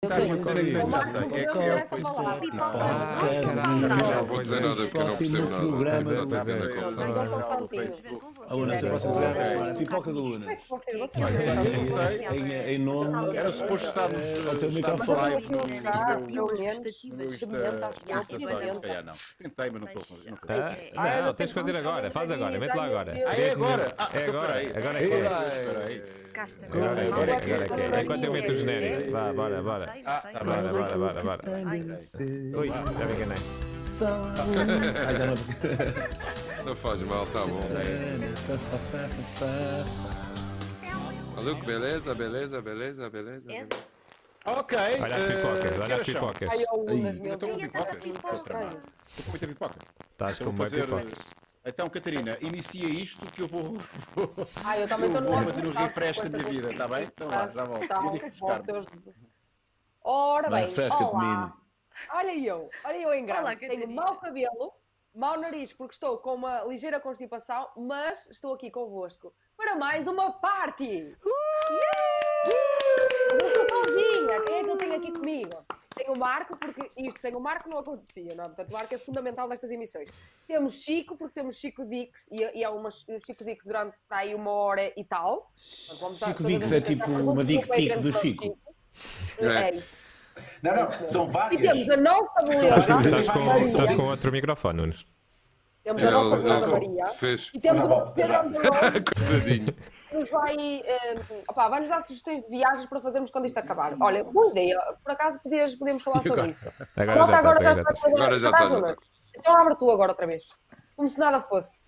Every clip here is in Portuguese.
Eu a. É é. Sandra. Não vou dizer nada porque eu não percebo nada. programa. Exato. conversar. Mas eles estão. A Unas, o próximo programa é Pipoca do é Unas. Em, nome. Era suposto estarmos É, o teu microfone. pelo menos, não, não. Tentei, mas não estou. não estou. Não, eu tens de fazer agora, faz agora, mete lá agora. é agora? Ah, É então agora, agora é que Ei, é. Cá está. Agora é que é, agora é que é. Agora Enquanto eu meto o genérico. Vá, bora, bora. Ah, tá Bora, bora, bora, bora. Ui, já me enganei. Ah, já não. Não faz mal, tá bom. Alô, beleza, beleza, beleza, beleza. beleza. Ok. Olha as eh, pipocas, olha que as pipocas. Ai, eu, meu Estou com pipocas. Estou muita pipoca. Estás com uma fazer, pipoca. Então, Catarina, inicia isto que eu vou, vou, Ah, eu também eu estou no vou fazer um refresh da minha vida, está bem? Então lá, já volto. Tá, Eu Ora bem, olá. menino. Olha eu, olha eu em Olá, grande. Tenho mau cabelo, mau nariz, porque estou com uma ligeira constipação, mas estou aqui convosco para mais uma party! Não estou sozinha, quem é que eu tenho aqui comigo? Tenho o Marco, porque isto sem o Marco não acontecia, não é? Portanto, o Marco é fundamental nestas emissões. Temos Chico, porque temos Chico Dix, e, e há uma, um Chico Dix durante para aí uma hora e tal. Portanto, Chico Dix é tipo uma dick desculpa aí, pic grande do para o Chico. É isso. Não, não, são E várias. temos a nossa beleza, Estás com, Maria. estás com outro microfone, Nunes. Temos a nossa beleza Maria. Fez. E temos o Pedro. Anderson Coitadinho. Nos vai, eh, opá, vai nos dar sugestões de viagens para fazermos quando isto acabar. Olha, boa ideia. Por acaso podias, podemos falar sobre isso. Agora já agora está, já agora já está. está. Agora já? Então abre tu agora outra vez. Como se nada fosse.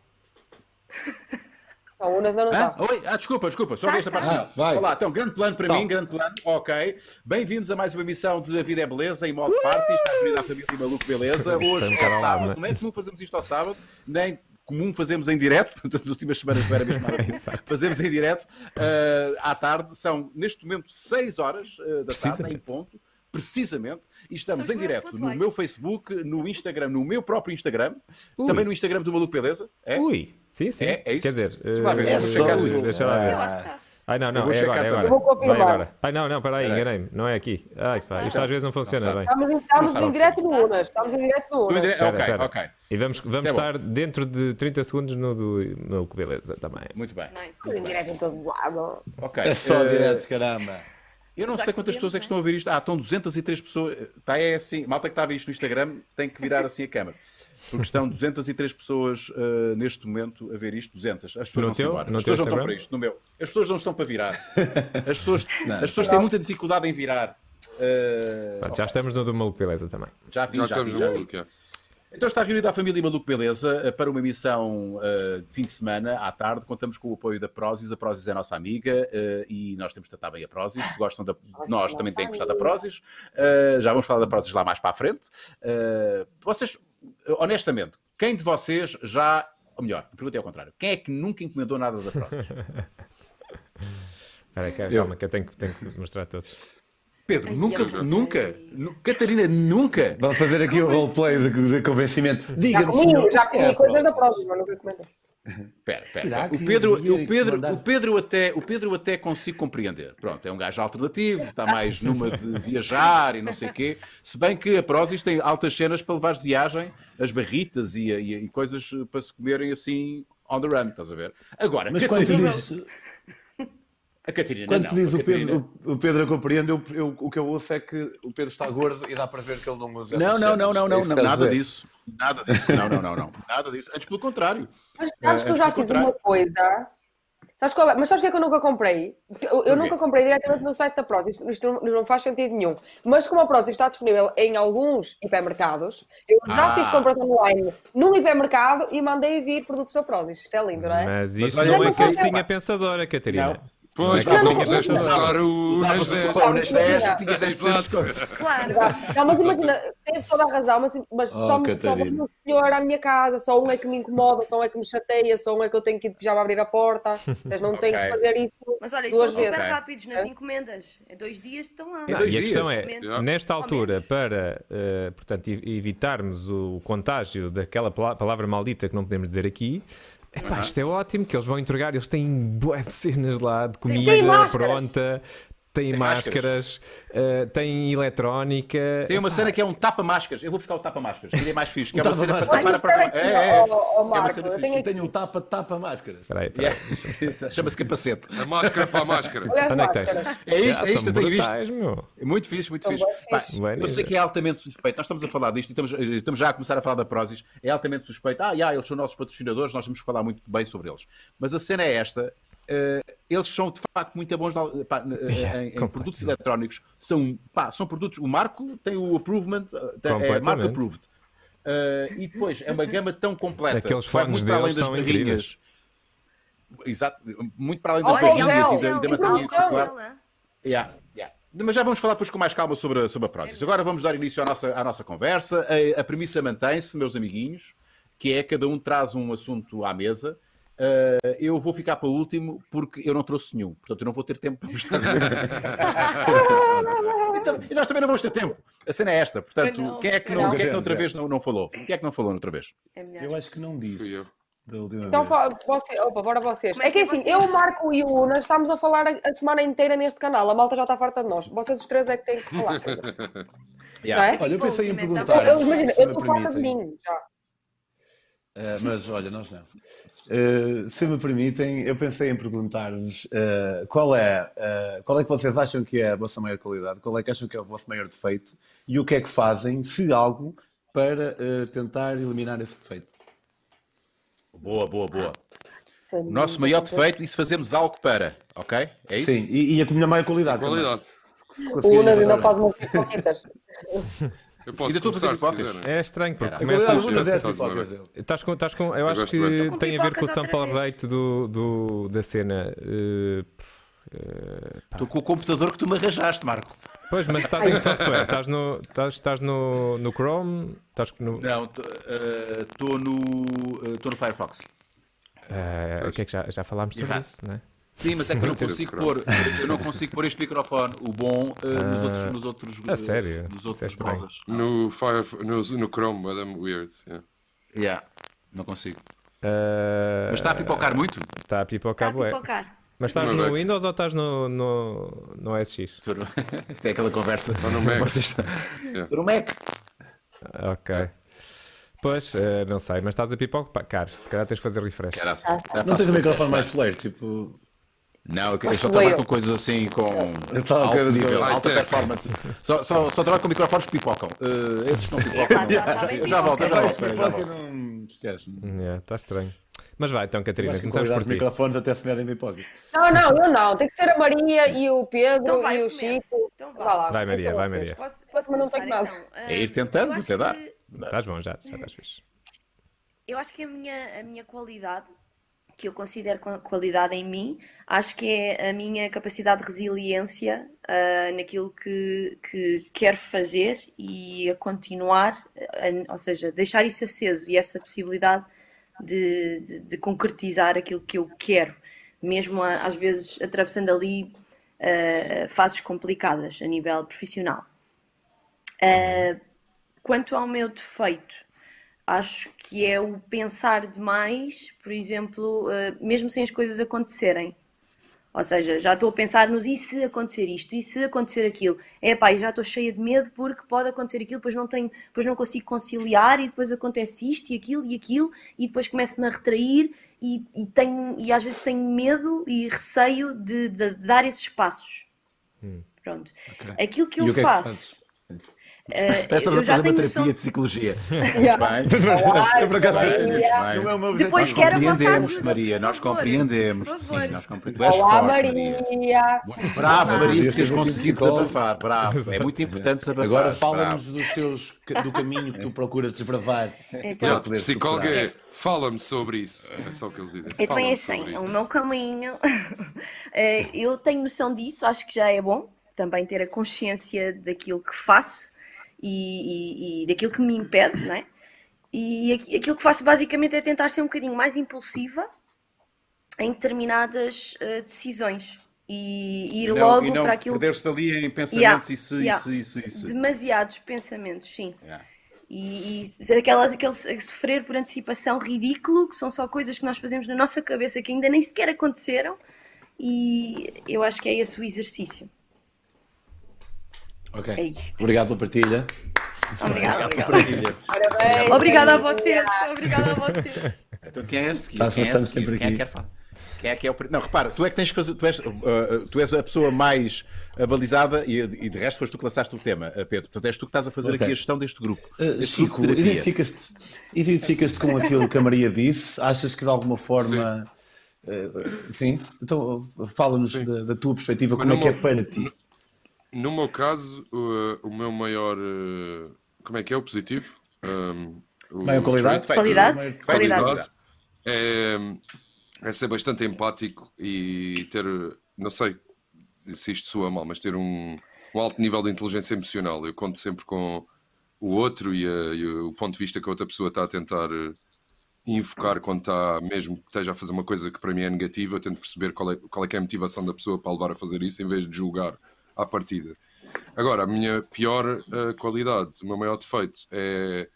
Não, o Unas não está. Oi? Ah, desculpa, desculpa, só Tá, esta parte. Ah, vai. Olá, então, grande plano para Então. mim, grande plano, ok. Bem-vindos a mais uma emissão de A Vida é Beleza, em modo party, está a família e maluco beleza. Foi Hoje um é sábado, não é? não é comum fazermos isto ao sábado, nem comum fazemos em direto, nas últimas semanas não era mesmo fazemos em direto eh, à tarde, são neste momento 6 horas eh, da tarde, Precisamente. em ponto, precisamente, e estamos em direto no meu Facebook, no Instagram, no meu próprio Instagram, Ui. também no Instagram do Maluco Beleza, é? Ui, sim, sim. É, é isso? Quer dizer, Deixa lá ver, vou checar ui, tudo. deixa lá Eu ver. acho que está. Ai, não, Eu não, vou é checar agora, é agora. Eu vou confirmar. Vai agora. Ai, não, não, peraí, Espera aí. enganei-me. Não é aqui. Ai, pá, isto às vezes não funciona Não bem. Estamos, em- estamos em direto no. Unas. Estamos em direto no Unas. dire- Espera, ok, espera. ok. E vamos, vamos é estar dentro de 30 segundos no do no que beleza também. Muito bem. Nice. Estamos em direto em todo lado. Ok. É só eh, diretos, caramba. Eu não Já sei quantas pessoas é que estão a ver isto. Ah, estão 203 pessoas. Está é assim. Malta que está a ver isto no Instagram tem que virar assim a câmera. Porque estão 203 pessoas eh, neste momento a ver isto. 200. As pessoas vão-se teu? embora. No As pessoas não estão para isto. No meu. As pessoas não estão para virar. As pessoas, Não. as pessoas têm muita dificuldade em virar. Eh, Pronto, já estamos no do maluco beleza também. já vi, Já já, estamos vi, no maluco, é. Então está reunida a família Maluco Beleza eh, para uma emissão eh, de fim de semana à tarde. Contamos com o apoio da Prozis. A Prozis é a nossa amiga eh, e nós temos de tratar bem a Prozis. Se gostam da, nós também têm que gostar da Prozis. Eh, já vamos falar da Prozis lá mais para a frente. Vocês, honestamente, quem de vocês já. Ou melhor, a pergunta é ao contrário. Quem é que nunca encomendou nada da Prozis? Espera aí, Eu. calma, que eu tenho que, tenho que mostrar a todos. Pedro, Ai, nunca, ai, nunca. nu- Catarina, nunca. Vamos fazer aqui o Como roleplay de, de convencimento. Diga-me, senhor. já comi é a coisas da Prozis? próxima, nunca comentei. Espera. Será O Pedro, o Pedro, mandar- o Pedro até, o Pedro até consigo compreender. Pronto, é um gajo alternativo, está mais numa de viajar e não sei o quê. Se bem que a Prozis tem altas cenas para levar de viagem, as barritas e, e- e coisas para se comerem assim on the run, estás a ver? Agora, Mas Catarina, diz, a Catarina quando não. diz a o Catarina- Pedro, o, o Pedro eu compreendo, eu, eu- o que eu ouço é que o Pedro está gordo e dá para ver que ele não usa Não, essas não, não, cenas. não, É não, não, nada dizer. disso. Nada disso. Não, não, não, não. Nada disso. Antes pelo contrário. Mas sabes É, que eu é já pelo fiz contrário. uma coisa. Sabes qual é? Mas sabes o que é que eu nunca comprei? Eu, eu nunca comprei diretamente no site da Prozis. Isto, isto não, não faz sentido nenhum. Mas como a Prozis está disponível em alguns hipermercados, eu já Ah. fiz compras online num hipermercado e mandei vir produtos da Prozis. Isto é lindo, não é? Mas isso olha, não é mas não- cabecinha pensadora, Catarina. Não. Pois, Não é não pensado. mostrar o nas Usavas 10. o nas 10 Imagina. tinhas 10 Exato. desconto. Claro. Não, mas imagina, tens toda a razão, mas, mas Oh, só, me- só um senhor à minha casa, só um é que me incomoda, só um é que me chateia, só um é que eu tenho que ir já abrir a porta. Vocês não têm que fazer isso. Mas olha, isso super rápidos nas encomendas. É dois dias estão lá. Não, dois e a questão é, nesta altura, para eh, portanto, evitarmos o contágio daquela pala- palavra maldita que não podemos dizer aqui, epá, isto é ótimo, que eles vão entregar, eles têm de cenas lá, de comida pronta, tem, Tem máscaras, eh, tem eletrónica. Tem uma cena que é um tapa-máscaras. Eu vou buscar o tapa-máscaras. Que é mais fixe. Que é O uma cena para tapar a para. espera É, é. aqui, É uma Marco, cena eu tenho aqui. tenho um tapa-tapa-máscara. Espera aí. Yeah. Chama-se capacete. A máscara para a máscara. Onde é que tens? máscaras. É isto, Ah, é isto, eu tenho visto. meu. É Muito fixe, muito fixe. eu sei que é altamente suspeito. Nós estamos a falar disto e estamos, estamos já a começar a falar da Prozis. É altamente suspeito. Ah, já, eles são nossos patrocinadores, nós temos que falar muito bem sobre eles. Mas a cena é esta. Eh, eles são de facto muito bons na- pá, Yeah, em, em produtos eletrónicos. São, pá, são produtos. O Marco tem o approvement, eh, tem, é. Marco approved. Eh, e depois é uma gama tão completa. Aqueles que vai fones muito para além das são barrinhas. Exato, muito para além das Olha, barrinhas e da, gel, da então, matéria. Yeah, yeah. Mas já vamos falar depois com mais calma sobre a, sobre a Prozis. Agora vamos dar início à nossa, à nossa conversa. A, a premissa mantém-se, meus amiguinhos, que é cada um traz um assunto à mesa. Uh, eu vou ficar para o último porque eu não trouxe nenhum. Portanto, eu não vou ter tempo para mostrar. Então, e nós também não vamos ter tempo. A cena é esta. Portanto, não, quem é que, não, não. quem é que outra vez não, não falou? Quem é que não falou outra vez? É. Eu acho que não Fui eu. disse. Então, você, opa, bora vocês. É que Comecem assim, vocês. eu, o Marco e o Una estamos a falar a, a semana inteira neste canal. A malta já está farta de nós. Vocês os três é que têm que falar. Yeah. É? Olha, eu pensei em perguntar. Eu, imagina, se eu estou farta de mim. Já. Uh, mas olha, nós não. Uh, se me permitem, eu pensei em perguntar-vos uh, qual é uh, qual é que vocês acham que é a vossa maior qualidade, qual é que acham que é o vosso maior defeito e o que é que fazem, se algo, para uh, tentar eliminar esse defeito. Boa, boa, boa. Sim, O nosso maior defeito e se fazemos algo para, ok? É isso? Sim, e, e a minha maior qualidade. Qualidade. Se O ainda encontrar faz bem. Eu posso estou fazer começar se quiserem. É estranho porque Era. A começas. Una é Faz pipocas dele. Estás com, estás com, eu acho que tem a ver com o sample rate do, do, da cena. eh, eh. Estou com o computador que tu me arranjaste, Marco. Pois, mas estás em que software? Estás no, estás, estás no, no Chrome? Estás no. Não, estou no, eh, tô no Firefox. Eh, o que é que já, já falámos sobre isso, não é? Sim, mas é que eu não consigo pôr, eu não consigo pôr este microfone, o bom, eh, nos outros, nos outros, a eh, sério? nos Isso é outros estranho. browsers. No, Fire, no, no Chrome, Madame Weird. yeah. Yeah, não consigo. Eh, Mas está a pipocar muito? Está a pipocar, Está a bué. pipocar. Mas estás no é. Windows ou estás no, no, no SX? Estou no- É aquela conversa. No Mac. Vocês estão- Yeah. Estou no Mac. Ok. Pois, eh, não sei, mas estás a pipocar. Se calhar tens de fazer refresh. Não tens um microfone mais fleiro, tipo. Não, eu só trabalho eu. com coisas assim, com alto nível, alta performance. Só, só, só trabalho com microfones que pipocam. Eh, esses não pipocam. Não. tá- já volto, eu já volto. Pipoca volto. não esquece. Yeah, Está estranho. Mas vai, então, Catarina, começamos por ti. microfones até se medem pipoca. Não, não, eu não. Tem que ser a Maria e o Pedro Então vai, e o. Chico. Então. Vá lá. Vai, Maria, vai. Maria. Posso, Mas não posso tenho nada. então? É ir Ah, tentando, até dá. Estás bom, já, já estás fixe. Eu acho que a minha, a minha qualidade, que eu considero qua- qualidade em mim, acho que é a minha capacidade de resiliência ah, naquilo que, que quero fazer e a continuar, a- ou seja, deixar isso aceso e essa possibilidade de, de, de concretizar aquilo que eu quero, mesmo a- às vezes atravessando ali ah, fases complicadas a nível profissional. Ah, quanto ao meu defeito, acho que é o pensar demais, por exemplo, eh, mesmo sem as coisas acontecerem. Ou seja, já estou a pensar nos e se acontecer isto, e se acontecer aquilo. É pá, já estou cheia de medo porque pode acontecer aquilo, depois não tenho, depois não consigo conciliar e depois acontece isto e aquilo e aquilo e depois começo-me a retrair e, e tenho e às vezes tenho medo e receio de, de dar esses passos. Pronto. Aquilo que eu é faço. Fazes? eh, Parece eu que já estamos a fazer uma tenho terapia noção de psicologia. Yeah. Bem, é Depois Nós quero compreendemos, Maria, nós compreendemos. Sim, nós compreendemos. Olá, forte, Maria. Maria. Bravo, Maria, teres conseguido desabafar. Bravo. É muito importante desabafar. Agora fala-nos dos teus, do caminho que tu procuras desbravar. Então, é fala-me sobre isso. É só o que eles dizem. Sobre é o isso. meu caminho. Eh, eu tenho noção disso, acho que já é bom também ter a consciência daquilo que faço e, e- e daquilo que me impede, não é? E aqui- aquilo que faço basicamente é tentar ser um bocadinho mais impulsiva em determinadas eh, decisões e ir E não- logo e para aquilo perder-se ali em pensamentos Yeah, e se, yeah. se, se, e se. demasiados pensamentos, sim. Yeah. E, e aquelas, aquele sofrer por antecipação ridículo, que são só coisas que nós fazemos na nossa cabeça que ainda nem sequer aconteceram, e eu acho que é esse o exercício. Ok. Ei. Obrigado pela partilha. Obrigada, obrigada. Partilha. Parabéns. Obrigada a vocês. Obrigada a vocês. Então quem é a seguir? Tá, Quem é a seguir? Quem é que aqui. quer falar? Quem é que é o... Não, repara, tu é que tens que fazer... Tu és, uh, uh, tu és a pessoa mais abalizada e, e de resto foste tu que lançaste o tema, uh, Pedro. Portanto, és tu que estás a fazer Ok. aqui a gestão deste grupo. Uh, Chico, identificas-te identificas com aquilo que a Maria disse? Achas que de alguma forma. uh, sim? Então fala-nos Sim. da, da tua perspectiva, Mas como é não que é para ti? No meu caso, o, o meu maior. eh, como é que é o positivo? Um, o Maior qualidade? trait Qualidade? Maior- Qualidade. é, é ser bastante empático e ter, não sei se isto soa mal, mas ter um, um alto nível de inteligência emocional. Eu conto sempre com o outro e, a- e o ponto de vista que a outra pessoa está a tentar eh, invocar quando está, mesmo que esteja a fazer uma coisa que para mim é negativa, eu tento perceber qual é, qual é, que é a motivação da pessoa para a levar a fazer isso em vez de julgar à partida. Agora, a minha pior eh, qualidade, o meu maior defeito é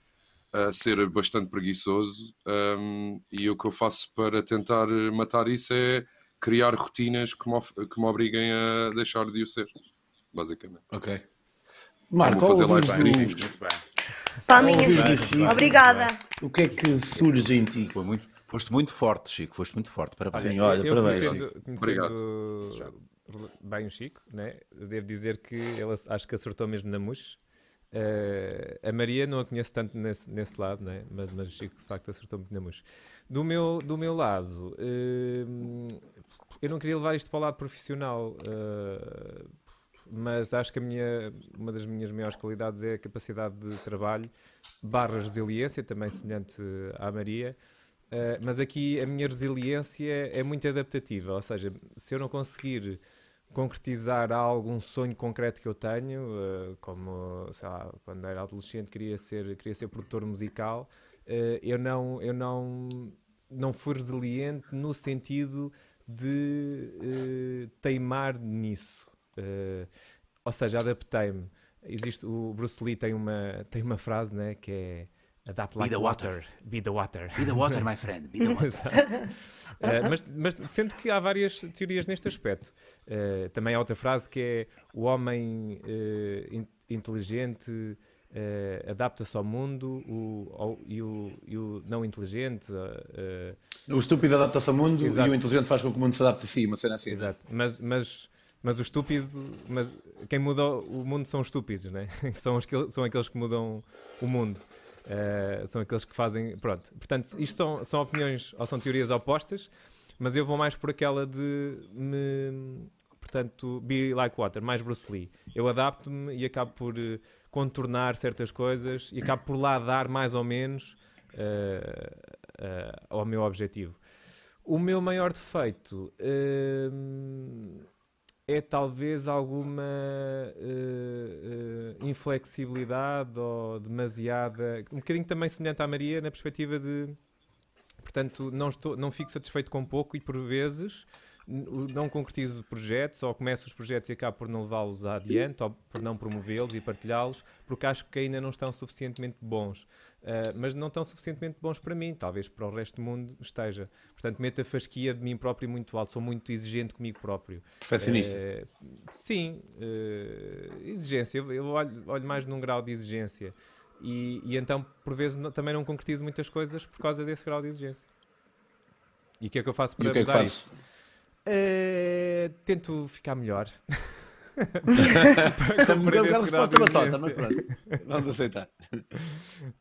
a ser bastante preguiçoso um, e o que eu faço para tentar eh, matar isso é criar rotinas que me, of- que me obriguem a deixar de o ser, basicamente. Ok. Marco, Vou fazer live streams. a minha. Chico, Obrigada. O que é que surge em ti? Foi muito, foste muito forte, Chico. Foste muito forte. Parabéns. Sim, olha, eu parabéns. conhecendo, Obrigado. Bem o Chico, né? devo dizer que ele ac- acho que acertou mesmo na mousse. Eh, a Maria não a conheço tanto nesse, nesse lado, né? mas, mas o Chico de facto acertou muito na mousse. Do meu, do meu lado, eh, eu não queria levar isto para o lado profissional, eh, mas acho que a minha, uma das minhas maiores qualidades é a capacidade de trabalho, barra resiliência, também semelhante à Maria. Uh, mas aqui a minha resiliência é muito adaptativa, ou seja, se eu não conseguir concretizar algum sonho concreto que eu tenho, uh, como sei lá, quando era adolescente queria ser, queria ser produtor musical, uh, eu não, eu não, não fui resiliente no sentido de uh, teimar nisso. Ou seja, adaptei-me. Existe, o Bruce Lee tem uma, tem uma frase né, que é Adapt like the water. water. Be the water. Be the water, my friend. Be the water. Exato. Uh, mas, mas sendo que há várias teorias neste aspecto. Uh, também há outra frase que é o homem uh, in- inteligente uh, adapta-se ao mundo o, ao- e, o, e o não inteligente. O estúpido adapta-se ao mundo Exato. e o inteligente faz com que o mundo se adapte a si, uma cena assim. exato. Mas, mas, mas o estúpido, mas quem muda o mundo são os estúpidos, né? são, os que, são aqueles que mudam o mundo. Uh, são aqueles que fazem. Pronto. Portanto, isto são, são opiniões ou são teorias opostas, mas eu vou mais por aquela de me. Portanto, be like water, mais Bruce Lee. Eu adapto-me e acabo por eh, contornar certas coisas e acabo por lá dar mais ou menos uh, uh, ao meu objetivo. O meu maior defeito hum, é talvez alguma eh, eh, inflexibilidade ou demasiada. Um bocadinho também semelhante à Maria, na perspectiva de. Portanto, não, estou, não fico satisfeito com pouco e por vezes não concretizo projetos ou começo os projetos e acabo por não levá-los adiante ou por não promovê-los e partilhá-los porque acho que ainda não estão suficientemente bons. Uh, mas não estão suficientemente bons para mim, talvez para o resto do mundo esteja. Portanto, meto a fasquia de mim próprio muito alto, sou muito exigente comigo próprio. Perfeccionista. Eh, sim, eh, exigência. Eu, eu olho, olho mais num grau de exigência. E, e então, por vezes, não- também não concretizo muitas coisas por causa desse grau de exigência. E o que é que eu faço E para o que é que fazes? isso? Eh, tento ficar melhor. Está um Cumprir bocado esse grau de resposta batota, mas pronto. Vamos aceitar.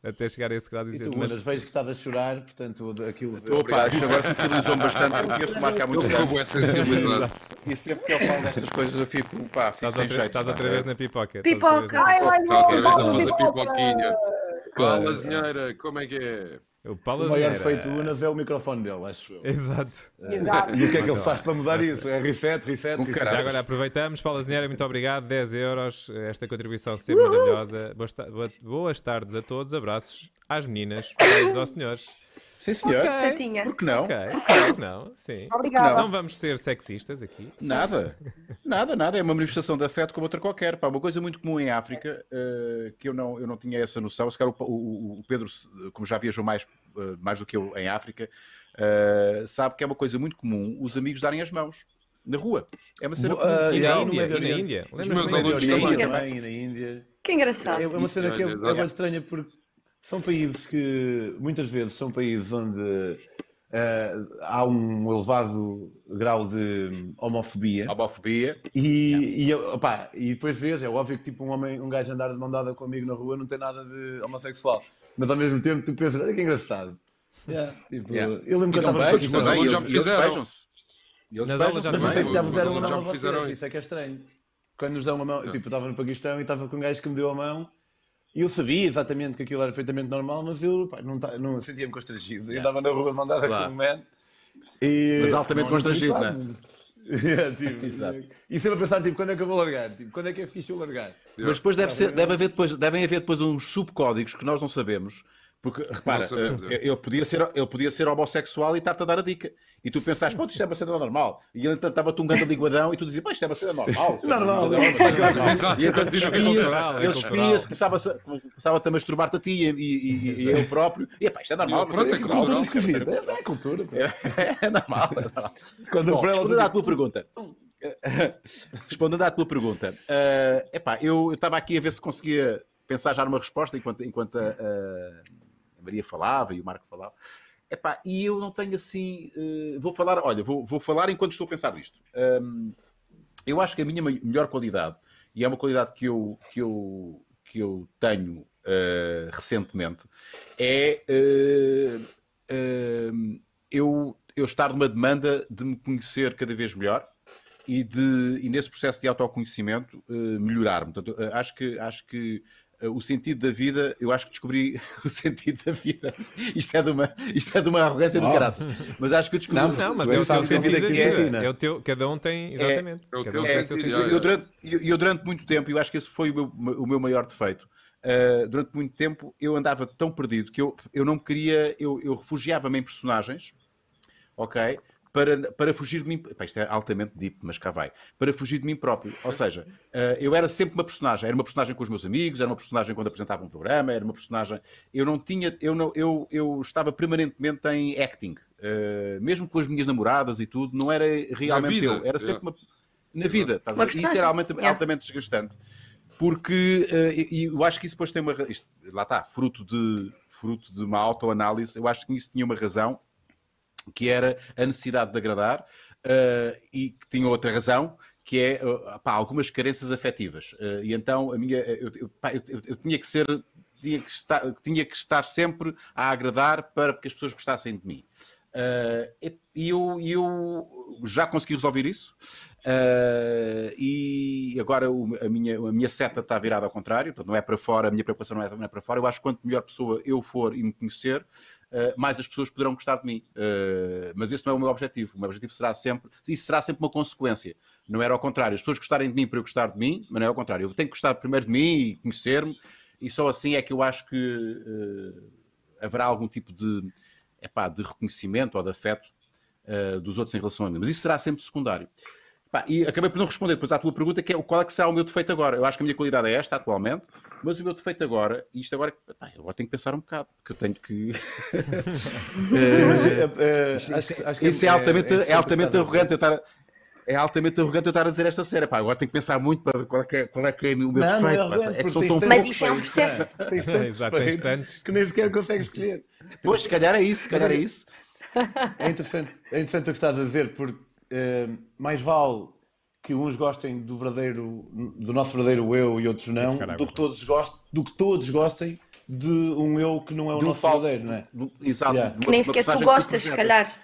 Até chegar a esse grau de E tu, mas Mas, vejo que estás a chorar, portanto, aquilo. Opa, isto agora sensibilizou-me bastante. Eu conheço o Marco há muito tempo. bem sensibilizado. E sempre que eu falo destas coisas eu fico, pá, fico estás sem outra, jeito. estás outra vez na pipoca. estás outra vez Pipoca. na- outra vez a não, fazer pipoca. pipoquinha. Fala, zinheira, como é que é? O Paulo O maior defeito do Unas é o microfone dele, acho eu. Exato. Exato. E o que é que ele faz para mudar isso? É reset, reset, Um reset. caralho. Já agora aproveitamos, Paula Zinheira, muito obrigado, 10 euros, esta contribuição sempre maravilhosa. Boas, boas tardes a todos, abraços às meninas, beijos aos senhores. Sim, senhor. Certinha. Por que não? Ok, ok, não, sim. Obrigada. Não vamos ser sexistas aqui. Nada, nada, nada. É uma manifestação de afeto como outra qualquer. Pá, uma coisa muito comum em África, eh, que eu não, eu não tinha essa noção. Se calhar o, o- o Pedro, como já viajou mais, eh, mais do que eu em África, eh, sabe que é uma coisa muito comum os amigos darem as mãos. Na rua. É uma cena Bo- comum. E Índia, e na. Índia. Os meus alunos também. também, na Índia. Que engraçado. É uma cena que é, é bem estranha porque são países que muitas vezes são países onde eh, há um elevado grau de homofobia. Homofobia. e, e, opá, e depois vês, é óbvio que tipo um homem, um gajo andar de mão dada com um amigo na rua não tem nada de homossexual, mas ao mesmo tempo tu pensas, olha que engraçado. Yeah, tipo, Yeah. Eu lembro que E eu não estava beijos Mas e já me fizeram. E eles Nas aulas já Mas não sei se já alunos já mão a me vocês, fizeram isso. é que é estranho. Quando nos dão uma mão, tipo, eu estava no Paquistão e estava com um gajo que me deu a mão eu sabia exatamente que aquilo era perfeitamente normal, mas eu pá, não, não sentia-me constrangido. Eu andava na rua mandada Claro. com um man. E... Mas altamente Não, constrangido, não É, tipo, Exato. E sempre a pensar, tipo, quando é que eu vou largar? Tipo, quando é que é fixe eu largar? Mas depois, deve ser, deve haver depois devem haver depois uns subcódigos que nós não sabemos. Porque, repara, sabemos, eh, é. ele, podia ser, ele podia ser homossexual e estar-te a dar a dica. E tu pensaste, pô, isto é uma cena normal. E ele então estava-te um grande liguadão e tu dizias, pô, isto é uma cena normal. Normal, É uma cena normal. Exato. E então É é ele começava-se a- começava-te a masturbar-te a ti e, e, e, e eu próprio. E pá, isto é normal. Eu, pronto, é cultural. Cultura isto é. É, é cultura. É normal. É normal. Quando Bom, respondendo à tu- tua pergunta. respondendo à tua pergunta. eh, epá, eu estava aqui a ver se conseguia pensar já numa resposta enquanto, enquanto a, a- a Maria falava e o Marco falava. Epá, e eu não tenho assim. eh, vou falar, olha, vou, vou falar enquanto estou a pensar nisto. Ahm, eu acho que a minha me- melhor qualidade, e é uma qualidade que eu, que eu, que eu tenho eh, recentemente, é eh, eu, eu estar numa demanda de me conhecer cada vez melhor e, de, e nesse processo de autoconhecimento melhorar-me. Portanto, acho que, acho que o sentido da vida, eu acho que descobri o sentido da vida. Isto é de uma, isto é de uma arrogância do Oh. caraças. Mas acho que eu descobri Não, Não, mas é o sentido da da vida, né? É o teu, cada um tem, exatamente. é o teu um sentido, já, eu, durante, eu, eu durante muito tempo, e eu acho que esse foi o meu, o meu maior defeito, uh, durante muito tempo eu andava tão perdido que eu, eu não queria, eu, eu refugiava-me em personagens, ok? Para, para fugir de mim, Epá, isto é altamente deep, mas cá vai, para fugir de mim próprio. Ou seja, uh, eu era sempre uma personagem, era uma personagem com os meus amigos, era uma personagem quando apresentava um programa, era uma personagem. Eu não tinha, eu, não, eu, eu estava permanentemente em acting, uh, mesmo com as minhas namoradas e tudo, não era realmente eu, era sempre yeah. uma. Na vida, estás a ver? Isso era altamente, yeah. altamente desgastante. Porque, eh, e eu acho que isso depois tem uma. isto, lá está, fruto de, fruto de uma autoanálise, eu acho que isso tinha uma razão, que era a necessidade de agradar, eh, e que tinha outra razão, que é eh, pá, algumas carências afetivas. Eh, e então a minha. Eu, eu- pá, eu- eu- tinha que ser. Tinha que, estar, tinha que estar sempre a agradar para que as pessoas gostassem de mim. Eh, e eu, eu já consegui resolver isso. Uh, e agora o- a, minha, a minha seta está virada ao contrário, portanto, não é para fora, a minha preocupação não é, não é para fora. Eu acho que quanto melhor pessoa eu for e me conhecer, uh, mais as pessoas poderão gostar de mim. Uh, mas esse não é o meu objetivo. O meu objetivo será sempre, isso será sempre uma consequência. Não era ao contrário. As pessoas gostarem de mim para eu gostar de mim, mas não é ao contrário. Eu tenho que gostar primeiro de mim e conhecer-me, e só assim é que eu acho que uh, haverá algum tipo de, epá, de reconhecimento ou de afeto uh, dos outros em relação a mim. Mas isso será sempre secundário. Pá, e acabei por não responder depois à tua pergunta, que é qual é que será o meu defeito agora. Eu acho que a minha qualidade é esta atualmente, mas o meu defeito agora, e isto agora, pá, eu agora tenho que pensar um bocado, porque eu tenho que. Mas, Isso, é, altamente, é, que altamente dizer. arrogante eu estar. É altamente arrogante eu estar a dizer esta série. Pá, agora tenho que pensar muito para ver qual é que é, qual é, que é o meu Não, não é defeito. arrogante, é sou tens tão Mas isso é um processo. Tens tantos Exato, tens tantos. que nem sequer consegues escolher. Pois, se calhar é isso, se calhar é isso. É interessante, é interessante o que estás a dizer, porque mais vale que uns gostem do verdadeiro, do nosso verdadeiro eu e outros não, do que todos gostem, do que todos gostem de um eu que não é o um nosso falso. verdadeiro, não é? Do- Exato. Yeah. uma- nem sequer tu gostas, se calhar.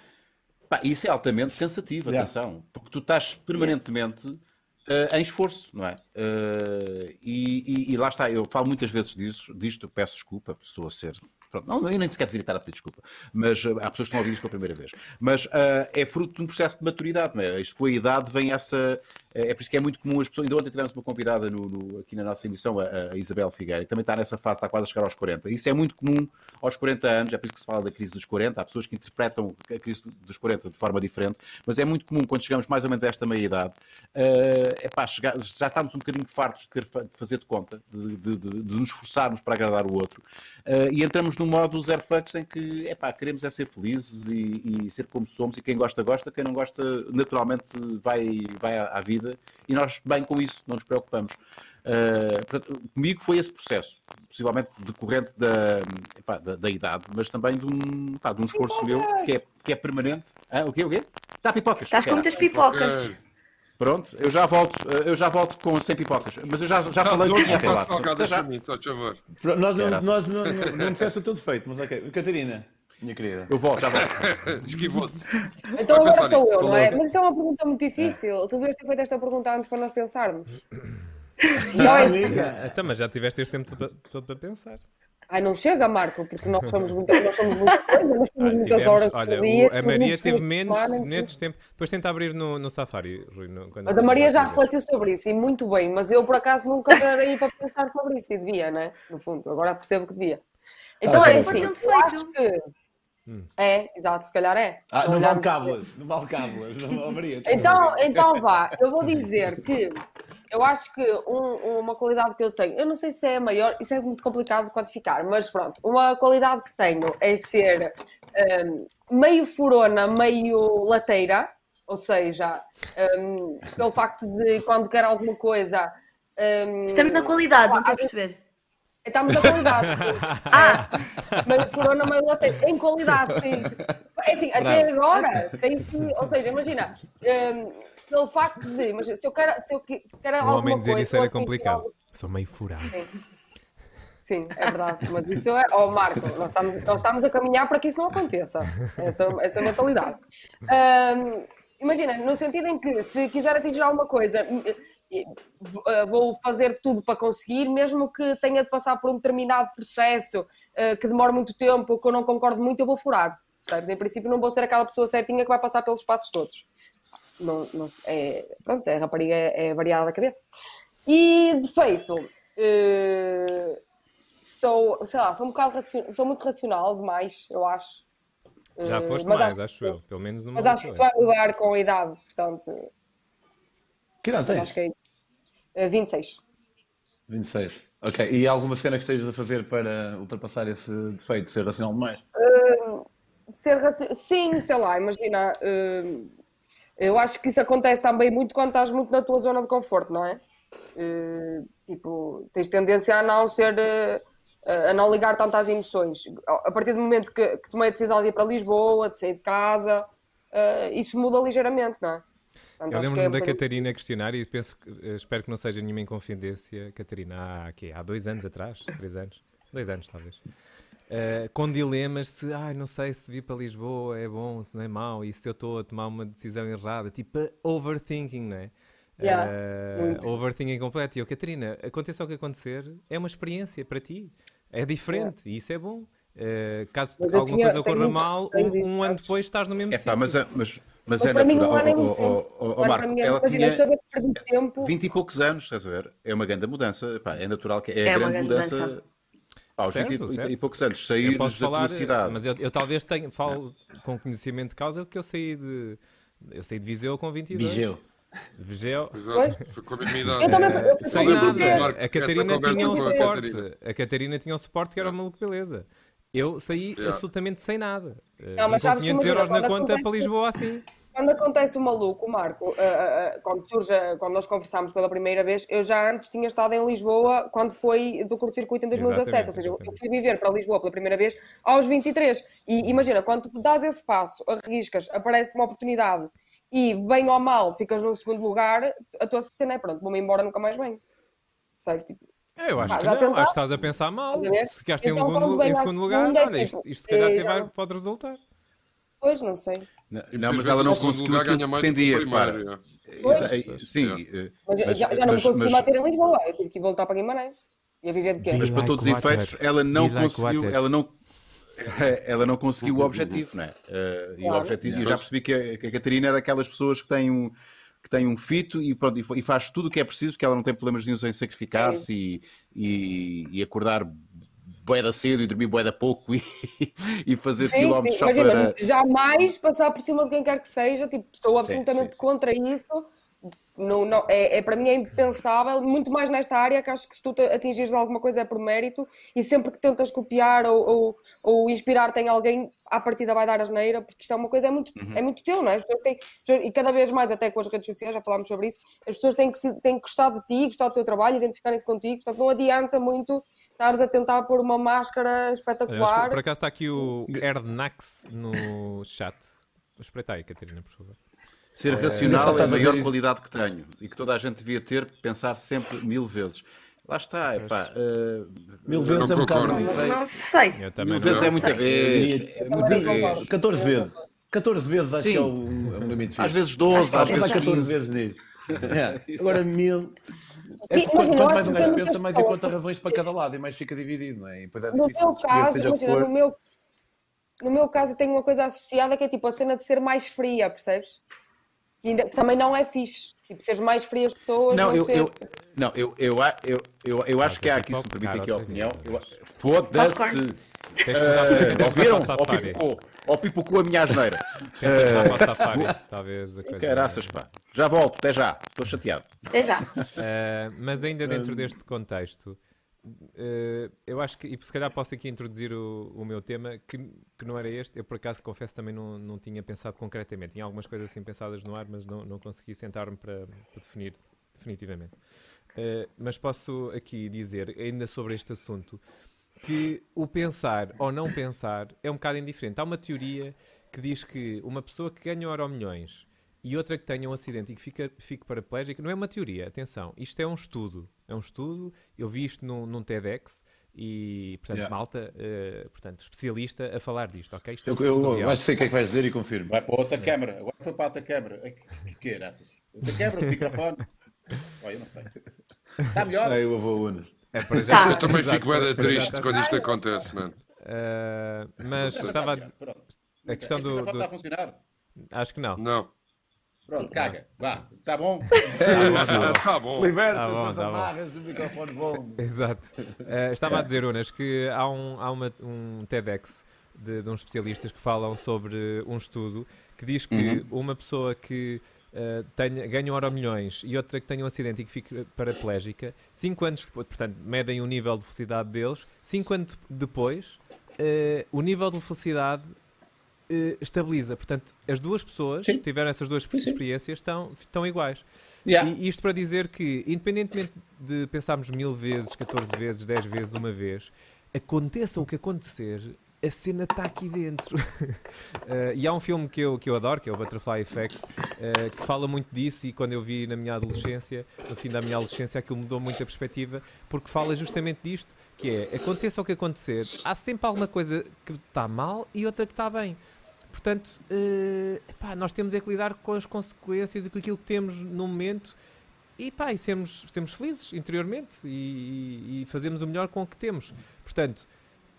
Pá, isso é altamente cansativo, Yeah. atenção, porque tu estás permanentemente eh, em esforço, não é? Eh, e, e- e lá está, eu falo muitas vezes disso, disto, peço desculpa, estou a ser. Pronto, não, eu nem sequer deveria estar a pedir desculpa, mas eh, há pessoas que estão a ouvir isto pela primeira vez. Mas eh, é fruto de um processo de maturidade, não é? Isto com a idade vem essa. eh, É por isso que é muito comum as pessoas. Ainda ontem tivemos uma convidada no- no- aqui na nossa emissão, a, a Isabel Figueira, que também está nessa fase, está quase a chegar aos 40. Isso é muito comum aos 40 anos, é por isso que se fala da crise dos 40. Há pessoas que interpretam a crise dos 40 de forma diferente, mas é muito comum quando chegamos mais ou menos a esta meia-idade, é pá, chegar, já estamos um bocadinho fartos de, ter, de fazer de conta, de, de- de- nos esforçarmos para agradar o outro, eh, e entramos num modo zero fucks em que, epá, queremos é ser felizes e, e ser como somos e quem gosta, gosta, quem não gosta, naturalmente vai, vai à, à vida e nós bem com isso, não nos preocupamos. Uh, portanto, comigo foi esse processo, possivelmente decorrente da, epá, da, da, idade, mas também de um, epá, de um esforço meu que é, que é permanente. Ah, o quê? O quê? Está pipocas. Estás com muitas pipocas. Pronto, eu já volto, eu já volto com 100 pipocas, mas eu já, já falei do que tinha falado. salgadas já. mim, só favor. Nós não, nós não, não, não disseste tudo feito, mas ok. Catarina, minha querida. Eu volto, já volto. Esquivou-te. Então agora sou eu, não é? Mas isso é uma pergunta muito difícil. É. Tu devias ter feito esta pergunta antes para nós pensarmos. Não, é amiga. Então, mas já tiveste este tempo todo para pensar. Ai, não chega, Marco, porque nós somos muita, nós somos muita coisa, nós temos muitas tivemos, horas olha, por dia. O, a Maria teve menos, menos tempo. Depois tenta abrir no, no Safari, Rui. No, mas a Maria já refletiu sobre isso e muito bem, mas eu por acaso nunca parei para pensar sobre isso e devia, né? No fundo, agora percebo que devia. Então ah, é assim, eu acho que. Hum. É, exato, se calhar é. Ah, não vale cábulas, não vale cábulas, não, Maria. Então, então vá, eu vou dizer que eu acho que um, uma qualidade que eu tenho, eu não sei se é a maior, isso é muito complicado de quantificar, mas pronto, uma qualidade que tenho é ser um, meio furona, meio lateira, ou seja, um, pelo facto de quando quero alguma coisa. Um, Estamos na qualidade, não estou a perceber. Estamos na qualidade. ah, meio furona, meio lateira. Em qualidade, sim. É assim, até agora tem que. Ou seja, imagina. Um, pelo facto de, mas se eu quero, se eu quero um alguma homem dizer coisa, isso era complicado. Algo... Sou meio furado. Sim. Sim, é verdade. Mas isso é. Oh, Marco, nós estamos, nós estamos a caminhar para que isso não aconteça. Essa, essa é a mentalidade. Um, imagina, no sentido em que se quiser atingir alguma coisa, vou fazer tudo para conseguir, mesmo que tenha de passar por um determinado processo uh, que demore muito tempo, que eu não concordo muito, eu vou furar. Sabes? Em princípio, não vou ser aquela pessoa certinha que vai passar pelos passos todos não, não, é, pronto, a rapariga é, é variada da cabeça. E defeito, uh, sou, sei lá, sou um bocado racional, sou muito racional demais, eu acho. Já eh, foste mais, acho, acho, eu, pelo menos Mas acho que isso vai mudar com a idade, portanto. Que idade tens? Acho que é uh, 26. 26. Ok. E alguma cena que estejas a fazer para ultrapassar esse defeito, ser racional demais? Uh, ser racional. Sim, sei lá, imagina. Uh, eu acho que isso acontece também muito quando estás muito na tua zona de conforto, não é? Uh, tipo, tens tendência a não ser. Uh, a não ligar tanto às emoções. A partir do momento que, que tomei a decisão de ir para Lisboa, de sair de casa, uh, isso muda ligeiramente, não é? Portanto, eu lembro-me é da Catarina questionar e penso espero que não seja nenhuma inconfidência, Catarina, há, aqui, há dois anos atrás, três anos, dois anos talvez, Uh, com dilemas se, ai, não sei se vir para Lisboa é bom, se não é mau, e se eu estou a tomar uma decisão errada, tipo overthinking, não é? Yeah, uh, overthinking completo. E eu, Catarina, aconteça o que acontecer, é uma experiência para ti, é diferente, yeah. e isso é bom. Uh, caso alguma tinha, coisa ocorra mal, um, um ano depois estás no mesmo é, sítio. Mas, mas, mas, é natural. Oh, oh, oh, Marco, ela imagina, tinha tempo... 20 e poucos anos, estás a ver? É uma grande mudança. Pá, é natural que é, é a grande mudança. mudança aos certo, 20 certo. e poucos anos, sair da falar, cidade. Mas eu, eu talvez tenha, falo com conhecimento de causa que eu saí de. Eu saí de Viseu com 22. Viseu. Viseu. Exato, com a mesma idade. sem nada. A Catarina tinha um suporte. A Catarina tinha um suporte que era uma maluco beleza. Eu saí yeah. absolutamente sem nada. Não, mas com 500 euros na conta para Lisboa assim. Quando acontece o maluco, Marco, uh, uh, quando surge, quando nós conversámos pela primeira vez, eu já antes tinha estado em Lisboa quando foi do curto-circuito em 2017, exatamente, ou seja, exatamente. eu fui viver para Lisboa pela primeira vez aos 23. E imagina, quando tu dás esse passo, arriscas, aparece-te uma oportunidade e, bem ou mal, ficas no segundo lugar, a tua cena é pronto, vou-me embora, nunca mais venho. Sabes? Tipo, eu acho que não, acho que estás a pensar mal. Se ficaste então, em, segundo, lugar, é olha, isto, isto se calhar até vai, pode resultar. Pois, não sei. Não, não mas ela não conseguiu aquilo que pretendia, repara. Sim, eh, mas, já, já não mas, consegui manter em Lisboa, eu tive que voltar para Guimarães. a viver de quê? Mas para todos os efeitos, ela não conseguiu, ela não, ela não conseguiu o objetivo, não é? Uh, e o objetivo, eu já percebi que a, que a Catarina é daquelas pessoas que têm um, que tem um fito e, pronto, e faz tudo o que é preciso, que ela não tem problemas nenhum em sacrificar-se e, e, e, acordar boeda cedo e dormir boeda pouco e, e fazer sim, quilómetros sim. Imagina, para... Jamais passar por cima de quem quer que seja, tipo, estou absolutamente sim, contra isso, não, não, é, é, para mim é impensável, muito mais nesta área que acho que se tu atingires alguma coisa é por mérito e sempre que tentas copiar ou, ou, ou inspirar-te em alguém, à partida vai dar asneira, porque isto é uma coisa, é muito, uhum. é muito teu, não é? Têm, e cada vez mais, até com as redes sociais, já falámos sobre isso, as pessoas têm que, têm que gostar de ti, gostar do teu trabalho, identificarem-se contigo, portanto não adianta muito estares a tentar pôr uma máscara espetacular. por acaso está aqui o Erdnax no chat. Espreita aí, Catarina, por favor. Ser racional é a maior qualidade que tenho e que toda a gente devia ter, pensar sempre mil vezes. Lá está, epá, uh, mil vezes é um bocado. Não sei. Mil vezes é muita vez. 14 vezes. 14 vezes acho Sim. que é o, é o limite. Às vezes 12, às vezes 14 vezes nisso. É. Agora mil. É quanto, quanto mais um gajo pensa, mais encontra razões para cada lado e mais fica dividido, não é? E depois é difícil no teu caso, seja imagina, no meu, no meu caso, tenho uma coisa associada que é tipo a cena de ser mais fria, percebes? que ainda, também não é fixe. Tipo, seres mais frio as pessoas. Não, eu, ser... eu, não eu, eu, eu, eu, eu acho que há aqui, se me permite aqui a opinião. Foda-se! Uh, ouviram? Ou pipocou, ou pipocou a minha asneira. Uh, talvez a coisa. Caraças, pá. Já volto, até já. Estou chateado. Até já. Uh, mas ainda dentro deste contexto, Uh, eu acho que, e se calhar posso aqui introduzir o, o meu tema, que, que não era este, eu por acaso confesso também não, não tinha pensado concretamente, tinha algumas coisas assim pensadas no ar, mas não, não consegui sentar-me para, para, definir definitivamente. Uh, mas posso aqui dizer, ainda sobre este assunto, que o pensar ou não pensar é um bocado indiferente. Há uma teoria que diz que uma pessoa que ganha euro milhões e outra que tenha um acidente e que fica, fique paraplégica, não é uma teoria, atenção, isto é um estudo. É um estudo, eu vi isto num, num TEDx e, portanto, yeah. malta, uh, portanto, especialista a falar disto, ok? Isto é um eu, eu acho que sei o que é que vais dizer e confirmo. Vai para outra câmara, agora foi para outra câmara. Que, que era essas? Outra câmara, o microfone. Olha, eu não sei. Está melhor? Aí o avô Unas. É para já. Tá. Eu também fico bem triste quando isto acontece, mano. Uh, mas estava a... a questão do, do... está a funcionar? Acho que não. Não. Pronto, caga. Vá, tá bom? tá bom. Liberta-se tá das amarras do microfone bom. Exato. Uh, estava a dizer, Unas, que há um, há uma, um TEDx de, de uns especialistas que falam sobre um estudo que diz que uhum. uma pessoa que uh, tenha, ganha um euro milhões e outra que tenha um acidente e que fique paraplégica, 5 anos depois, portanto, medem o nível de felicidade deles, 5 anos depois, uh, o nível de felicidade uh, estabiliza. Portanto, as duas pessoas sim. que tiveram essas duas sim, experiências estão, estão iguais. Yeah. E isto para dizer que, independentemente de pensarmos mil vezes, 14 vezes, 10 vezes, uma vez, aconteça o que acontecer, a cena está aqui dentro. uh, e há um filme que eu, que eu adoro, que é o Butterfly Effect, uh, que fala muito disso. E quando eu vi na minha adolescência, no fim da minha adolescência, aquilo mudou muito a perspectiva, porque fala justamente disto: que é aconteça o que acontecer, há sempre alguma coisa que está mal e outra que está bem. Portanto, uh, nós temos é que lidar com as consequências e com aquilo que temos no momento e, pá, e sermos, sermos felizes interiormente e, e, fazermos o melhor com o que temos. Portanto,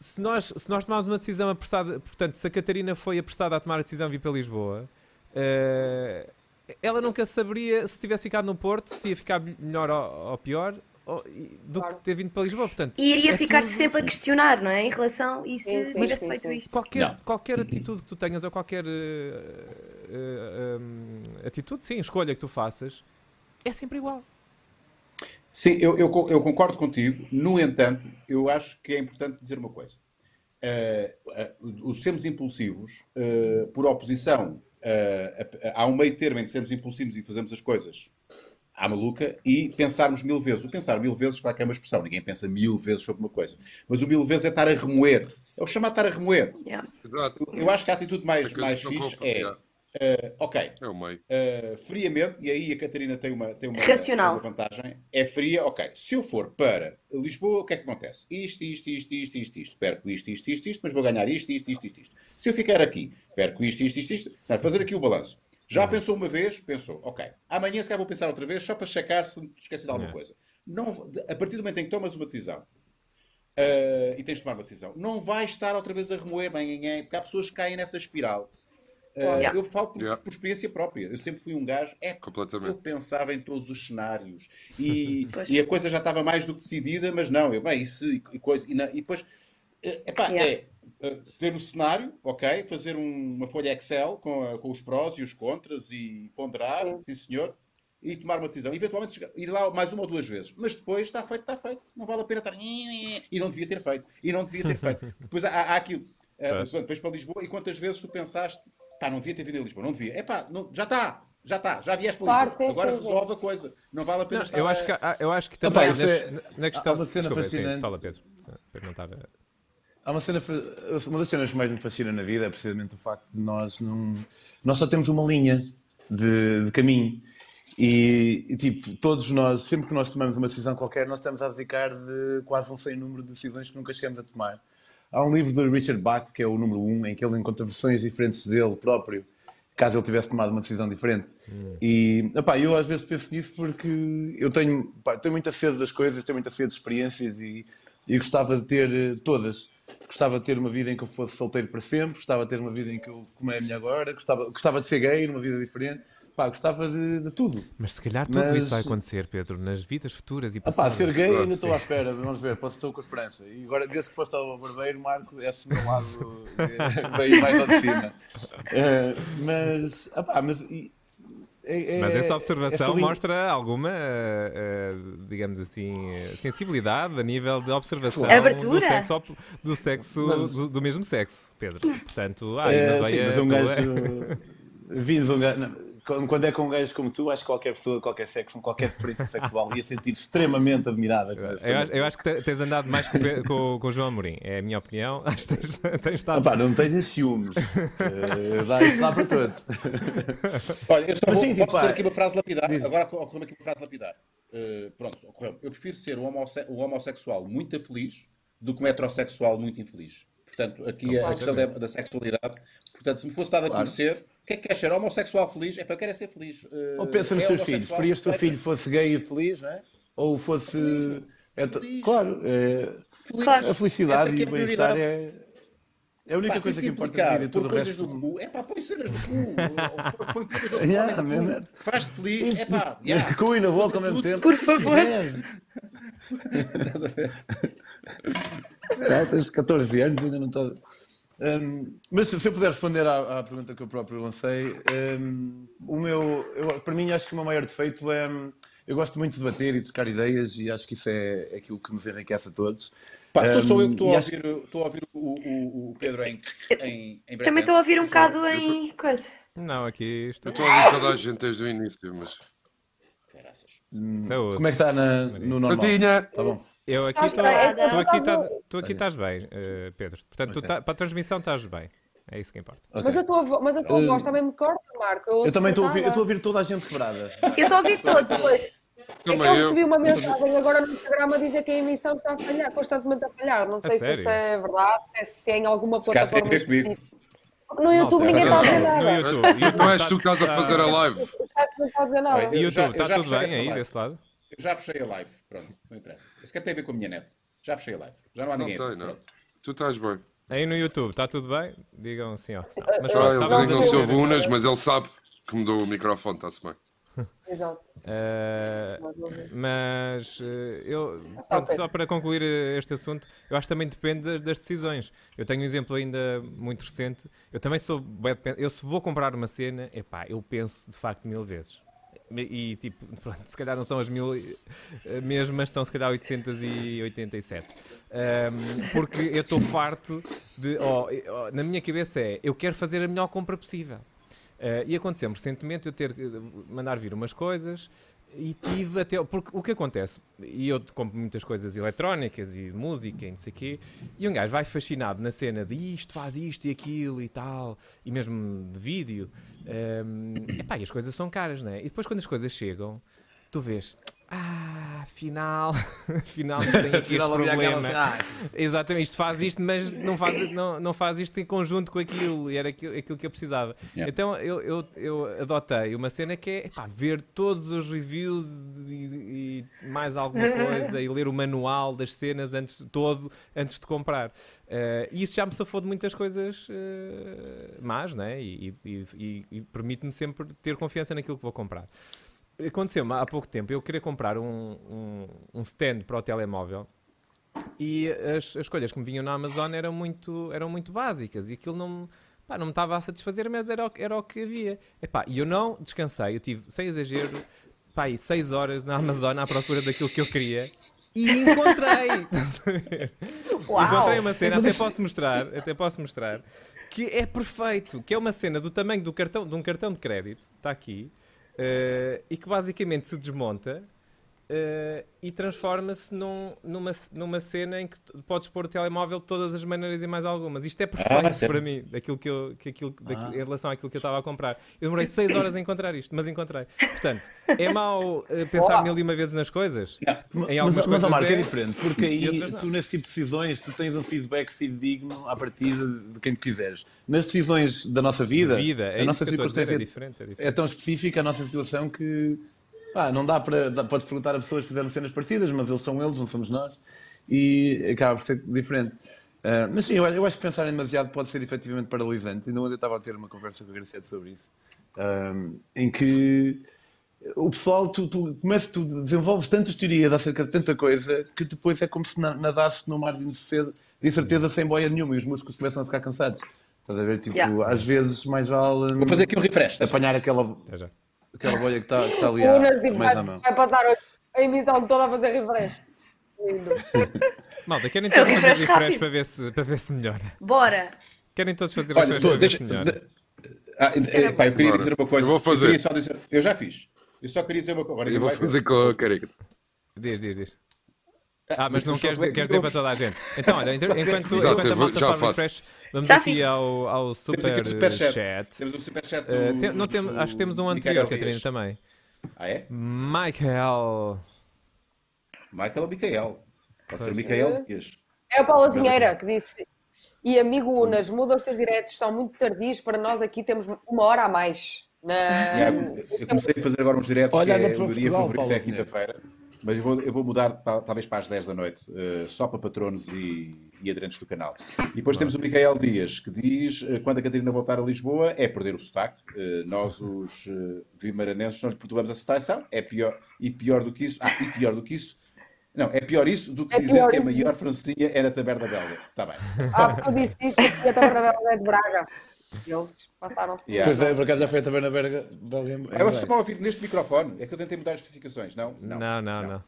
se nós, se nós tomarmos uma decisão apressada, portanto, se a Catarina foi apressada a tomar a decisão de vir para Lisboa, uh, ela nunca saberia se tivesse ficado no Porto, se ia ficar melhor ou, ou pior, do claro. que ter vindo para Lisboa. Portanto, e iria é ficar tudo... sempre a questionar, não é? Em relação e se tivesse feito isto. Qualquer, qualquer atitude que tu tenhas ou qualquer uh, uh, um, atitude, sim, escolha que tu faças, é sempre igual. Sim, eu, eu, eu, concordo contigo. No entanto, eu acho que é importante dizer uma coisa. Uh, os sermos impulsivos, por oposição, há um meio termo entre sermos impulsivos e fazermos as coisas à maluca e pensarmos mil vezes. O pensar mil vezes, claro que é uma expressão, ninguém pensa mil vezes sobre uma coisa. Mas o mil vezes é estar a remoer. É o chamado estar a remoer. Yeah. Eu, eu, acho que a atitude mais, é mais fixe é. Uh, ok. É o meio. Uh, friamente, e aí a Catarina tem uma, tem uma, Racional. Tem uma vantagem. É fria, ok. Se eu for para Lisboa, o que é que acontece? Isto, isto, isto, isto, isto, isto. Perco isto, isto, isto, isto, mas vou ganhar isto, isto, isto, isto, isto. Se eu ficar aqui, perco isto, isto, isto, isto. Não, fazer aqui o balanço. Já pensou uma vez? Pensou. Ok. Amanhã se calhar vou pensar outra vez, só para checar se me esqueci de alguma coisa. Não, a partir do momento em que tomas uma decisão uh, e tens de tomar uma decisão, não vais estar outra vez a remoer, bem, bem, porque há pessoas que caem nessa espiral. Uh, yeah. Eu falo por, yeah. por, experiência própria. Eu sempre fui um gajo. É, eu pensava em todos os cenários e, e, a coisa já estava mais do que decidida, mas não, eu, bem, isso e, e coisa. E, e depois, eh, epá, yeah. é ter o cenário, ok? Fazer um, uma folha Excel com, a, com, os prós e os contras e ponderar, sim, sim senhor. e tomar uma decisão. Eventualmente chegar- ir lá mais uma ou duas vezes. Mas depois está feito, está feito. Não vale a pena estar. E não devia ter feito. E não devia ter feito. Depois há, há aquilo. eh, Pois. portanto, Depois para Lisboa. E quantas vezes tu pensaste, pá, não devia ter vindo a Lisboa? Não devia. Epá, não, já está. Já está. Já vieste para Claro, Lisboa. sim, Agora sim, sim. resolve a coisa. Não vale a pena Não, estar eu, a- acho que, há- eu acho que Opa, também isso é- na questão. há uma cena Desculpa, sim, fascinante. fala, Pedro. A- Há uma cena, uma das cenas que mais me fascina na vida é precisamente o facto de nós não. Nós só temos uma linha de, de caminho. E, e, tipo, todos nós, sempre que nós tomamos uma decisão qualquer, nós estamos a abdicar de quase um sem número de decisões que nunca chegamos a tomar. Há um livro de Richard Bach, que é o número um, em que ele encontra versões diferentes dele próprio, caso ele tivesse tomado uma decisão diferente. E epá, eu às vezes penso nisso porque eu tenho, tenho muita sede das coisas, tenho muita sede de experiências e, e gostava de ter eh, todas. Gostava de ter uma vida em que eu fosse solteiro para sempre, gostava de ter uma vida em que eu como é a minha agora, gostava, gostava de ser gay numa vida diferente, pá, gostava de, de tudo. Mas se calhar tudo Mas- isso vai acontecer, Pedro, nas vidas futuras e Ah pá, passadas. ser gay ainda estou sim. à espera, vamos ver, posso estar com a esperança. E agora, desde que foste ao barbeiro, Marco, esse meu lado eh, veio mais ao de cima. Eh, mas, ah pá, mas. e- é- é- Mas essa essa observação linha- mostra alguma, eh, eh, digamos assim, sensibilidade a nível de observação Abertura. do sexo, op- do, sexo Mas- do, do mesmo sexo, Pedro. Portanto, ah, É, ainda sim, veio mas a um tua- gajo. Vindo de um gajo. Não, quando- Quando é com um gajo como tu, acho que qualquer pessoa de qualquer sexo, qualquer preferência sexual, ia sentir extremamente admirada. Eu acho, eu acho que te- tens andado mais com, o com, com o João Amorim, é a minha opinião. Acho que tens, tens estado. pá, não tenhas ciúmes. Eh, dá isso lá para todos. Olha, eu só Mas vou, sim, tipo, posso pá, aqui uma frase lapidar. diz. Agora ocorreu-me aqui uma frase lapidar. Uh, pronto, ocorreu Eu prefiro ser um, homosse- um homossexual muito feliz do que um heterossexual muito infeliz. Portanto, aqui a, a questão da, da sexualidade. Portanto, se me fosse dado a Claro. conhecer, o que é que queres ser? Homossexual feliz? É para eu quero é ser feliz. Uh, Ou pensa nos é teus filhos. Preferias que o teu filho fosse gay e feliz, não é? Ou fosse. Feliz, é- feliz. Claro, é- feliz. Claro. a felicidade Essa aqui e é o a bem-estar é. É a única Pá, se coisa que se importa na vida, tudo o resto. do cu, é pá, põe cenas do cu. Ou põe coisas do cu. Yeah, do cu. Faz-te feliz, é pá. yeah. Com e na boca ao mesmo tempo. Por favor. É. Estás a ver? Já tens 14 anos, ainda não estás. Hum, mas se eu puder responder à, à pergunta que eu próprio lancei, hum, o meu, eu- para mim, acho que o meu maior defeito é. hum, Eu gosto muito de debater e de trocar ideias e acho que isso é aquilo que nos enriquece a todos. Pá, sou só eu que Hum, estou a acho- ouvir, estou a ouvir o, o, o Pedro em, em, em Também estou a ouvir um bocado em coisa. Não, aqui isto Eu estou a ouvir toda a gente desde o início, mas. Saúde. Como é que está na- no normal? Santinha! Tá bom. Eu aqui estou. Tu aqui tá tu aqui estás bem, eh, Pedro. Portanto, tu Ok. tá- para a transmissão estás bem. É isso que importa. Ok. Mas a tua, vo- mas a tua voz também me corta, Marco. Eu ouço também estou a ouvir, eu estou a ouvir toda a gente quebrada. Eu estou a ouvir todos. Pois, é eu eu. recebi uma mensagem agora no Instagram a dizer que a emissão está a falhar, constantemente a falhar. Não sei se isso é verdade, se é- é em alguma plataforma no YouTube ninguém está a dizer No nada. YouTube. YouTube Então és tu que estás a tá- fazer a live. O chat não está a dizer nada. E Eu YouTube, eu está tudo bem aí desse lado? Eu já fechei a live. Pronto, não interessa. Isso quer tem a ver com a minha net. Já fechei a live. Já não há Não ninguém. tem, não. Pronto. Tu estás bem. Aí no YouTube, está tudo bem? Digam sim ou não. Mas Ah, Ah, eles Não, dizem que não se ouve unas, mas ele sabe que mudou o microfone, está-se bem. Exato. Eh, mas eh, eu, pronto, só para concluir eh, este assunto, eu acho que também depende das, das decisões. Eu tenho um exemplo ainda muito recente. Eu também sou. Eu se vou comprar uma cena, epá, eu penso de facto mil vezes. E, tipo, pronto, se calhar não são as mil eh, mesmas, são se calhar 887. Ahm, porque eu estou farto de. ó, na minha cabeça é, eu quero fazer a melhor compra possível. Eh, e aconteceu-me recentemente eu ter que mandar vir umas coisas e tive até. Porque o que acontece? E eu compro muitas coisas eletrónicas e música e não sei o quê, e um gajo vai fascinado na cena de isto, faz isto e aquilo e tal, e mesmo de vídeo. ehm, epá, e as coisas são caras, né? E depois quando as coisas chegam, tu vês. Ah, afinal, afinal isto tem aqui este Afinal, problema. ah, Exatamente, isto faz isto, mas não faz, não, não faz isto em conjunto com aquilo, e era aquilo, aquilo que eu precisava. Yeah. Então eu, eu, eu adotei uma cena que é epá, ver todos os reviews e, e mais alguma coisa e ler o manual das cenas antes, todo antes de comprar. Eh, E isso já me safou de muitas coisas eh, más, né? E, e- e- e permite-me sempre ter confiança naquilo que vou comprar. Aconteceu-me há pouco tempo eu queria comprar um, um, um stand para o telemóvel e as, as escolhas que me vinham na Amazon eram muito, eram muito básicas e aquilo não, me- pá, não me estava a satisfazer, mas era, o que- era o que havia. Epá, e eu não descansei, eu tive, sem exagero, pá, aí 6 horas na Amazon à procura daquilo que eu queria e encontrei. Uau! Encontrei uma cena, até posso mostrar, até posso mostrar, que é perfeito, que é uma cena do tamanho do cartão, de um cartão de crédito, está aqui, eh, e que basicamente se desmonta eh, e transforma-se num- numa, numa cena em que podes pôr o telemóvel de todas as maneiras e mais algumas. Isto é perfeito sério? para mim, daquilo que eu, que aquilo, daqui- em relação àquilo que eu estava a comprar. Eu demorei 6 horas a encontrar isto, mas encontrei. Portanto, é mau eh, pensar mil e uma vezes nas coisas? Não. Em Mas, algumas mas, coisas ó, Marco, é é, diferente, porque aí tu nesse tipo de decisões tu tens um feedback fidedigno à partida de quem tu quiseres. Nas decisões da nossa vida, vida, é a nossa isso que eu estou a dizer, é circunstância diferente. É diferente. é tão específica a nossa situação que pá, não dá para. dá- podes perguntar a pessoas que fizeram cenas parecidas, mas eles são eles, não somos nós, e acaba por ser diferente. Ah, mas sim, eu, acho- eu acho que pensar em demasiado pode ser efetivamente paralisante. Ainda ontem eu estava a ter uma conversa com a Graciete sobre isso, Ah, em que o pessoal, tu, tu, começas, tu desenvolves tantas teorias acerca de tanta coisa que depois é como se na- nadasses num mar de incerteza, sem boia nenhuma e os músculos começam a ficar cansados. Estás a ver? Tipo, Yeah. às vezes mais vale Vou fazer aqui um refresh. apanhar aquela. Aquela boia que está que tá ali à, mais vai, à mão. vai passar hoje a emissão toda a fazer refresh. Lindo. Malta, querem é todos fazer refresh rápido. para ver, se, para ver se melhora. Bora! Querem todos fazer Olha, refresh tô- para ver deixa, se melhora. de- ah, eh, pá, eu queria Bora. dizer uma coisa. Eu vou fazer. só dizer- eu já fiz. Eu só queria dizer uma coisa. Agora Eu vou vai ver. fazer com a careca. Diz, diz, diz. Ah, mas não só queres, é queres dizer para toda a gente. Então, olha, enquanto, enquanto eu a malta já faz refresh, vamos Já aqui ao, ao Temos super, aqui o superchat. chat. Temos um superchat do, Uh, tem- não tem- do acho que temos um anterior, Catarina, também. Ah, é? Michael. Michael ou Micael? Pode ser o Micael Dias. É a Paula Zinheira que disse. E amigo Unas, muda os teus diretos, são muito tardios para nós aqui temos uma hora a mais. Na... Yeah, eu comecei a fazer agora uns diretos, Olha, que é o meu dia favorito Paulo é quinta-feira. Mas eu vou, eu vou mudar talvez para as 10 da noite, eh, só para patronos e, e aderentes do canal. E depois temos o Micael Dias, que diz, eh, quando a Catarina voltar a Lisboa, é perder o sotaque. Eh, nós, os uh, vimaranenses, não lhe perturbamos a citação. É pior, e pior do que isso, ah, e pior do que isso, não, é pior isso do que É dizer que a maior francinha era a Taberna Belga. Está bem. Ah, porque eu disse isso e a Taberna Bela é de Braga. Eles passaram-se por Yeah. Pois é, por acaso já foi a Berga. Belga em- em Ah, vocês estão a ouvir neste microfone? É que eu tentei mudar as especificações. Não? Não, não, não.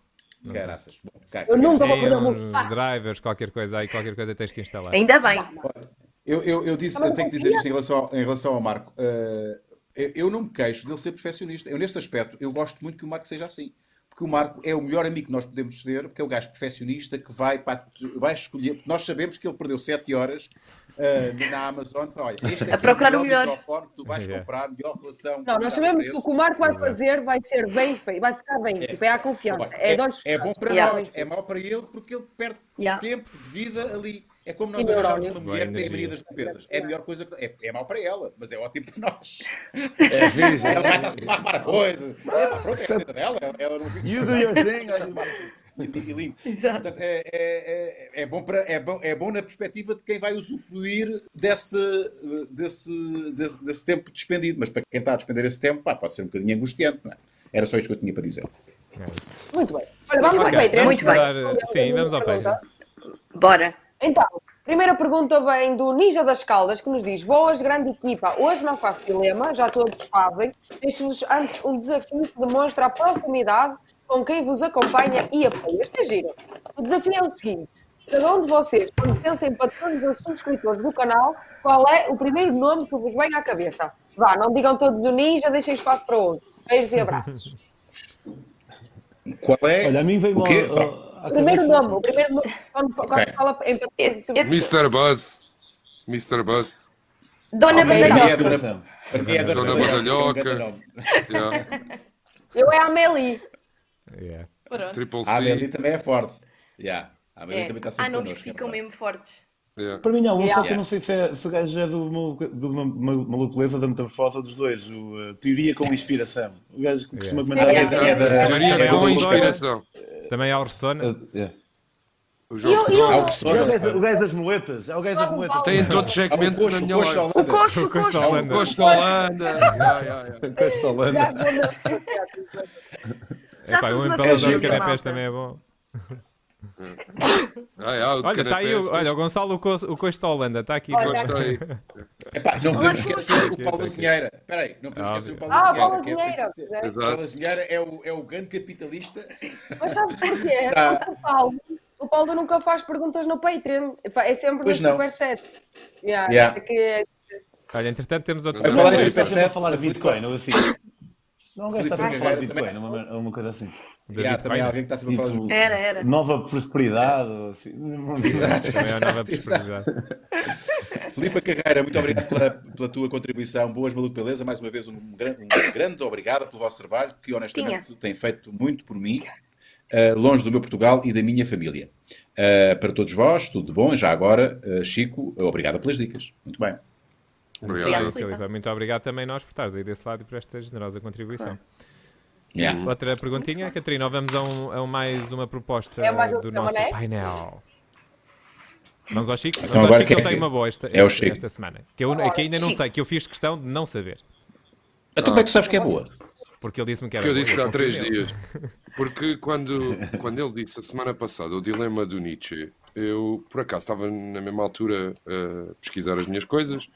Caraças. Bom, cá, Eu nunca vou uns sotaque. drivers, qualquer coisa aí, qualquer coisa tens que instalar. Ainda bem. Eu, eu, eu disse, eu tenho que dizer isto em relação ao, em relação ao Marco. Uh, eu, eu não me queixo dele ser perfeccionista. Eu, neste aspecto, eu gosto muito que o Marco seja assim. Porque o Marco é o melhor amigo que nós podemos ter, porque é o gajo perfeccionista que vai, para, vai escolher. Nós sabemos que ele perdeu 7 horas uh, na Amazon. Olha, este é A procurar o melhor. microfone que tu vais Yeah. comprar, melhor relação. Não, nós melhor sabemos que o que o Marco vai fazer vai ser bem feito, vai ficar bem. Tipo, é a confiança. É, É, é bom para Yeah. nós, é mau para ele porque ele perde Yeah. tempo de vida ali. É como nós E arranjarmos neurónio. uma mulher que tem mania das limpezas. É a melhor coisa que. É, é mau para ela, mas é ótimo para nós. É. Ela vai estar sempre a arrumar a coisa. É, pronto, é a cena dela. Ela, não fica You do your thing. E, e limpo. Exato. Portanto, é, é, é, é, bom para, é, bom, é bom na perspectiva de quem vai usufruir desse, desse, desse, desse tempo despendido. Mas para quem está a despender esse tempo, pá, pode ser um bocadinho angustiante. Não é? Era só isto que eu tinha para dizer. Muito bem. Olha, vamos ao Ok, Patreon. muito bem. mudar- Sim, vamos ao Patreon. Bora. Então, primeira pergunta vem do Ninja das Caldas, que nos diz: Boas, grande equipa. Hoje não faço dilema, já todos fazem. Deixo-vos antes um desafio que demonstra a proximidade com quem vos acompanha e apoia. Isto é giro. O desafio é o seguinte: cada um de vocês, quando pensem em patrões ou subscritores do canal, qual é o primeiro nome que vos vem à cabeça? Vá, não digam todos o Ninja, deixem espaço para outros. Beijos e abraços. Qual é? Olha, a mim veio O O primeiro nome, o primeiro nome, quando, fala e subscritores. Mr. Buzz. Mr. Buzz. Dona Ok. Para mim é a Badalhoca. Dona- Atenção. para mim é a Dona Dona Badalhoca. Yeah. Eu é a Amélie. Yeah. Pronto. Triple A Amélie C. também é forte. Yeah. A Amélie É. também está Ah, sempre nomes connosco, que é ficam mesmo fortes. Yeah. Para mim há um, só Yeah. que eu não sei se, é, se o gajo é do, maluco- do ma- ma- maluco beleza da metamorfose dos dois. O uh, Teoria com Inspiração. O gajo que costuma comentar. Yeah. É da- Teoria é com inspiração. Também há o Ressona. Uh, yeah. O João E eu- Há o é o gajo, o gajo das moletas. É o gajo das moletas. Tem todo o segmento na coxo, minha o coxo da. O Holanda. coxo, o Costa coxo. Holanda. Da Holanda. Yeah, yeah, yeah. Costa Já Holanda. Já Epá, somos um uma também é bom. Ah, é, o de Olha, está aí, o, olha, o Gonçalo, o o da Holanda, está aqui. Olha. Gostei. Epá, não podemos esquecer o Paulo da aqui. Zinheira. Espera aí, não podemos Ah, esquecer o Paulo Ah, da a bola Zinheira. que é dinheiro. preciso- né? O Paulo da Zinheira é o, é o grande capitalista. Mas sabes porquê? Está- o Paulo, o Paulo nunca faz perguntas no Patreon. É sempre Pois no não. Superchat. Yeah, Yeah. é que- Olha, entretanto, temos outro. Vai Não falar de Bitcoin ou assim. Não gosta de estar sempre a falar de Filipe Bitcoin, uma, uma coisa assim. Yeah, Bitcoin. também há alguém que está sempre a falar Tipo, de Era, era. nova prosperidade assim. Exato, Também é nova prosperidade. Filipe Carreira, muito obrigado pela, pela tua contribuição. Boas, Maluco Beleza. Mais uma vez, um grande, um grande obrigado pelo vosso trabalho, que honestamente tem feito muito por mim, eh, longe do meu Portugal e da minha família. Eh, para todos vós, tudo de bom. Já agora, eh, Chico, obrigado pelas dicas. Muito bem. Obrigado. Obrigado. Filipe. Muito obrigado também nós por estares aí desse lado e por esta generosa contribuição. Yeah. Outra perguntinha, Catarina, ou vamos a, um, a mais uma proposta É mais um do nosso né? painel. Vamos ao Chico? Então Vamos ao agora Chico, que ele é tem que- uma boa esta, É o Chico. esta semana. Que, eu, que ainda não Chico. sei, que eu fiz questão de não saber. Então, como é que tu sabes que é boa? Porque ele disse-me que era Porque eu disse há três dias. Porque quando, quando ele disse a semana passada o dilema do Nietzsche, eu por acaso estava na mesma altura a pesquisar as minhas coisas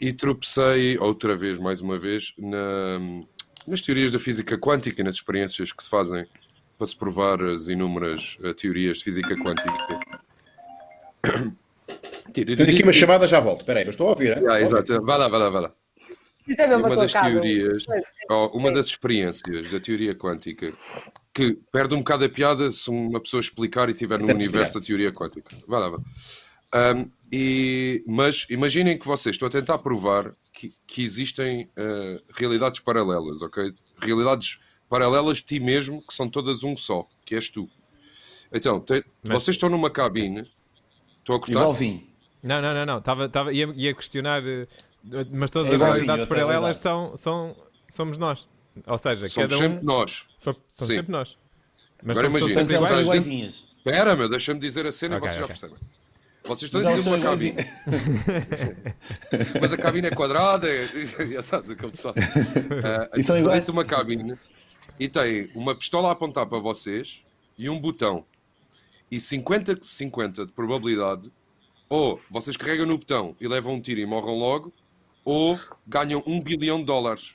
e tropecei outra vez, mais uma vez, na- nas teorias da física quântica e nas experiências que se fazem para se provar as inúmeras eh, teorias de física quântica. Tenho aqui uma chamada, já volto. Espera aí, eu estou a ouvir. hein? Ah, exato. Vai lá, vai lá, vai lá. É uma das teorias, uma das experiências da teoria quântica que perde um bocado a piada se uma pessoa explicar e tiver no universo da teoria quântica. Vai lá, vai. Um, e, mas imaginem que vocês estão a tentar provar que, que existem uh, realidades paralelas, ok? Realidades paralelas de ti mesmo que são todas um só, que és tu. Então, te- Mas- vocês estão numa cabine, estão a cortar? Igualzinho. Não, não, não, não. Tava, tava, ia, ia questionar, eh, mas todas É as realidades outra paralelas são, são, somos nós. Ou seja, Somos cada sempre um. nós. São, são Sim. sempre nós. Mas Agora somos todos imagina, sempre são iguais. iguaizinhas. Espera, meu, deixa-me dizer a cena Ok, e vocês ok. já percebem. Vocês estão dentro de uma cabine. Mas a cabine é quadrada, é. Já sabe do que eu pessoal. E são iguais? dentro de uma cabine e tem uma pistola a apontar para vocês e um botão. E 50-50 de probabilidade, ou vocês carregam no botão e levam um tiro e morram logo, ou ganham um bilhão de dólares.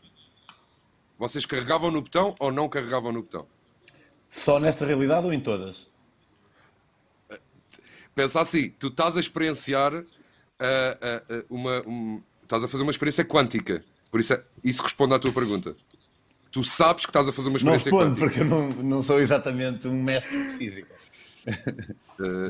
Vocês carregavam no botão ou não carregavam no botão? Só nesta realidade ou em todas? Pensa assim, tu estás a experienciar ah, ah, ah, uma, um- estás a fazer uma experiência quântica. Por isso, é- isso responde à tua pergunta. Tu sabes que estás a fazer uma Não experiência respondo, quântica. porque eu não, não sou exatamente um mestre de física.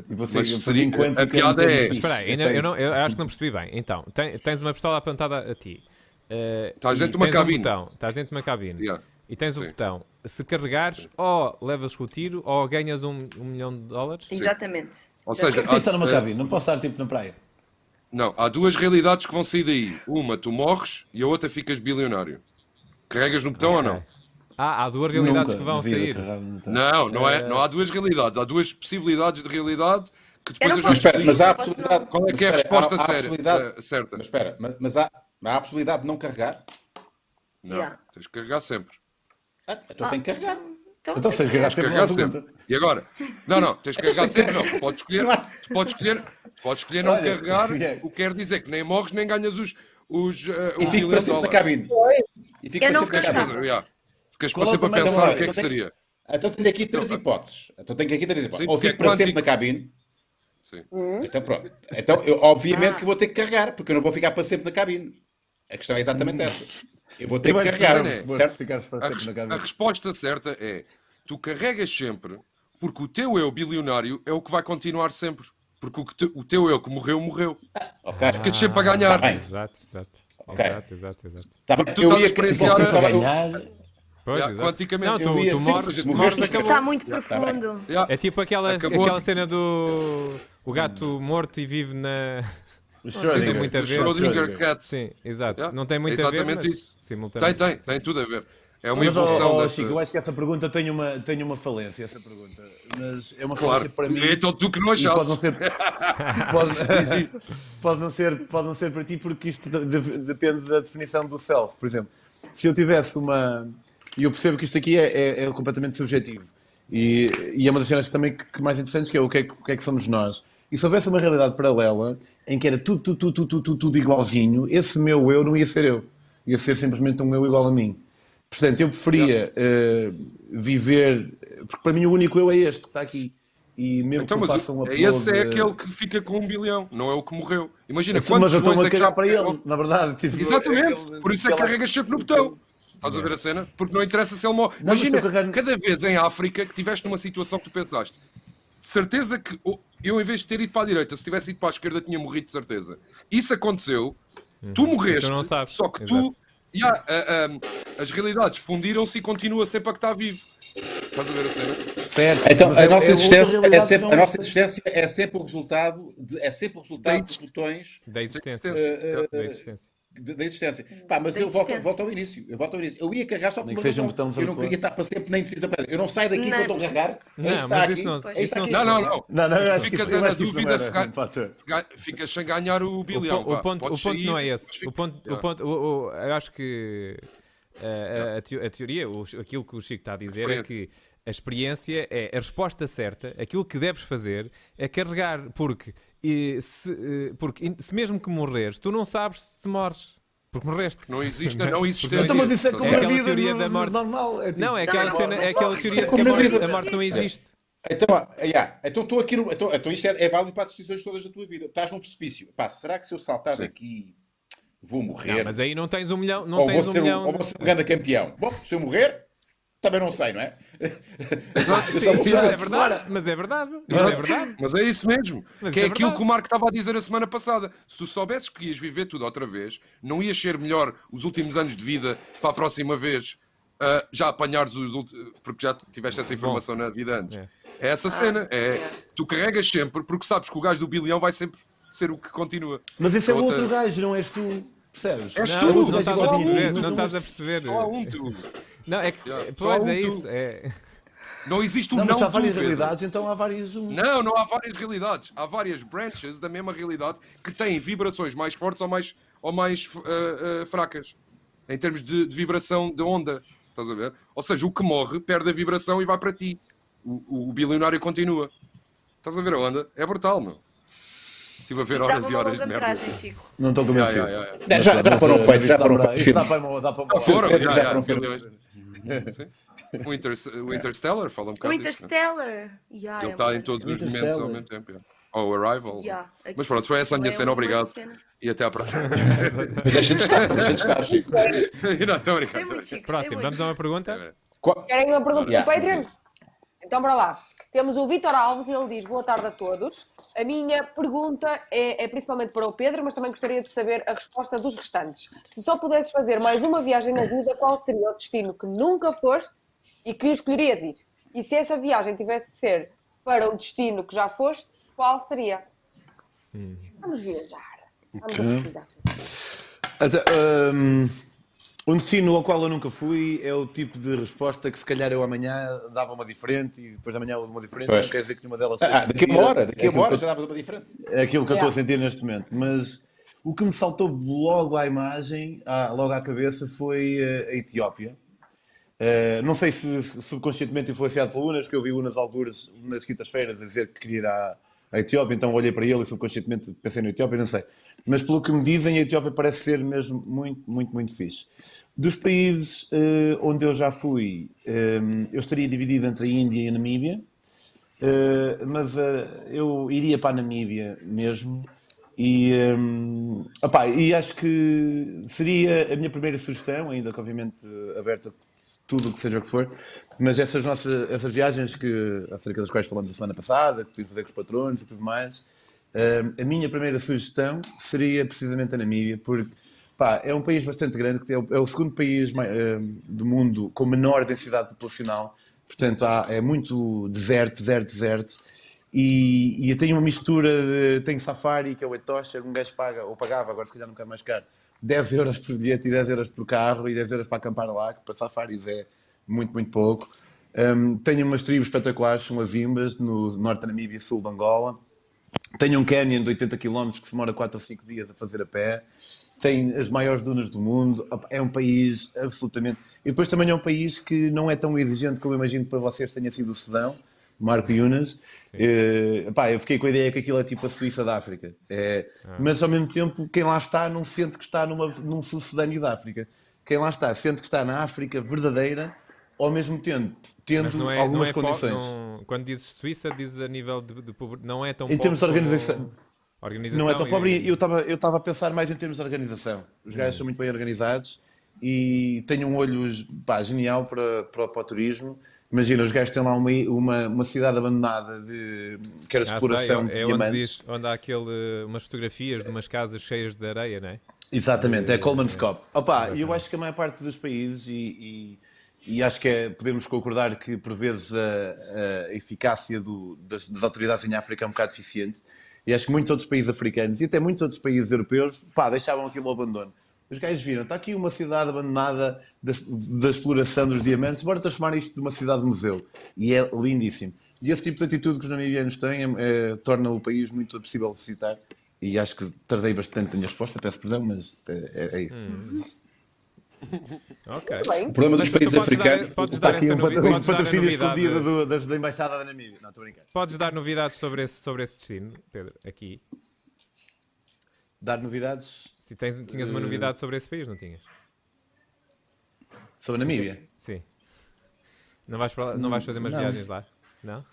E você, mas seria- a piada é é. Espera aí, É eu, isso. não, eu acho que não percebi bem. Então, ten- tens uma pistola apontada a ti. Eh, Estás dentro de uma cabine. Um botão, estás dentro de uma cabine. Yeah. E tens o Sim. botão. Se carregares, ou levas com o tiro, ou ganhas um, um milhão de dólares. Exatamente. Ou seja, Preciso estar numa há- cabine, não posso estar tipo na praia. Não, há duas realidades que vão sair daí. Uma, tu morres e a outra ficas bilionário. Carregas no botão ou não? Ah, há duas realidades Nunca que vão sair. Não, não, é, não há duas realidades. Há duas possibilidades de realidade que depois Eu eu, não já Mas espera, mas há a possibilidade. Qual é que é a resposta há- há a séria- possibilidade- eh, certa? Mas espera, mas, mas há, há a possibilidade de não carregar? Não, Yeah. tens que carregar sempre. Ah, então tem que carregar. Então, Então, se carregaste Tens que carregar sempre. pergunta. E agora? Não, não, tens que Então carregar sem sempre. Não, podes escolher, Não há- tu podes escolher, podes escolher não Olha, carregar, o que quer dizer que nem morres nem ganhas os, os, eh, E o fico para sempre na cabine. E fico Eu para não sempre na cabine. Yeah, Ficas Qual para sempre a pensar o que é que Então seria. Então tenho aqui três hipóteses. Então tenho aqui três hipóteses. Sim, Ou porque fico é para sempre quântico. na cabine. Sim. Então pronto. Então, eu, obviamente Ah. que vou ter que carregar, porque eu não vou ficar para sempre na cabine. A questão é exatamente essa. Eu vou ter que carregar, né? certo? A, a resposta certa é: tu carregas sempre, porque o teu eu bilionário é o que vai continuar sempre. Porque o, que te- o teu eu que morreu, morreu. Ok. Ficas sempre a ganhar. Tá. Exato, exato. Ok. Exato, exato, exato. Tá. Porque tu eu estás a ia experienciar a- eu- Ganhar. Pois, Yeah, exato. quanticamente. Não, tu, tu morres, morres, acabou. Está muito Tá profundo. Yeah. É tipo aquela, Acabou. aquela cena do o gato morto e vive na. O tem Schrödinger. muito a O ver. Schrödinger Cat. Sim, exato. Yeah, Não tem muito é a ver, exatamente mas isso. Tem, simultaneamente. tem, tem tudo a ver. É uma Mas, evolução ó, desta. Chico, eu acho que essa pergunta tem uma, tem uma falência, essa pergunta. Mas é uma Claro. falência para mim. Então tu que não E pode não ser pode, pode não ser pode não ser para ti porque isto de- de- depende da definição do self por exemplo se eu tivesse uma e eu percebo que isto aqui é, é- é completamente subjetivo E, e é uma das cenas também que, que mais interessantes que é o que é, o que é que somos nós. E se houvesse uma realidade paralela em que era tudo, tudo, tudo, tudo, tudo, tudo, igualzinho, esse meu eu não ia ser eu. Ia ser simplesmente um eu igual a mim. Portanto, eu preferia eh, viver, porque para mim o único eu é este que está aqui. E mesmo Então, que mas faça um o- upload, esse é aquele que fica com um bilhão, não é o que morreu. Imagina Sim, quantos mas eu joões a é que cagar já para ele, na verdade. Tipo, Exatamente, aquele- por isso é que carregas sempre no botão. Estás a ver a cena? Porque não interessa se ele morre. Não, Imagina, carregar- cada vez em África que estiveste numa situação que tu pensaste, de certeza que eu, em vez de ter ido para a direita, se tivesse ido para a esquerda, tinha morrido de certeza. Isso aconteceu, tu morreste, Então não sabes. só que Exato. tu. Ya, a- a- as realidades fundiram-se e continua sempre a que está vivo. Estás a ver a cena? Certo, Então, a é- nossa, é existência é sempre, a nossa existência é sempre o resultado de, é sempre o resultado dos botões Da existência. Eh, Da existência. Da existência. Pá, mas eu volto, volto ao início. Eu volto ao início. Eu ia carregar só por Nem uma que seja um razão. botão Eu não queria estar para sempre nem decisa para Eu não saio daqui Não. quando estou a carregar. Não, é está mas aqui. isso não- é está aqui. Não, não, não. Não, não, eu acho Ficas eu é na não dúvida era se ga- se ga- ficas sem ganhar o O, bilhão. po- o ponto, o ponto não é esse. O ponto, o ponto, o- o- eu acho que uh, a, a teo- a teoria, o- aquilo que o Chico está a dizer é que a experiência é a resposta certa, aquilo que deves fazer é carregar, porque, e se, eh, porque se mesmo que morreres, tu não sabes se morres. Porque morreste. Não existe a não existência. Então, mas isso é como É a aquela vida teoria no- da morte. normal. É tipo, Não, é aquela, não, cena, é aquela teoria de como que a morte, vida. a morte não existe. Então, ah, yeah, então estou aqui no. Então, então isto é, é válido para as decisões todas da tua vida. Estás num precipício. Pá, será que se eu saltar Sim. daqui vou morrer? Não, mas aí não tens um milhão. Não ou, vou tens um ser um, milhão. ou vou ser um grande campeão? Bom, se eu morrer, também não sei, não é? Exato. Sim, saber é verdade, mas é verdade. É verdade. Mas é isso mesmo. Mas que é é, aquilo que o Marco estava a dizer a semana passada. Se tu soubesses que ias viver tudo outra vez, não ias ser melhor os últimos anos de vida para a próxima vez ah, já apanhares os últimos. Porque já tiveste essa informação na vida antes. É. É, essa cena. É, é. Tu carregas sempre porque sabes que o gajo do bilhão vai sempre ser o que continua. Mas esse é o Outra- outro gajo, não és tu. Percebes? És Não, tu, não, estás gajo a perceber. mas Não estás a perceber. Só há um tu. Não, é que. Yeah, só Pois há um é tu. isso. É. Não existe um Não, não, mas há tu, várias Pedro. realidades, então há vários um. Não, não há várias realidades. Há várias branches da mesma realidade que têm vibrações mais fortes ou mais, ou mais ah, ah, fracas. Em termos de, de vibração de onda. Estás a ver? Ou seja, o que morre perde a vibração e vai para ti. O, o, bilionário continua. Estás a ver a onda? É brutal, meu. Estive a ver Isso horas e horas de merda. Não estou convencido. Já, já, já foram feitos, já foram feitos já, foram bilhões. Sim. O, Inter, o Interstellar fala um O bocado disso, né? Interstellar. Yeah, Ele é está uma- em todos os Interstellar. momentos ao mesmo tempo. yeah. Ou Arrival. Yeah, Mas pronto, foi essa a minha é cena, obrigado. cena. E até à próxima. Mas deixa de estar, deixa de estar, Chico. não, estou foi Próximo, vamos a uma pergunta? Qual- Querem uma pergunta do Patreon? Então, para lá. Temos o Vitor Alves e ele diz boa tarde a todos. A minha pergunta é, é principalmente para o Pedro, mas também gostaria de saber a resposta dos restantes. Se só pudesses fazer mais uma viagem na vida, qual seria o destino que nunca foste e que escolherias ir? E se essa viagem tivesse de ser para o destino que já foste, qual seria? Vamos viajar. Vamos a precisar. Até, hum, um destino ao qual eu nunca fui é o tipo de resposta que se calhar eu amanhã dava uma diferente e depois amanhã uma diferente. Pois. Não quer dizer que nenhuma delas Ah, seja daqui a uma hora, daqui a uma hora já dava uma eu- É aquilo que eu estou Yeah. a sentir neste momento. Mas o que me saltou logo à imagem, à- logo à cabeça, foi eh, a Etiópia. Eh, não sei se subconscientemente influenciado por Unas, que eu vi Unas algures nas quintas-feiras a dizer que queria ir à, à Etiópia, então olhei para ele e subconscientemente pensei na Etiópia, não sei. Mas pelo que me dizem, a Etiópia parece ser mesmo muito, muito, muito fixe. Dos países eh, onde eu já fui, eh, eu estaria dividido entre a Índia e a Namíbia. Uh, mas uh, eu iria para a Namíbia mesmo e, um, opá, e acho que seria a minha primeira sugestão, ainda que obviamente uh, aberta a tudo o que seja o que for, mas essas nossas essas viagens que, acerca das quais falamos a semana passada, que tive a fazer com os patronos e tudo mais, um, a minha primeira sugestão seria precisamente a Namíbia, porque pá, é um país bastante grande, que é o, é segundo país um, do mundo com menor densidade populacional, Portanto, há, é muito deserto, deserto, deserto. E, e tem uma mistura de. Tem safari, que é o Etosha, um gajo paga, ou pagava, agora se calhar nunca é mais caro, 10 euros por bilhete e 10 euros por carro e 10 euros para acampar lá, que para safaris é muito, muito pouco. Um, tem umas tribos espetaculares, são as Imbas, no norte da Namíbia e sul de Angola. Tem um canyon de 80 km que se demora 4 ou 5 dias a fazer a pé. tem as maiores dunas do mundo, é um país absolutamente. E depois também é um país que não é tão exigente como eu imagino para vocês tenha sido o Sedão, Marco Yunas. Eh, epá, eu fiquei com a ideia que aquilo é tipo a Suíça da África. É, Mas ao mesmo tempo, quem lá está não sente que está numa, num sucedâneo da África. Quem lá está sente que está na África verdadeira, ao mesmo tempo tendo é, algumas é condições. não- quando dizes Suíça, dizes a nível de, de pobre- não é tão Em termos de pobre como- organização. organização Não é tão e- pobre. Eu estava eu a pensar mais em termos de organização. Os gajos são muito bem organizados e têm um olho pá, genial para, para, para o turismo. Imagina, os gajos têm lá uma, uma, uma cidade abandonada de que era Ah, sei, exploração é, de é onde, diamantes. diz, onde há aquele, umas fotografias de umas casas cheias de areia, não é? Exatamente, é Coleman's Cop. Opa, e eu acho que a maior parte dos países, e, e, e acho que é- podemos concordar que por vezes a, a eficácia do- das, das autoridades em África é um bocado deficiente, e acho que muitos outros países africanos e até muitos outros países europeus, pá, deixavam aquilo ao abandono. Os gajos viram, está aqui uma cidade abandonada da, da exploração dos diamantes, bora transformar isto numa cidade-museu. E é lindíssimo. E esse tipo de atitude que os namibianos têm é- é- torna o país muito possível de visitar. E acho que tardei bastante na minha resposta, peço perdão, mas é, é- é isso. Ok. Muito bem. O problema dos países podes dar- africanos. podes Está dar aqui um, patrocínio escondido do- das- da Embaixada da Namíbia. Não, estou a brincar. Podes dar novidades sobre esse, sobre esse destino, Pedro, aqui. Dar novidades Se tens, tinhas uma Eh, novidade sobre esse país, não tinhas? sobre a Namíbia. Sim. Não vais, lá- não vais fazer umas Não. viagens lá? Não?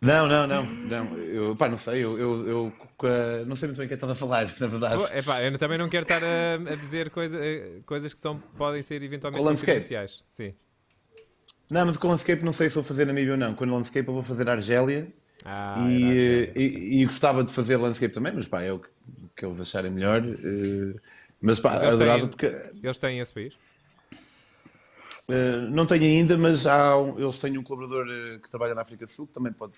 Não, não, não. não. Eu, pá, não sei. Eu, eu, eu, não sei muito bem o que é estás a falar, na verdade. Pô, epá, eu também não quero estar a, a dizer coisa, eh, coisas que são, podem ser eventualmente confidenciais. Sim. Não, mas com o landscape não sei se vou fazer Namíbia ou não. Com o landscape eu vou fazer Argélia. Ah, e, e, e gostava de fazer landscape também, mas pá, é o que, que eles acharem melhor. eh, mas pá, Mas eles adorava têm- porque. Eles têm esse país? Uh, não tenho ainda, mas há um, eles têm um colaborador uh, que trabalha na África do Sul, que também pode,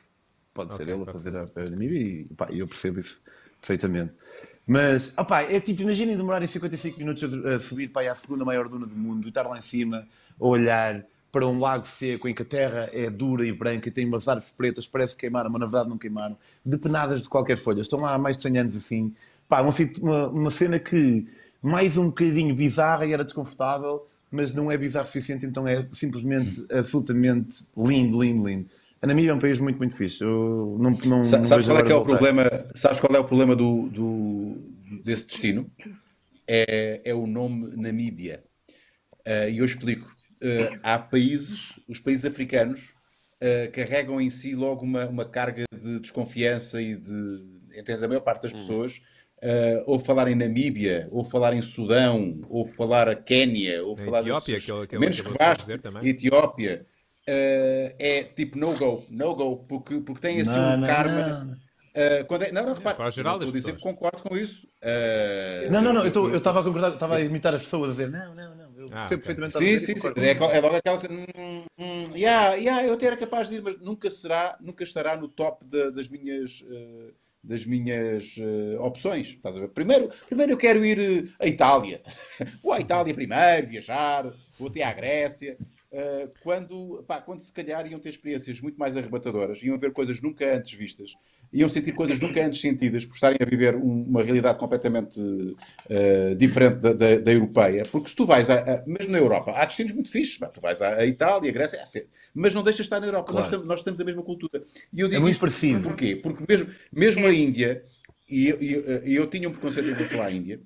pode ser Ok, ele a fazer a, a Namíbia e pá, eu percebo isso perfeitamente. Mas, opá, é tipo, imaginem demorarem 55 minutos a, a subir para à segunda maior duna do mundo e estar lá em cima a olhar para um lago seco em que a terra é dura e branca e tem umas árvores pretas, parece que queimaram, mas na verdade não queimaram, depenadas de qualquer folha. Estão lá há mais de 100 anos assim. Pá, uma, uma, uma cena que mais um bocadinho bizarra e era desconfortável, mas não é bizarro o suficiente, então é simplesmente absolutamente lindo, lindo, lindo. A Namíbia é um país muito, muito fixe. Eu não, não, Sa- não Sabes qual é que é o voltar. problema? Sabes qual é o problema do, do- desse destino? É, é o nome Namíbia. Eh, E eu explico. Eh, há países, os países africanos, eh, carregam em si logo uma, uma carga de desconfiança e de. Entende? A maior parte das pessoas, eh, ou falar em Namíbia, ou falar em Sudão, ou falar a Quénia, ou Na falar Etiópia, desses- que ele- que ele menos que de vasto. Etiópia, eh, é tipo no-go, no-go, porque, porque tem assim Não, um não, karma. não. Uh, quando é- não, não, repare, para o geral a das dizer que concordo com isso. Uh, Não, não, não, eu estava a concordar, estava a imitar as pessoas a dizer não, não, não, eu Ah, percebo ok. perfeitamente Sim, a sim, sim. É, é logo aquela cena. Hum, hum, yeah, yeah, eu até era capaz de ir, mas nunca será, nunca estará no top da- das minhas, uh, das minhas uh, opções. Estás a ver? Primeiro, primeiro eu quero ir uh, à Itália. Vou à Itália primeiro, viajar, vou até à Grécia. Uh, quando, pá, quando se calhar iam ter experiências muito mais arrebatadoras, iam ver coisas nunca antes vistas, iam sentir coisas nunca antes sentidas por estarem a viver um- uma realidade completamente uh, diferente da, da- da europeia. Porque se tu vais, a, a- mesmo na Europa, há destinos muito fixes, pá, tu vais à, Itália, à Grécia, é mas não deixas de estar na Europa, nós, Claro. temos, nós temos a mesma cultura. E eu digo É muito isto parecido. Porquê? Porque mesmo, mesmo a Índia, e eu, e e eu tinha um preconceito em relação à Índia,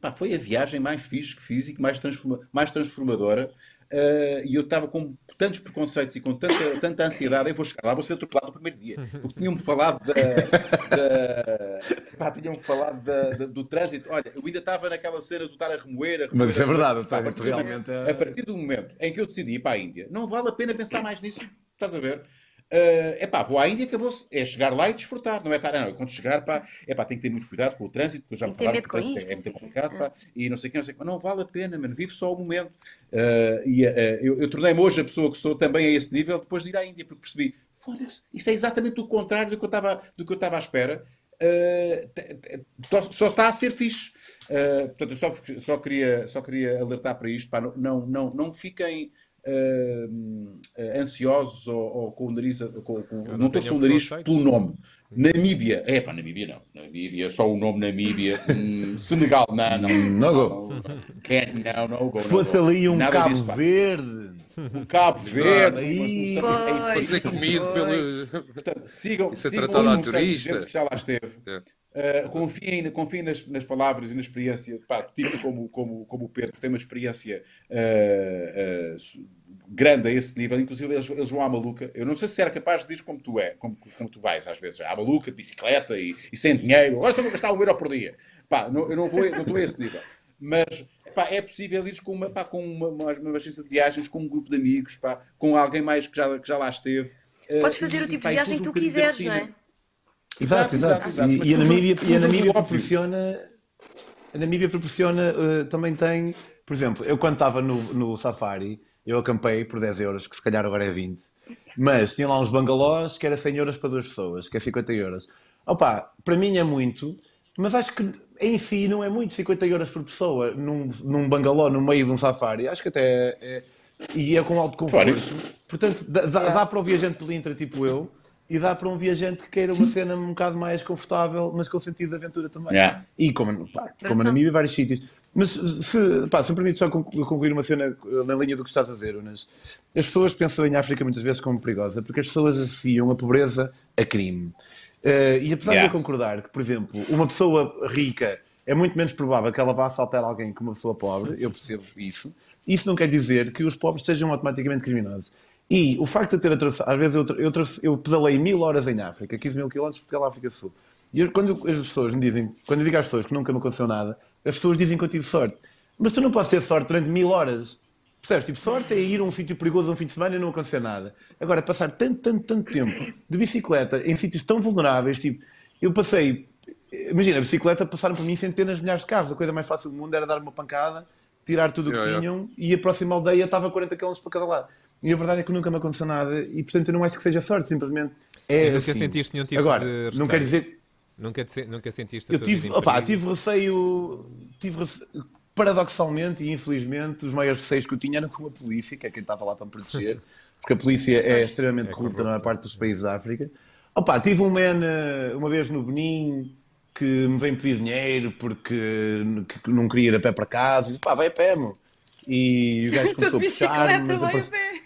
Pá, foi a viagem mais fixe que fiz e mais, transforma- mais transformadora. Eh, e eu estava com tantos preconceitos e com tanta, tanta ansiedade. Eu vou chegar lá, vou ser atropelado no primeiro dia. Porque tinham-me falado da. da pá, tinham-me falado da- da- do trânsito. Olha, eu ainda estava naquela cena do estar a remoer. A remoer Mas isso é verdade, Pá, a partir do realmente momento- é- A partir do momento em que eu decidi ir para a Índia, não vale a pena pensar mais nisso. Estás a ver? É epá, vou à Índia, acabou-se. É chegar lá e desfrutar, não é estar, não. Quando chegar, pá, epá, tem que ter muito cuidado com o trânsito, porque eu já me que falaram que o trânsito isto, é não muito complicado, pá, e não sei o que, não sei o. Mas não vale a pena, mano, vive só o momento. Uh, e uh, eu, eu tornei-me hoje a pessoa que sou também a esse nível depois de ir à Índia, porque percebi, foda-se, isso é exatamente o contrário do que eu estava do que eu estava à espera. Uh, só está a ser fixe. Uh, portanto, eu só, só, queria, só queria alertar para isto, pá, não, não, não, não fiquem uh, ansiosos ou, ou, com o nariz. Com, com, não não estou tenho o nariz pelo nome. Namíbia, é pá, Namíbia não. Namíbia, só o nome Namíbia. Hum, Senegal, não, não. Não, não, não, go, não Fosse ali um Nada Cabo disso. Verde. Um Cabo Verde, Aí. não Para ser comido pelo. Portanto, sigam, Isso é sigam tratado um turista. que já lá esteve. É. Uh, confiem confiem nas, nas palavras e na experiência pá, de tipos como, como, como o Pedro, que tem uma experiência uh, uh, grande a esse nível. Inclusive, eles, eles vão à maluca. Eu não sei se era capaz de dizer como tu é, como, como tu vais, às vezes. À maluca, de bicicleta e, e sem dinheiro. Agora só vou gastar um euro por dia. Pá, não, eu não, vou, não estou a esse nível. Mas pá, é possível ir com, uma, pá, com uma, uma, uma agência de viagens, com um grupo de amigos, pá, com alguém mais que já, que já lá esteve. Podes fazer o tipo pá, de viagem que tu quiseres, não é? Exato, exato. exato, E, e a Namíbia, e a Namíbia proporciona. A Namíbia proporciona, eh, também tem, por exemplo, eu quando estava no, no Safari, eu acampei por 10 euros, que se calhar agora é 20, mas tinha lá uns bangalós que era 100 euros para duas pessoas, que é 50 euros. Opa, para mim é muito, mas acho que em si não é muito 50 euros por pessoa num, num bangalô no meio de um safari. Acho que até é, é- e é com alto conforto. Portanto, dá, dá- dá para o viajante pelintra tipo eu e dá para um viajante que queira uma cena um bocado mais confortável, mas com sentido de aventura também. Yeah. E como, pá, como a Namíbia, vários sítios. Mas se, pá, se me permite só conclu- concluir uma cena na linha do que estás a dizer, Unas. As pessoas pensam em África muitas vezes como perigosa, porque as pessoas associam a pobreza a crime. Eh, e apesar Yeah. de eu concordar que, por exemplo, uma pessoa rica é muito menos provável que ela vá assaltar alguém que uma pessoa pobre, eu percebo isso. Isso não quer dizer que os pobres sejam automaticamente criminosos. E o facto de eu ter atravessado, às vezes eu, eu, eu pedalei mil horas em África, 15 mil quilómetros, Portugal, África do Sul. E eu- quando as pessoas me dizem, quando eu digo às pessoas que nunca me aconteceu nada, as pessoas dizem que eu tive sorte. Mas tu não podes ter sorte durante mil horas. Percebes? Tipo, sorte é ir a um sítio perigoso um fim de semana e não acontecer nada. Agora, passar tanto, tanto, tanto tempo de bicicleta em sítios tão vulneráveis, tipo, eu passei, imagina, a bicicleta passaram por mim centenas de milhares de carros. A coisa mais fácil do mundo era dar uma pancada, tirar tudo o que tinham e a próxima aldeia estava a 40 km para cada lado. E a verdade é que nunca me aconteceu nada e, portanto, eu não acho que seja sorte, simplesmente é nunca assim. sentiste nenhum tipo Agora, de não receio? quer dizer Nunca, te, nunca sentiste a eu tive, perigo? tive receio, tive rece- paradoxalmente e infelizmente, os maiores receios que eu tinha eram com a polícia, que é quem estava lá para me proteger, porque a polícia é extremamente É corrupta na maior parte dos países da África. Opá, tive um man eh, uma vez no Benin que me veio pedir dinheiro porque que não queria ir a pé para casa, e disse, pá, vai a pé, meu. E o gajo começou a puxar, mas vai a apareceu- pé.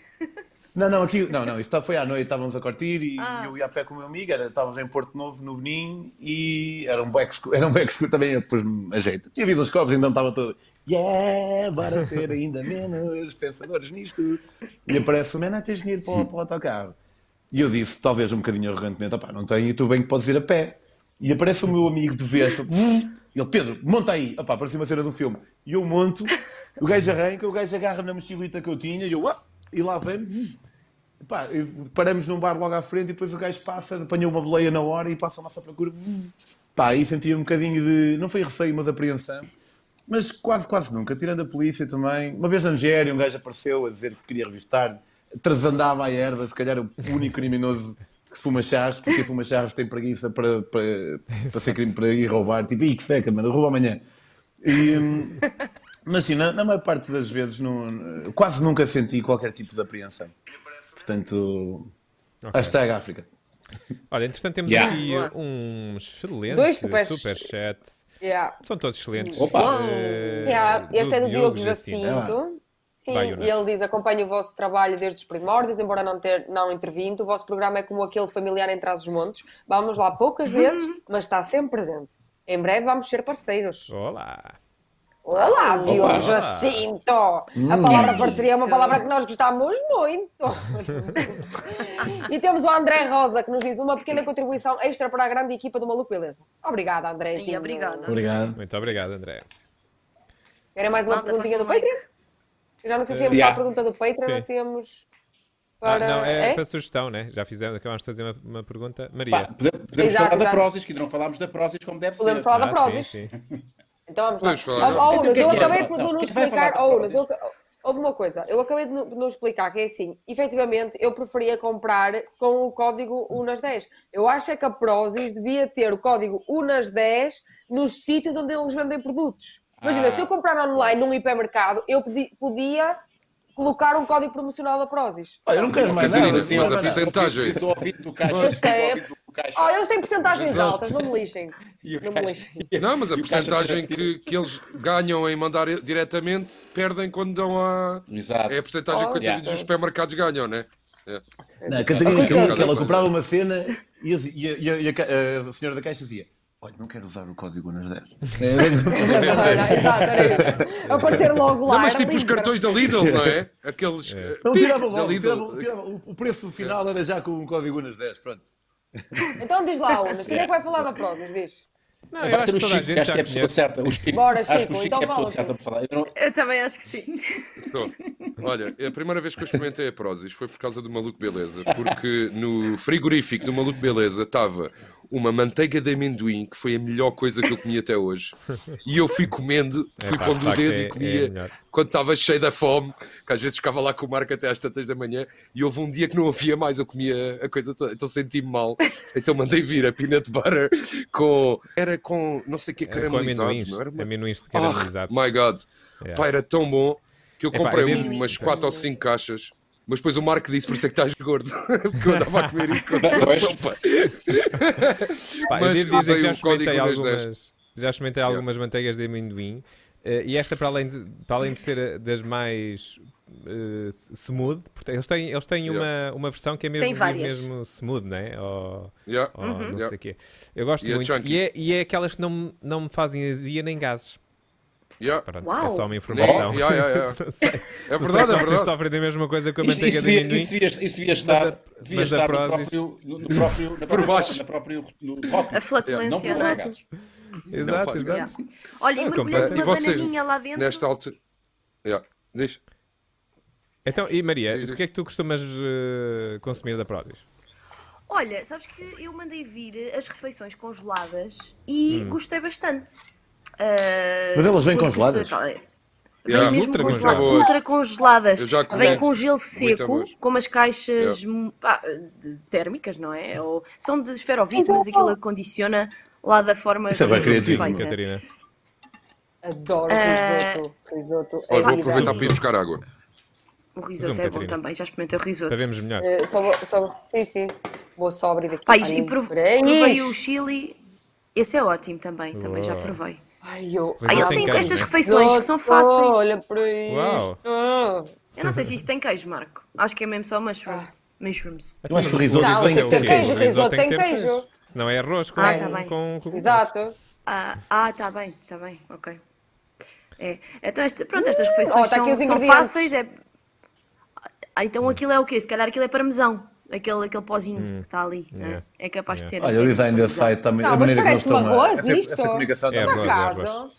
Não, não, aqui, não, não, isto foi à noite, estávamos a curtir e Ah. eu ia a pé com o meu amigo, era, estávamos em Porto Novo, no Benin, e era um beco escuro, era um beco escuro também, eu pus-me a jeito. Tinha havido uns copos, então estava todo, yeah, bora ter ainda menos pensadores nisto. E aparece o man, ah, tens dinheiro para, o- para o autocarro. E eu disse, talvez um bocadinho arrogantemente, opá, não tenho, e tu bem que podes ir a pé. E aparece o meu amigo de e ele, Pedro, monta aí, opá, parecia uma cena do filme. E eu monto, o gajo arranca, o gajo agarra na mochilita que eu tinha, e eu, "Ah", e lá vem, Pá, paramos num bar logo à frente e depois o gajo passa, apanhou uma boleia na hora e passa a nossa procura. Pá, aí sentia um bocadinho de. Não foi receio, mas apreensão. Mas quase, quase nunca. Tirando a polícia também. Uma vez na Nigéria, um gajo apareceu a dizer que queria revistar. Trasandava a erva, se calhar o único criminoso que fuma chás, porque fuma chás tem preguiça para, para, para, ser crime, para ir roubar. Tipo, ih, que seca, mano, rouba amanhã. E, hum, mas sim, na, na maior parte das vezes, não, quase nunca senti qualquer tipo de apreensão. Portanto, Ok. hashtag África. Olha, entretanto temos Yeah. aqui Boa. um excelente Dois super- superchat. Yeah. São todos excelentes. Opa! Eh, Yeah, este é do Diogo Jacinto. Jacinto. Sim, Vai, e ele diz: acompanho o vosso trabalho desde os primórdios, embora não ter não intervindo. O vosso programa é como aquele familiar em trás os montes. Vamos lá poucas vezes, mas está sempre presente. Em breve vamos ser parceiros. Olá! Olá, Diogo. Jacinto! A palavra parceria é uma palavra que nós gostamos muito. e temos o André Rosa que nos diz uma pequena contribuição extra para a grande equipa do Maluco Beleza. Obrigada, André. Sim, obrigada. Obrigado. Muito obrigado, André. Era mais uma Malta, perguntinha do. Patreon? Eu já não sei se íamos Yeah. para a pergunta do Patreon Sim. ou se íamos Ah, para. não, é, É? para sugestão, né? Já fizemos, acabamos de fazer uma, uma pergunta. Pá, Maria. pode- podemos Exato, falar da exato. Prozis, que ainda não falámos da Prozis como deve Podemos ser. falar da Ah, Prozis. sim, sim. Então vamos lá. Então, quem eu é é? acabei por Não, vai explicar. eu- houve uma coisa. Eu acabei de não explicar que é assim. Efetivamente, eu preferia comprar com o código UNAS10. Eu acho é que a Prozis devia ter o código UNAS10 nos sítios onde eles vendem produtos. Imagina, Ah. se eu comprar online num hipermercado, eu podia colocar um código promocional da Prozis. Olha, eu não quero mais nada. assim, mas a percentagem. Do ouvido do caixa. Eu sei. Oh, eles têm porcentagens Exato. altas, não me lixem. Não me lixem. Não, mas a percentagem que, que eles ganham em mandar diretamente perdem quando dão a. Exato. É a percentagem Oh, que yeah. os supermercados ganham, né? Não, a Catarina, que, ela comprava uma cena e, a- e a- e a, a senhora da caixa dizia: Olha, não quero usar o código nas 10. Exato, era isso. Aparecer logo lá. Não, mas tipo os cartões da Lidl, não é? Aqueles. É. eh, Não tirava da logo, Lidl. tirava, o, preço final era já com o código nas 10. Pronto. Então diz lá, Unas, quem é que vai falar da Prozis? Diz. Não, eu acho que o a Chico, acho que é a pessoa conhece. certa. O Chico, Bora, acho que Chico, o Chico então é a pessoa fala, certa Chico. para falar. Eu não- Eu também acho que sim. Estou. Olha, a primeira vez que eu experimentei a Prozis foi por causa do Maluco Beleza, porque no frigorífico do Maluco Beleza estava uma manteiga de amendoim que foi a melhor coisa que eu comi até hoje. E eu fui comendo, fui Epá, pondo o dedo é- e é comia melhor. quando estava cheio da fome, que às vezes ficava lá com o Marco até às tantas da manhã, e houve um dia que não havia mais, eu comia a coisa toda, então senti-me mal. Então mandei vir a peanut butter com. Era com não sei o que, Era com caramelizado. amendoins. não era uma- Amendoins Oh, caramelizados. my God. Yeah. Pá, era tão bom que eu comprei devo- umas 4 ou 5 caixas. Mas depois o Marco disse por isso é que estás gordo. Porque eu andava a comer isso com Pois. sopa. Pá, eu Mas devo dizer que já experimentei algumas, já experimentei algumas manteigas de amendoim eh, e esta para além de, para além de ser a- das mais eh, smooth, porque eles têm, eles têm Yeah. uma, uma versão que é mesmo, mesmo smooth, né? Ou, Yeah. ou Uhum. não Yeah. sei o quê. Eu gosto E é muito. chunky. E é, e é aquelas que não, não me fazem azia nem gases. Yeah. Pronto, Uau. é só uma informação. Yeah, yeah, yeah. É verdade, é vocês verdade. sofrem da mesma coisa com a manteiga isso, de amendoim. isso, devia, isso devia estar, da- devia estar no próprio, no, no próprio, na própria, baixo. na próprio no rótulo. A flatulência, não por não é? gases. Exato, exato. Yeah. Olha, e Eu mergulhando uma vocês, bananinha lá dentro. Nesta altura. Yeah. Diz. Então, e Maria, o que é que tu costumas eh, consumir da Prozis? Olha, sabes que eu mandei vir as refeições congeladas e Hum. gostei bastante. Ah, Mas elas vêm congeladas? se- Vêm Yeah. mesmo Ultra congeladas. congeladas. Ultra congeladas. Vem com gelo seco, com umas caixas pá, de- térmicas, não é? Ou, são de esferovite, Então, mas aquilo acondiciona lá da forma Isso é bem criativo, feita. Catarina. Adoro Ah. risoto. É vou aproveitar para ir buscar água. O risoto Zoom, é bom também, já experimentei o risoto. Para vermos melhor. Eh, só vou- só sim, sim. Vou sóbrio daqui. Pá, Ai, e, e prov- provei o chili, esse é ótimo também, também já provei. Ai, eu... Tem têm queijo, estas né? refeições que são fáceis. Olha para isto. Uau. Eu não sei se isso tem queijo, Marco. Acho que é mesmo só mushrooms. Mushrooms. Eu acho que o risoto tem tem queijo, risoto tem queijo. Senão é arroz com, Ah, tá bem. com, com Exato. Ah, ah, tá bem, está bem, ok. É. Então, este, pronto, estas refeições ó, tá aqui são, os são fáceis. É... Ah, então aquilo é o quê? Se calhar aquilo é parmesão. Aquele, aquele pozinho que está ali. né? yeah. É capaz de ser. Olha, o design desse site também, Não, a mas maneira que eles estão arroz, Essa, isto. essa comunicação É está Por arroz, é arroz.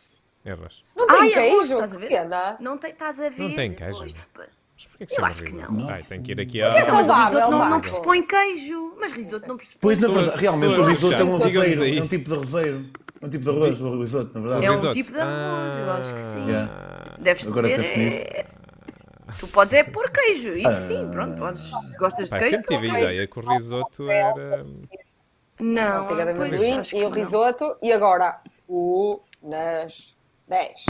É arroz. Não tem Ai, queijo? estás a ver? Que? Não tem, estás a ver? Não tem queijo. Pois. Mas porquê que Eu acho que não. Ai, tem que ir aqui é a... saudável, Mas o risoto não, não pressupõe queijo. Mas risoto não pressupõe. Pois, na verdade, realmente o risoto é um aí. é um tipo de arrozeiro. É um tipo de arroz, o risoto, na verdade. É um tipo de arroz, eu acho que sim. Yeah. Deves Agora ter. Tu podes é pôr queijo. Isso sim, pronto. Podes. Se gostas de Pá, queijo. sempre tive a ideia que o risoto era... Não, Manteiga de amendoim e o não. risoto. E agora, o nas 10.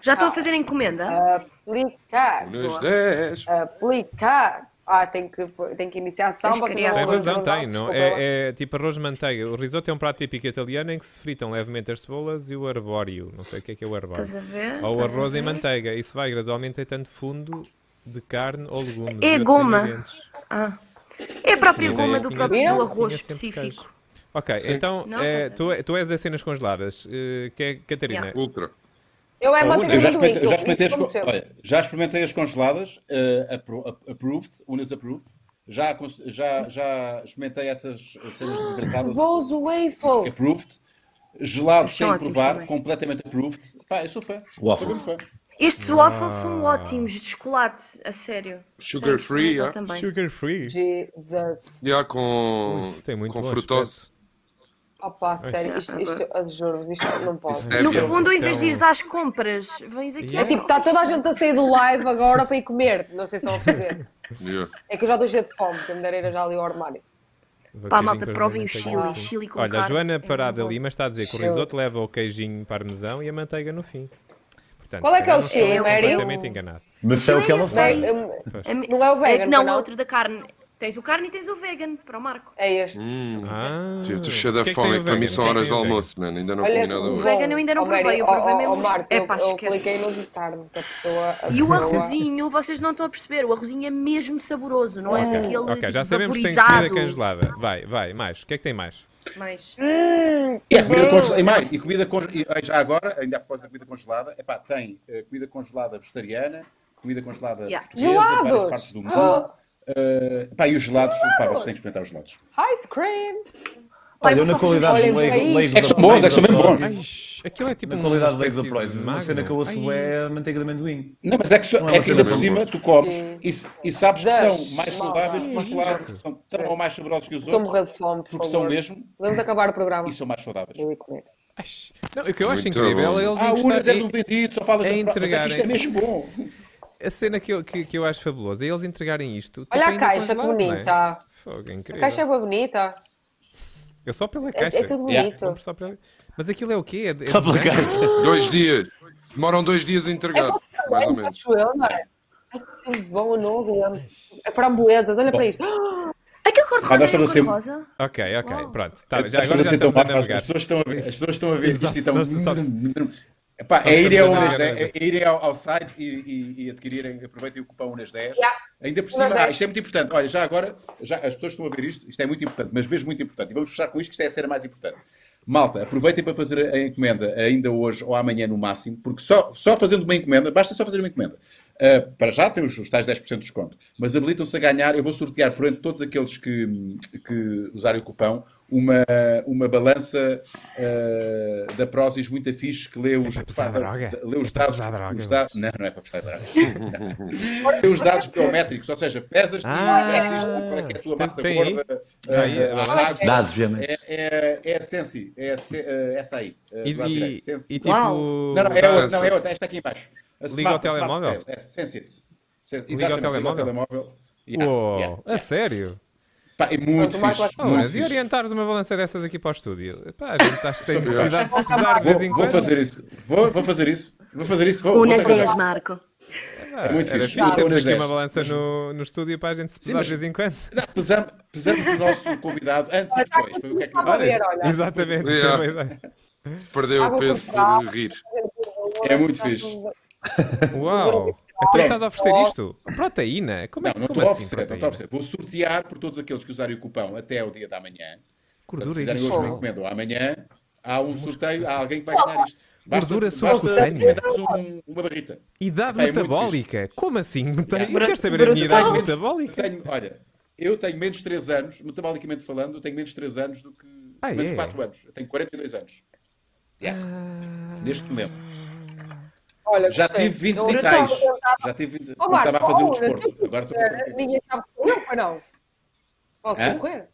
Já estão a fazer encomenda? Aplicar. Boa. 10. Aplicar. Ah, tem que, tem que iniciar a que vocês não Tem razão, tem. Não? É, é tipo arroz de manteiga. O risoto é um prato típico italiano em que se fritam levemente as cebolas e o arbóreo. Não sei o que é que é o arbóreo. Estás a ver? Ou Estás a arroz em manteiga. Isso vai gradualmente deitando fundo de carne ou legumes. É goma. Ah. É a própria Sim, goma do tinha- próprio do arroz específico. queijo. Ok, Sim. então Não, é, a tu, é- tu és as cenas congeladas. eh, que é Catarina? Yeah. Ultra. Eu é manteiga de já amendoim. experimentei, já as, olha, já experimentei as congeladas, appro- approved, unas approved. Já, já, já experimentei essas cenas desidratadas. Rose waffles. Approved. Gelado sem provar, também. completamente approved. Pá, eu sou fã. Waffles. Sou fã. Estes waffles são ótimos de chocolate, a sério. Sugar free, yeah. também. Sugar free. Jesus. Yeah, com, Ui, tem muito com bom frutose. Opa, sério, isto, isto, eu juro-vos, isto não pode. Isso No fundo, em vez de ires às compras, vens aqui. Yeah. É tipo, está toda a gente a sair do live agora para ir comer. Não sei se estão a perceber. Yeah. É que eu já estou cheio de fome, que me dera ir já ali ao armário. Pá, malta, provem o chili, chili com Olha, a. Joana É Parada bom. Lima está a dizer que o risoto leva o queijinho parmesão e a manteiga no fim. Portanto, Qual é que é o chile, Mary? completamente enganado. Mas é o que ela faz. Hum, mi- Não é o vegan, não, não? o outro da carne. Tens o carne e tens o vegan, para o Marco. É este. Ah, Eu estou cheio o da é fome, o para mim são O é horas do o almoço, mano. Ainda não Olha, comi nada o hoje. vegan eu ainda não provei, eu provei mesmo Marco, eu, eu esquece. cliquei no de carne, que a pessoa... a E o arrozinho, vocês não estão a perceber, o arrozinho é mesmo saboroso, não é daquele ok, tipo, já sabemos que tem comida congelada. Vai, vai, mais. O que é que tem mais? Mas, E a comida congelada, e mais, e comida congelada, já agora, ainda a propósito da comida congelada, epá, tem eh, comida congelada vegetariana, comida congelada Yeah. portuguesa, várias Gelados! partes do mundo. Eh, pá, e os gelados, pá, vocês têm que experimentar os gelados. Ice cream! Olha, na qualidade de olhem para leigo, isto. leigo É que são bons, é aquilo é tipo Na qualidade de da Prozis, uma cena que eu ouço Ai. é a manteiga de amendoim. Não, mas é que, Não é é que ainda por cima tu comes e, e sabes que são mais saudáveis que os gelados, Isso. são tão ou mais saborosos que os Estou a morrer outros, de fome, por porque são mesmo Vamos acabar o programa. e são mais saudáveis. Eu ia comer. Não, o que eu acho Muito incrível é eles Ah, Unas é do vendido, só falas é é que isto é entregarem- mesmo bom. A cena que eu, que, que eu acho fabulosa é eles entregarem isto. Olha a caixa, que é? bonita. Fogo, é A incrível. caixa é bem bonita. Eu só pela É, caixa. é tudo Yeah. bonito. Compro só pela- Mas aquilo é o quê? É, é Só pela caixa. Dois dias. Demoram dois dias a entregar. Mais ou menos. Acho eu, não é? Ai, que bom novo. É framboesas, olha para isto. aquele cor-de-rosa é? Ok, ok, Uau. pronto. Tá, já, As agora já pessoas então, estamos a as pessoas estão a ver, as pessoas estão a ver Exato, isto e estão. nós só- Epá, é irem, ao estamos a Unas navegar 10, é irem ao, ao site e, e, e adquirirem, aproveitem o cupom Unas 10. Yeah. Ainda por cima, ah, 10. isto é muito importante. Olha, já agora, já, as pessoas estão a ver isto, isto é muito importante, mas mesmo muito importante. E vamos fechar com isto, que isto é a cena mais importante. Malta, aproveitem para fazer a encomenda ainda hoje ou amanhã no máximo, porque só, só fazendo uma encomenda, basta só fazer uma encomenda. Uh, para já temos os tais 10% de desconto, mas habilitam-se a ganhar. Eu vou sortear por entre todos aqueles que, que usarem o cupão uma, uma balança uh, da Prozis muito fixe que lê os, pá, droga? lê os É dados. os dados não, não é para pesar droga. lê os dados biométricos, ou seja, pesas Ah, qual é que é a tua massa gorda. Ah, larga. Dados, obviamente. É, é, é a Sensi, é eh, essa aí. eh, E, e, e tipo. Não, não, é outra, não, é outra, esta aqui em baixo. A Liga ao telemóvel? É, Sensit. Liga ao telemóvel? Yeah, Uou, yeah, a yeah. sério? Pá, é muito Pronto, fixe. Oh, muito mas e orientares uma balança dessas aqui para o estúdio? Pá, a gente acho que tem necessidade de se pesar de vez em Vou, quando. vou fazer isso. Vou, vou fazer isso. Vou fazer isso. Vou, vou Unas arranjar. 10, Marco. Ah, É muito fixe. fixe termos Unas aqui 10. uma balança no, no estúdio para a gente se pesar mas- de vez em quando. Não, pesamos, pesamos o nosso convidado antes e Olha, depois. Para ver o que é que a ele ver, olha. Exatamente, Yeah. é uma ideia. Se perdeu o peso corporal. por rir. É muito fixe. Uau! Então estás a oferecer isto? Proteína? Como, é, Não, não como estou a assim oferecer, não estou a oferecer. Vou sortear por todos aqueles que usarem o cupão até o dia da manhã. Se Gordura e fizerem hoje uma encomenda ou amanhã, há um sorteio, há alguém que vai ganhar isto. Gordura basta subcutânea. dares um, uma barrita. Idade Epá, é muito metabólica? Como assim? Não tenho- Yeah. Eu quero saber a minha idade metabólica. Tenho, olha, eu tenho menos de 3 anos, metabolicamente falando, eu tenho menos de 3 anos do que. Ah, menos de é? 4 anos. Eu tenho 42 anos. Yeah. Ah. Neste momento. Olha, Já gostei. tive 20 Eu e estava tais. a tentar- Já tive 20 Ó, quando Marco, estava a fazer ó, desporto. Agora estou 42. Ninguém sabe que sou eu, pois não? Posso Hã? concorrer?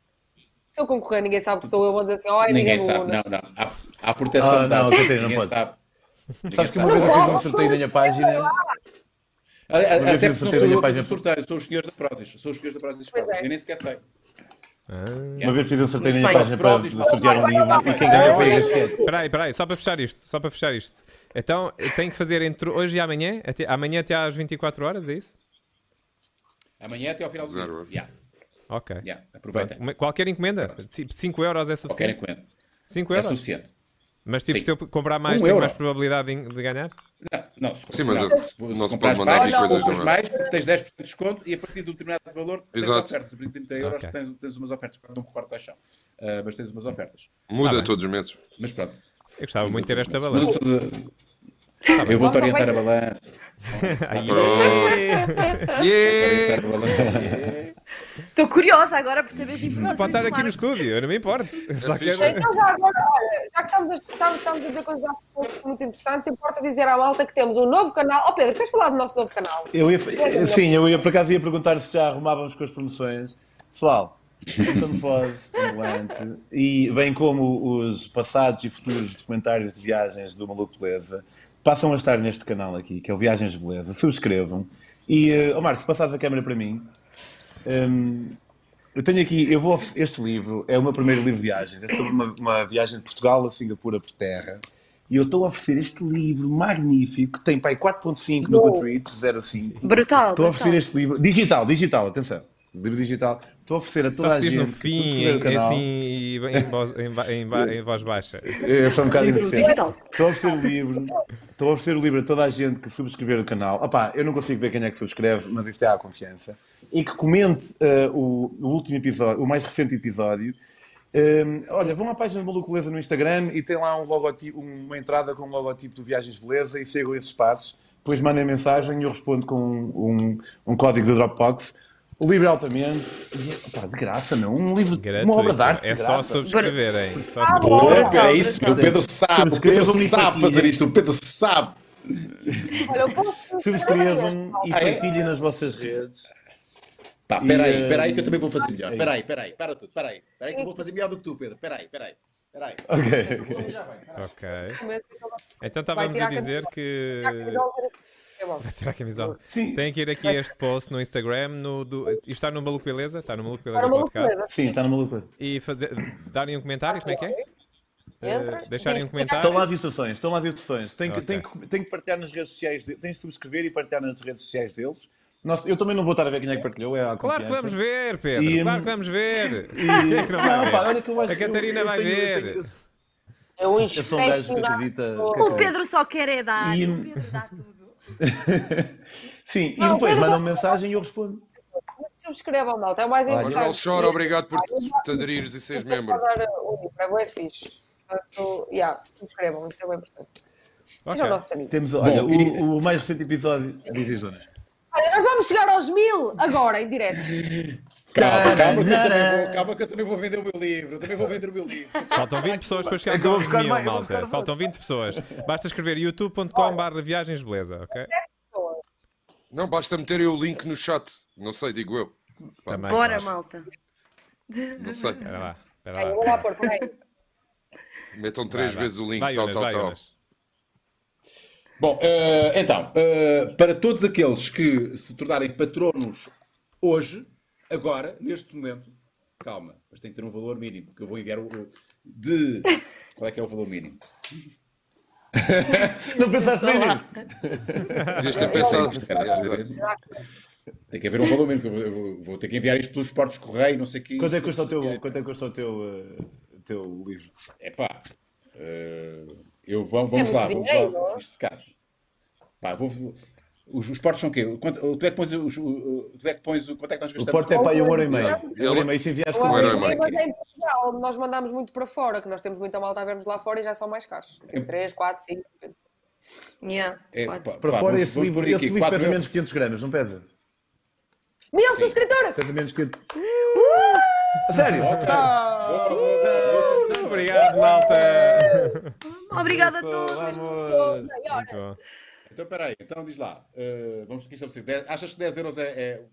Se eu concorrer, ninguém sabe que sou eu. Vão dizer assim, oh, é Ninguém amiga sabe, Luna. não, não. Há, há proteção Ah, de não, dados. Catarina, não Ninguém pode. sabe. Sabes que uma vez eu fiz um sorteio na minha página. A- a- Uma vez Até fiz porque um não sorteio sou eu minha a fazer página o sorteio, são os senhores da Prozis. São os senhores da Prozis. É. Eu nem sequer sei. Uma vez fiz um sorteio na minha página para sortear um livro e quem ganhou foi a GC. Espera aí, espera aí, só para fechar isto, só para fechar isto. Então, tenho que fazer entre hoje e amanhã, até, amanhã até às 24 horas, é isso? Amanhã até ao final do dia. Yeah, Ok. yeah. Aproveitem. Pronto. Uma- Qualquer encomenda? 5 euros é Qualquer suficiente? encomenda. 5 É euros? suficiente. Mas tipo, Sim. se eu comprar mais, Um tenho euro. mais probabilidade de, de ganhar? Não, não, se, Sim, mas não, eu- se, não se se pode mandar mais, coisas, compras não é? mais, porque tens 10% de desconto e a partir de um determinado valor tens Exato. ofertas. A partir de 30 euros Ok. tens, tens umas ofertas. Não me recordo quais são, Ah, mas tens umas ofertas. Ah, Muda bem. todos os meses. Mas pronto. Eu gostava muito de ter esta balança. tudo- Tá eu vou-te orientar a balança. Estou curiosa agora por saber as informações. pode estar aqui no estúdio, eu não me importo. Só que agora- Então, já agora, olha, já que estamos a, estamos, estamos a dizer coisas muito interessantes, importa dizer à malta que temos um novo canal. Oh, Pedro, queres falar do nosso novo canal? Eu ia, sim, eu ia por acaso ia perguntar se já arrumávamos com as promoções. Pessoal, Metamorfose, ambulante, e bem como os passados e futuros documentários de viagens do Maluco Beleza, passam a estar neste canal aqui, que é o Viagens de Beleza. Subscrevam. E, uh, oh Marco, se passares a câmera para mim, hum, eu tenho aqui, eu vou, este livro é o meu primeiro livro de viagens, é sobre uma, uma viagem de Portugal a Singapura por terra. E eu estou a oferecer este livro magnífico, que tem pai 4.5 no. Goodreads, 0.5. Brutal, Estou a oferecer brutal. este livro, digital, digital, atenção. Livro digital. Estou a oferecer a toda Só a gente no fim, subscrever o em, canal. assim, e em, voz, em, em, em voz baixa. Eu sou um bocado inocente. digital. Estou a oferecer o livro. Estou a oferecer o livro a toda a gente que subscrever o canal. Opá, eu não consigo ver quem é que subscreve, mas isto é à confiança. E que comente eh, o, o último episódio, o mais recente episódio. Hum, olha, vão à página do Maluco Beleza no Instagram e tem lá um logotipo, uma entrada com um logotipo do Viagens Beleza e sigam esses passos. Depois mandem mensagem e eu respondo com um, um código do Dropbox. O livro é altamente. de graça, não. Um livro, Gratuito. uma obra de arte. é de só subscreverem. Só Ah, subscreverem. é isso. O Pedro sabe, o Pedro sabe fazer isto. O Pedro sabe. Subscrevam e partilhem nas vossas redes. Pá, peraí, E, peraí eh, que eu também vou fazer melhor. é Peraí, peraí, para tudo, peraí. Peraí que eu vou fazer melhor do que tu, Pedro. Peraí, peraí. Peraí. Ok, peraí. Ok. Então estávamos a dizer que. É bom. Tirar a camisola. Sim. Tem que ir aqui a este post no Instagram. No, do... Isto está no Maluco Beleza? Está no Maluco Beleza Para uma Podcast. loucura. Sim, está no maluco. E fazer... darem um comentário, como é que é? Entra. Eh, deixarem um comentário. Estão lá as instruções, estão lá as instruções. Tem que, Ok. tem, que, tem que partilhar nas redes sociais, tem que subscrever e partilhar nas redes sociais deles. Nós, eu também não vou estar a ver quem é que partilhou, é a Claro que vamos ver, Pedro. E, claro que vamos ver. E- Quem é que não vai ver? pá, olha que eu acho A que eu- Catarina eu vai tenho- eu ver. tenho- É um Eu sou um gajo que acredita. que O. Pedro só quer é dar. E- O Pedro dá tudo. Sim, e Não, depois Pedro- mandam mensagem e eu respondo. Subscrevam, malta. É o mais Olha, importante. Manuel Chora, obrigado por te aderires e seres membro. Dar o livro, É bem fixe. Portanto, yeah, subscrevam, isso é bem importante. Sejam Ok. nossos amigos. Temos, olha, Bom, e- o, o mais recente episódio. Diz as zonas. Olha, nós vamos chegar aos mil agora, em direto. Calma, calma que, eu também vou, calma que eu também vou vender o meu livro. Eu também vou vender o meu livro. Faltam 20 pessoas para chegarmos aos mil, malta. Faltam 20 pessoas. Basta escrever youtube.com.br viagens beleza, ok? Não, basta meterem o link no chat. Não sei, digo eu. Também. Bora, acho. malta. Não sei. Espera lá. Espera Ai, eu lá. vou lá pôr, peraí. Metam três Vai, vai. vezes o link, Vai, tal, Unas, tal, vai, tal. Unas. Bom, eh, então, eh, para todos aqueles que se tornarem patronos hoje, agora, neste momento, calma, mas tem que ter um valor mínimo, que eu vou enviar o, o- de. Qual é que é o valor mínimo? Não pensaste bem nisso? Devias ter pensado. Tem que haver um valor mínimo, que eu vou, eu vou- ter que enviar isto pelos portos correio, não sei o que. Quanto é que custa o teu, quanto é que custa o teu, eh, teu livro? É pá, eu vou, vamos É lá, vamos dinheiro, lá, não é? isto se casa. Pá, vou- os, os portos são o quê? Quanto, tu é que pões os, o- tu é que pões o, quanto é que nós O gastamos? porte é para aí um euro e meio. Um euro e meio se enviares Eu com Um euro e meio. mas é em Portugal, nós mandamos muito para fora, que nós temos muita malta a ver-nos lá fora e já são mais caros. 3, 4, 5. Yeah, É, pode. pá, Para pá, fora vamos- esse vamos livro, esse pesa euros. menos de 500 gramas, não pesa? Mil subscritores! Pesa menos que... A sério? Muito obrigado, malta. Obrigada a todos. Muito bom. Então, espera aí, então diz lá, eh, vamos aqui estabelecer, 10 achas que 10 euros é, é,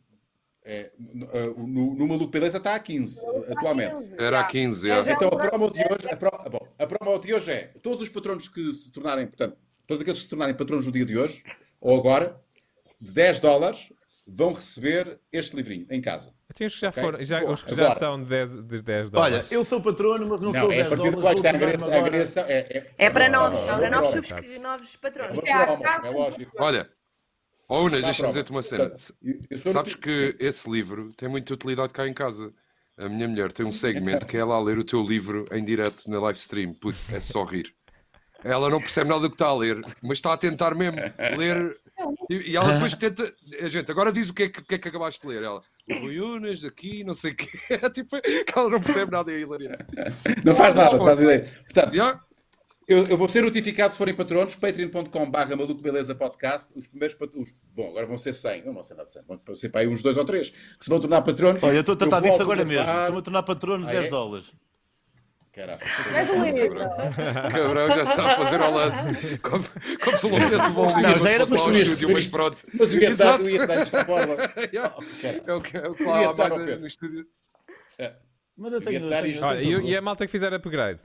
é no, eh, no, no Maluco Beleza está a 15, atualmente. Era a 15, É Então a promo de hoje, a, pro, bom, a promo de hoje é todos os patronos que se tornarem, portanto, todos aqueles que se tornarem patronos no dia de hoje, ou agora, de 10 dólares, vão receber este livrinho em casa. Tem os que já Ok. foram, já, Boa. os que já Agora. são de 10, de 10 Olha, dólares. eu sou patrono, mas não, Não, sou é 10 a partir dólares. está a vou agressão. tornar-me A agora- agressão é, é, É para novos, promo, para novos, subscri- novos É patrões. uma É promo, é lógico. Olha, ó Unas, Está deixa-me dizer-te uma cena. Sabes no- que esse livro tem muita utilidade cá em casa. A minha mulher tem um segmento que é ela a ler o teu livro em direto na live stream. Putz, é só rir. Ela não percebe nada do que está a ler, mas está a tentar mesmo ler. E ela depois tenta. A gente, agora diz o que é que, o que, é que acabaste de ler. Ela, o Rui Unas, aqui, não sei o quê. É tipo, ela não percebe nada e é hilariante. Não faz nada, faz ideia. Portanto, Yeah? eu, eu vou ser notificado se forem patronos, patreon.com.br Maluco Beleza Podcast. Os primeiros patronos, bom, agora vão ser 100, não vão ser nada de 100, vão ser para aí uns dois ou três que se vão tornar patronos. Olha, eu estou a tratar disso agora mesmo. Estou-me a tornar patrono de Ah, 10 é? dólares. Caraca. És um livro. Cabrão, já se está a fazer ao lance. Como, como se não tivesse bom livro. Não, já era, mas tu ias estúdio, mas pronto. Mas eu ia dar, eu ia dar. É o que, é o ia há mais no estúdio. Mas eu tenho. E, a malta que fizer upgrade?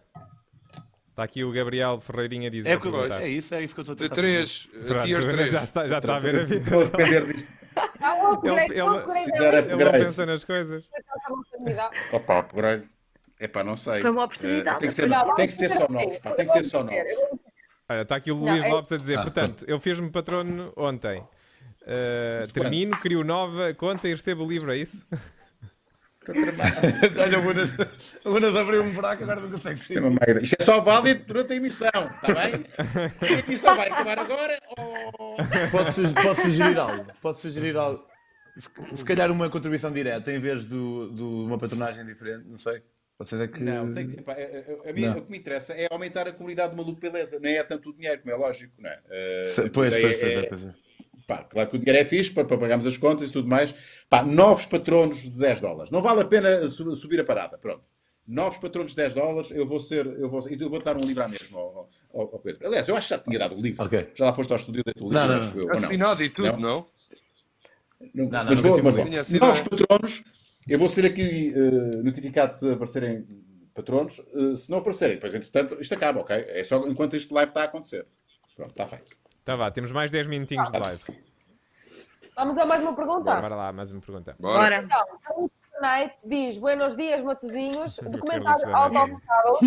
Está aqui o Gabriel Ferreirinha a dizer. É, a que- é isso, é isso que eu estou a De tentar 3, Pronto, tier 3. já, está, já está a ver a vida. Vou arrepender disto. Ah, o upgrade, Ele- o ele- é muito Ele não pensa nas coisas. Opa, upgrade. É pá, não sei. Foi uma oportunidade, Eh, tem, que ser, apareceu. tem que ser só novos, pá, tem que ser só novos. Olha, está aqui o Não, Luís é- Lopes a dizer, Ah, portanto, eu fiz-me patrono ontem. Uh, termino, crio nova conta e recebo o livro, é isso? Olha, o Unas, o Unas abriu um buraco, agora não consegue É merda. Isto é só válido durante a emissão, está bem? A emissão vai acabar agora ou. Posso, posso sugerir algo? Posso sugerir algo? Se, se calhar uma contribuição direta em vez do uma patronagem diferente, não sei. Vocês é que. Não, tem que- pá, a, a- a mim, Não. o que me interessa é aumentar a comunidade de maluco beleza, não é tanto o dinheiro, como é lógico, não é? Se- a Pois, pois, pois, é- é, pois é. Pá, claro que o dinheiro é fixe para, para pagarmos as contas e tudo mais. Pá, novos patronos de 10 dólares. Não vale a pena su- subir a parada. Pronto. Novos patronos de 10 dólares, eu vou ser. Eu vou, eu vou dar um livro à mesma ao, ao- ao Pedro. Aliás, eu acho que já te tinha dado o livro. Ok. Já lá foste ao estúdio dei-te o livro, Não, não, não. eu, não? Assinado e tudo, Não? não? Não, Não, não, mas nunca vou, mas bom. Novos patronos, eu vou ser aqui eh, notificado se aparecerem patronos. Eh, se não aparecerem, depois, entretanto, isto acaba, ok? É só enquanto este live está a acontecer. Pronto, está feito. Tá vá, temos mais 10 minutinhos de live. Vamos a mais uma pergunta. Bora lá, mais uma pergunta. Bora. Bora. Então, Night diz: Buenos dias, Matozinhos. Documentário automatado.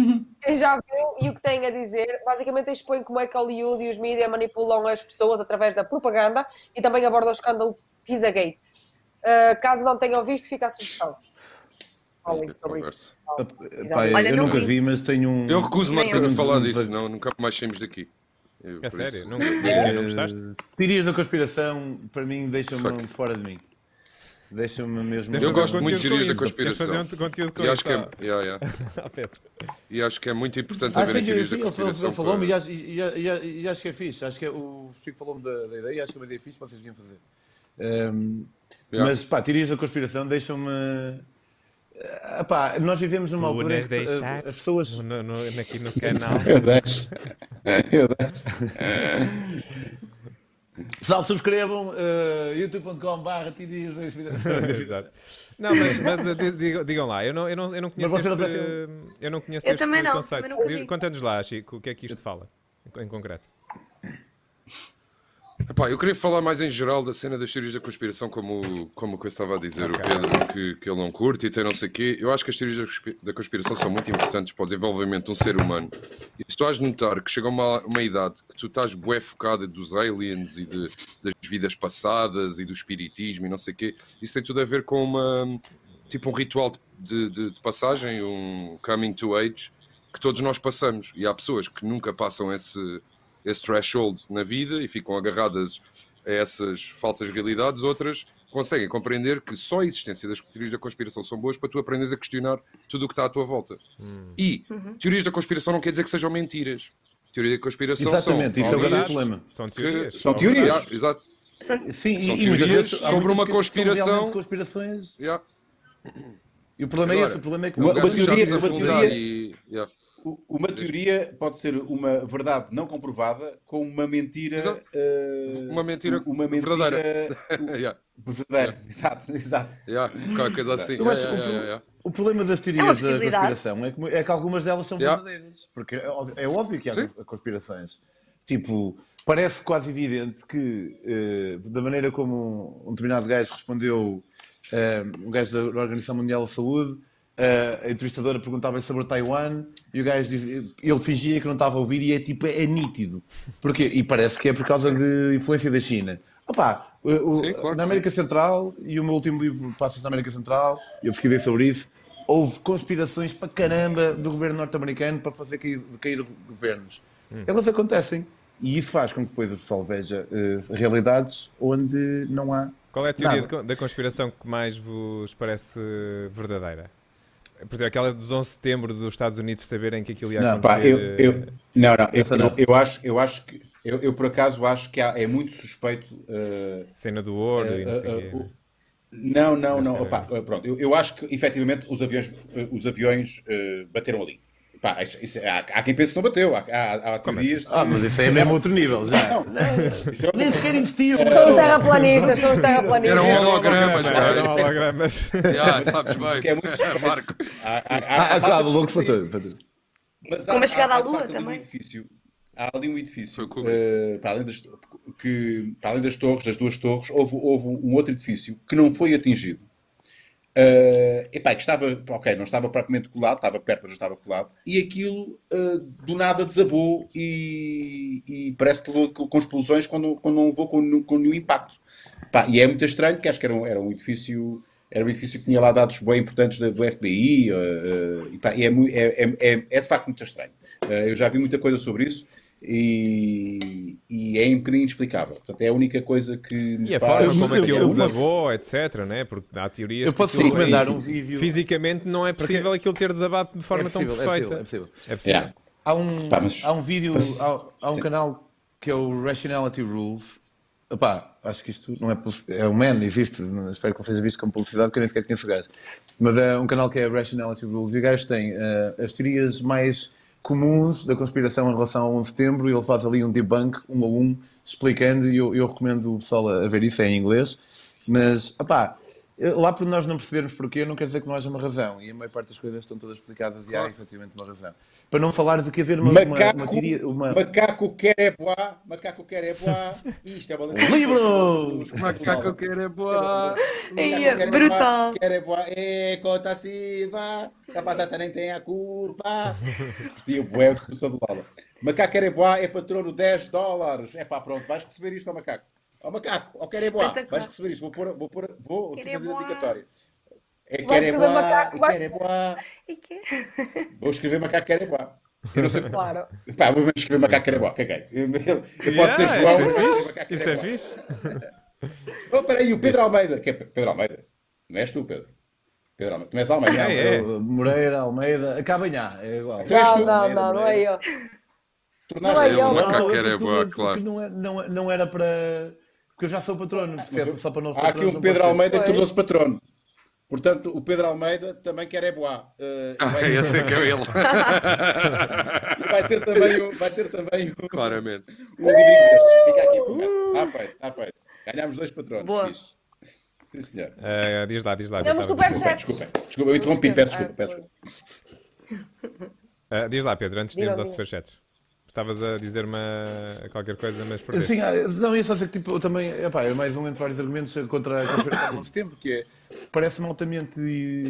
Quem já viu e o que tem a dizer, basicamente expõe como é que Hollywood e os mídias manipulam as pessoas através da propaganda e também aborda o escândalo Pizzagate. Uh, caso não tenham visto, fica a sugestão. Falem sobre isso. Eu, Olha, eu não nunca vi. vi, mas tenho um. Eu recuso-me a ter falar disso, não, nunca mais saímos daqui. Eu, É sério? isso- Não, não, não gostaste? Eh, Teorias da conspiração, para mim, deixam-me Fuck. fora de mim. Deixam-me mesmo. Eu gosto um muito de teorias da conspiração. fazer um conteúdo com E acho, que é, ó. yeah, yeah. Pedro. e acho que é muito importante Ah, haver teorias sim, da conspiração. ele falou-me e, para- acho- e- e- e- e acho que é fixe. Acho que é, o Chico falou-me da, da ideia e acho que é uma ideia fixe que vocês deviam fazer. Ehm, Yeah. Mas, pá, teorias da conspiração deixam-me. Ah, pá, nós vivemos numa altura em que deixar- as pessoas. No, no, aqui no canal. Eu deixo. Eu deixo. Pessoal, subscrevam uh, youtube.com.br teorias da. Exato. Não, mas, mas di- digam, digam lá, eu não, eu não, eu não conheço não este, vai eu não conheço Eu este também não, conceito. Conta-nos lá, Chico, o que é que isto fala, em concreto. Epá, eu queria falar mais em geral da cena das teorias da conspiração, como, como o que eu estava a dizer, o Pedro, que, que ele não curte e tem não sei o quê. Eu acho que as teorias da conspi- da conspiração são muito importantes para o desenvolvimento de um ser humano. E se tu has de notar que chega uma, uma idade que tu estás bué focada dos aliens e de- das vidas passadas e do espiritismo e não sei o quê, isso tem tudo a ver com uma tipo um ritual de, de- de passagem, um coming to age, que todos nós passamos. E há pessoas que nunca passam esse, esse threshold na vida e ficam agarradas a essas falsas realidades, outras conseguem compreender que só a existência das teorias da conspiração são boas para tu aprenderes a questionar tudo o que está à tua volta. E teorias da conspiração não quer dizer que sejam mentiras. Teoria da conspiração Exatamente, são isso é o grande problema. São que- teorias. São teorias. Exato. São- Sim, São e, muitas vezes sobre uma conspiração. conspirações. Yeah. E o problema é Agora, esse, o problema é que Uma- Um uma teoria- uma teoria- e- yeah. Uma teoria pode ser uma verdade não comprovada com uma mentira. Eh, Uma mentira uma mentira verdadeira. Yeah. verdadeira. Exato, exato. Yeah. Qualquer coisa assim. Yeah, yeah, o, yeah, yeah. o problema das É teorias da possibilidade. conspiração é que, é que algumas delas são Yeah. verdadeiras. Porque é óbvio, é óbvio que há Sim. cons- conspirações. Tipo, parece quase evidente que, eh, da maneira como um, um determinado gajo respondeu, eh, um gajo da Organização Mundial da Saúde, a entrevistadora perguntava sobre Taiwan e o gajo dizia, ele fingia que não estava a ouvir e é tipo, é, nítido. Porquê? E parece que é por causa de influência da China. Opa, o- Sim, claro na América Central, e o meu último livro passa-se na América Central, eu pesquisei sobre isso, houve conspirações para caramba do governo norte-americano para fazer cair, cair governos. Elas acontecem. E isso faz com que depois o pessoal veja eh, realidades onde não há. Qual é a teoria Nada. da conspiração que mais vos parece verdadeira? Por exemplo, aquela dos 11 de setembro dos Estados Unidos saberem que aquilo ia Não, Pá, eu, acontecer. eu, não, não, eu, não. eu, eu acho, eu acho que, eu, eu por acaso acho que há- é muito suspeito. eh, Cena do ouro e não sei eh, o eh, quê. o- não, não, não. Opa, eh, pronto, eu, eu acho que efetivamente os aviões, eh, os aviões eh, bateram ali. Pá, isso- isso- há, há quem pense que não bateu. Há, há, há teorias. Ah, mas isso aí é mesmo outro nível já. Não, isso é Nem sequer existia. São os terraplanistas, são os terraplanistas. Era um Eram hologramas, Não, eram hologramas. Yeah, sabes bem. Que é muito Marco. Há, há, há, Ah, há loucos que para tudo. Como a chegada à Lua um também. edifício, há ali um edifício eh, para, além das, que, para além das torres, das duas torres, houve, houve um outro edifício que não foi atingido. Uh, epá, que estava, ok, não estava propriamente colado, estava perto, mas não estava colado, e aquilo uh, do nada desabou e, e parece que levou com explosões quando, quando não levou com, com nenhum impacto. Pá, e é muito estranho, que acho que era um, era um edifício era um edifício que tinha lá dados bem importantes do FBI, uh, uh, e, pá, e é, é, é, é, de facto muito estranho. Uh, eu já vi muita coisa sobre isso e, e, é um bocadinho inexplicável. Portanto, é a única coisa que me E a faz... forma como aquilo desabou, etc, né? Porque há teorias Eu que posso recomendar é- um vídeo. Fisicamente não é possível aquilo ter desabado de forma é possível, tão é perfeita. possível, é possível. É possível. Yeah. Há um, Pá, mas- há um vídeo, mas- há, há um sim. canal que é o Rationality Rules. Epá, acho que isto não é. É o Man, existe. Espero que não seja visto como publicidade, porque eu nem sequer conheço o gajo. Mas é um canal que é Rationality Rules e o gajo tem eh, as teorias mais comuns da conspiração em relação ao 11 de setembro e ele faz ali um debunk, um a um, explicando. E eu, eu recomendo o pessoal a, ver isso, é em inglês. Mas, opá, lá por nós não percebermos porquê, não quer dizer que não haja uma razão. E a maior parte das coisas estão todas explicadas e há efetivamente uma razão. Para não falar de que haver uma, uma, Macaco, uma teoria. Uma... macaco quer é boa, macaco quer é boa. Isto é uma Livros! Macaco quer é boa. Ei, brutal. Quer é boa. É, cota siva. Capaz nem tem a culpa. Curti o bué do. Macaco quer é boa é patrono 10 dólares. É pá, pronto, vais receber isto ao macaco. Ao macaco, ao quer é boa. Espetacular. Vais receber isto. Vou pôr, vou pôr, vou fazer a dedicatória. É Vais quer é escrever boa, macaco, é vai- quer é boa. E quê? Vou escrever macaco quer é boa. Eu não sei Claro. Pá, vou escrever macaco quer é boa. Caguei. Eu, eu- eu posso ser Yeah, João, isso mas é vou fixe. escrever macaco Isso é é fixe. Oh, peraí, o Pedro Almeida. Que é Pe- Pedro Almeida? Não és tu, Pedro? Pedro Almeida. És Almeida? É, é. Eu, Moreira, Almeida, acaba em A, é igual. Não, não, Almeida, não, não é eu. Tornaste Não é é? Macaco eu, quer é boa, tu- claro. Não, é- não, é- não era para. Porque eu já sou patrono, percebe? Só para novos Há aqui um Pedro. Almeida que tornou-se patrono. Portanto, o Pedro Almeida também quer é boa. Uh, e vai, Esse é que é ele. vai ter também o, vai ter também o, Claramente. o livrinho destes. Fica aqui promessa. Está feito, está feito. Ganhámos dois patronos. Boa. Fixe. Sim, senhor. Ah, diz lá, diz lá. Temos Pedro, estavas a dizer. superchat. Desculpem, desculpem. Desculpa, eu interrompi. Peço desculpa, peço desculpa. Ah, diz lá, Pedro, antes de irmos diga. superchats. Estavas a dizer uma qualquer coisa, mas por Sim, ah, não, ia só dizer que tipo, eu também, epá, é mais um entre vários argumentos contra a conspiração 11 de setembro, que é, parece-me altamente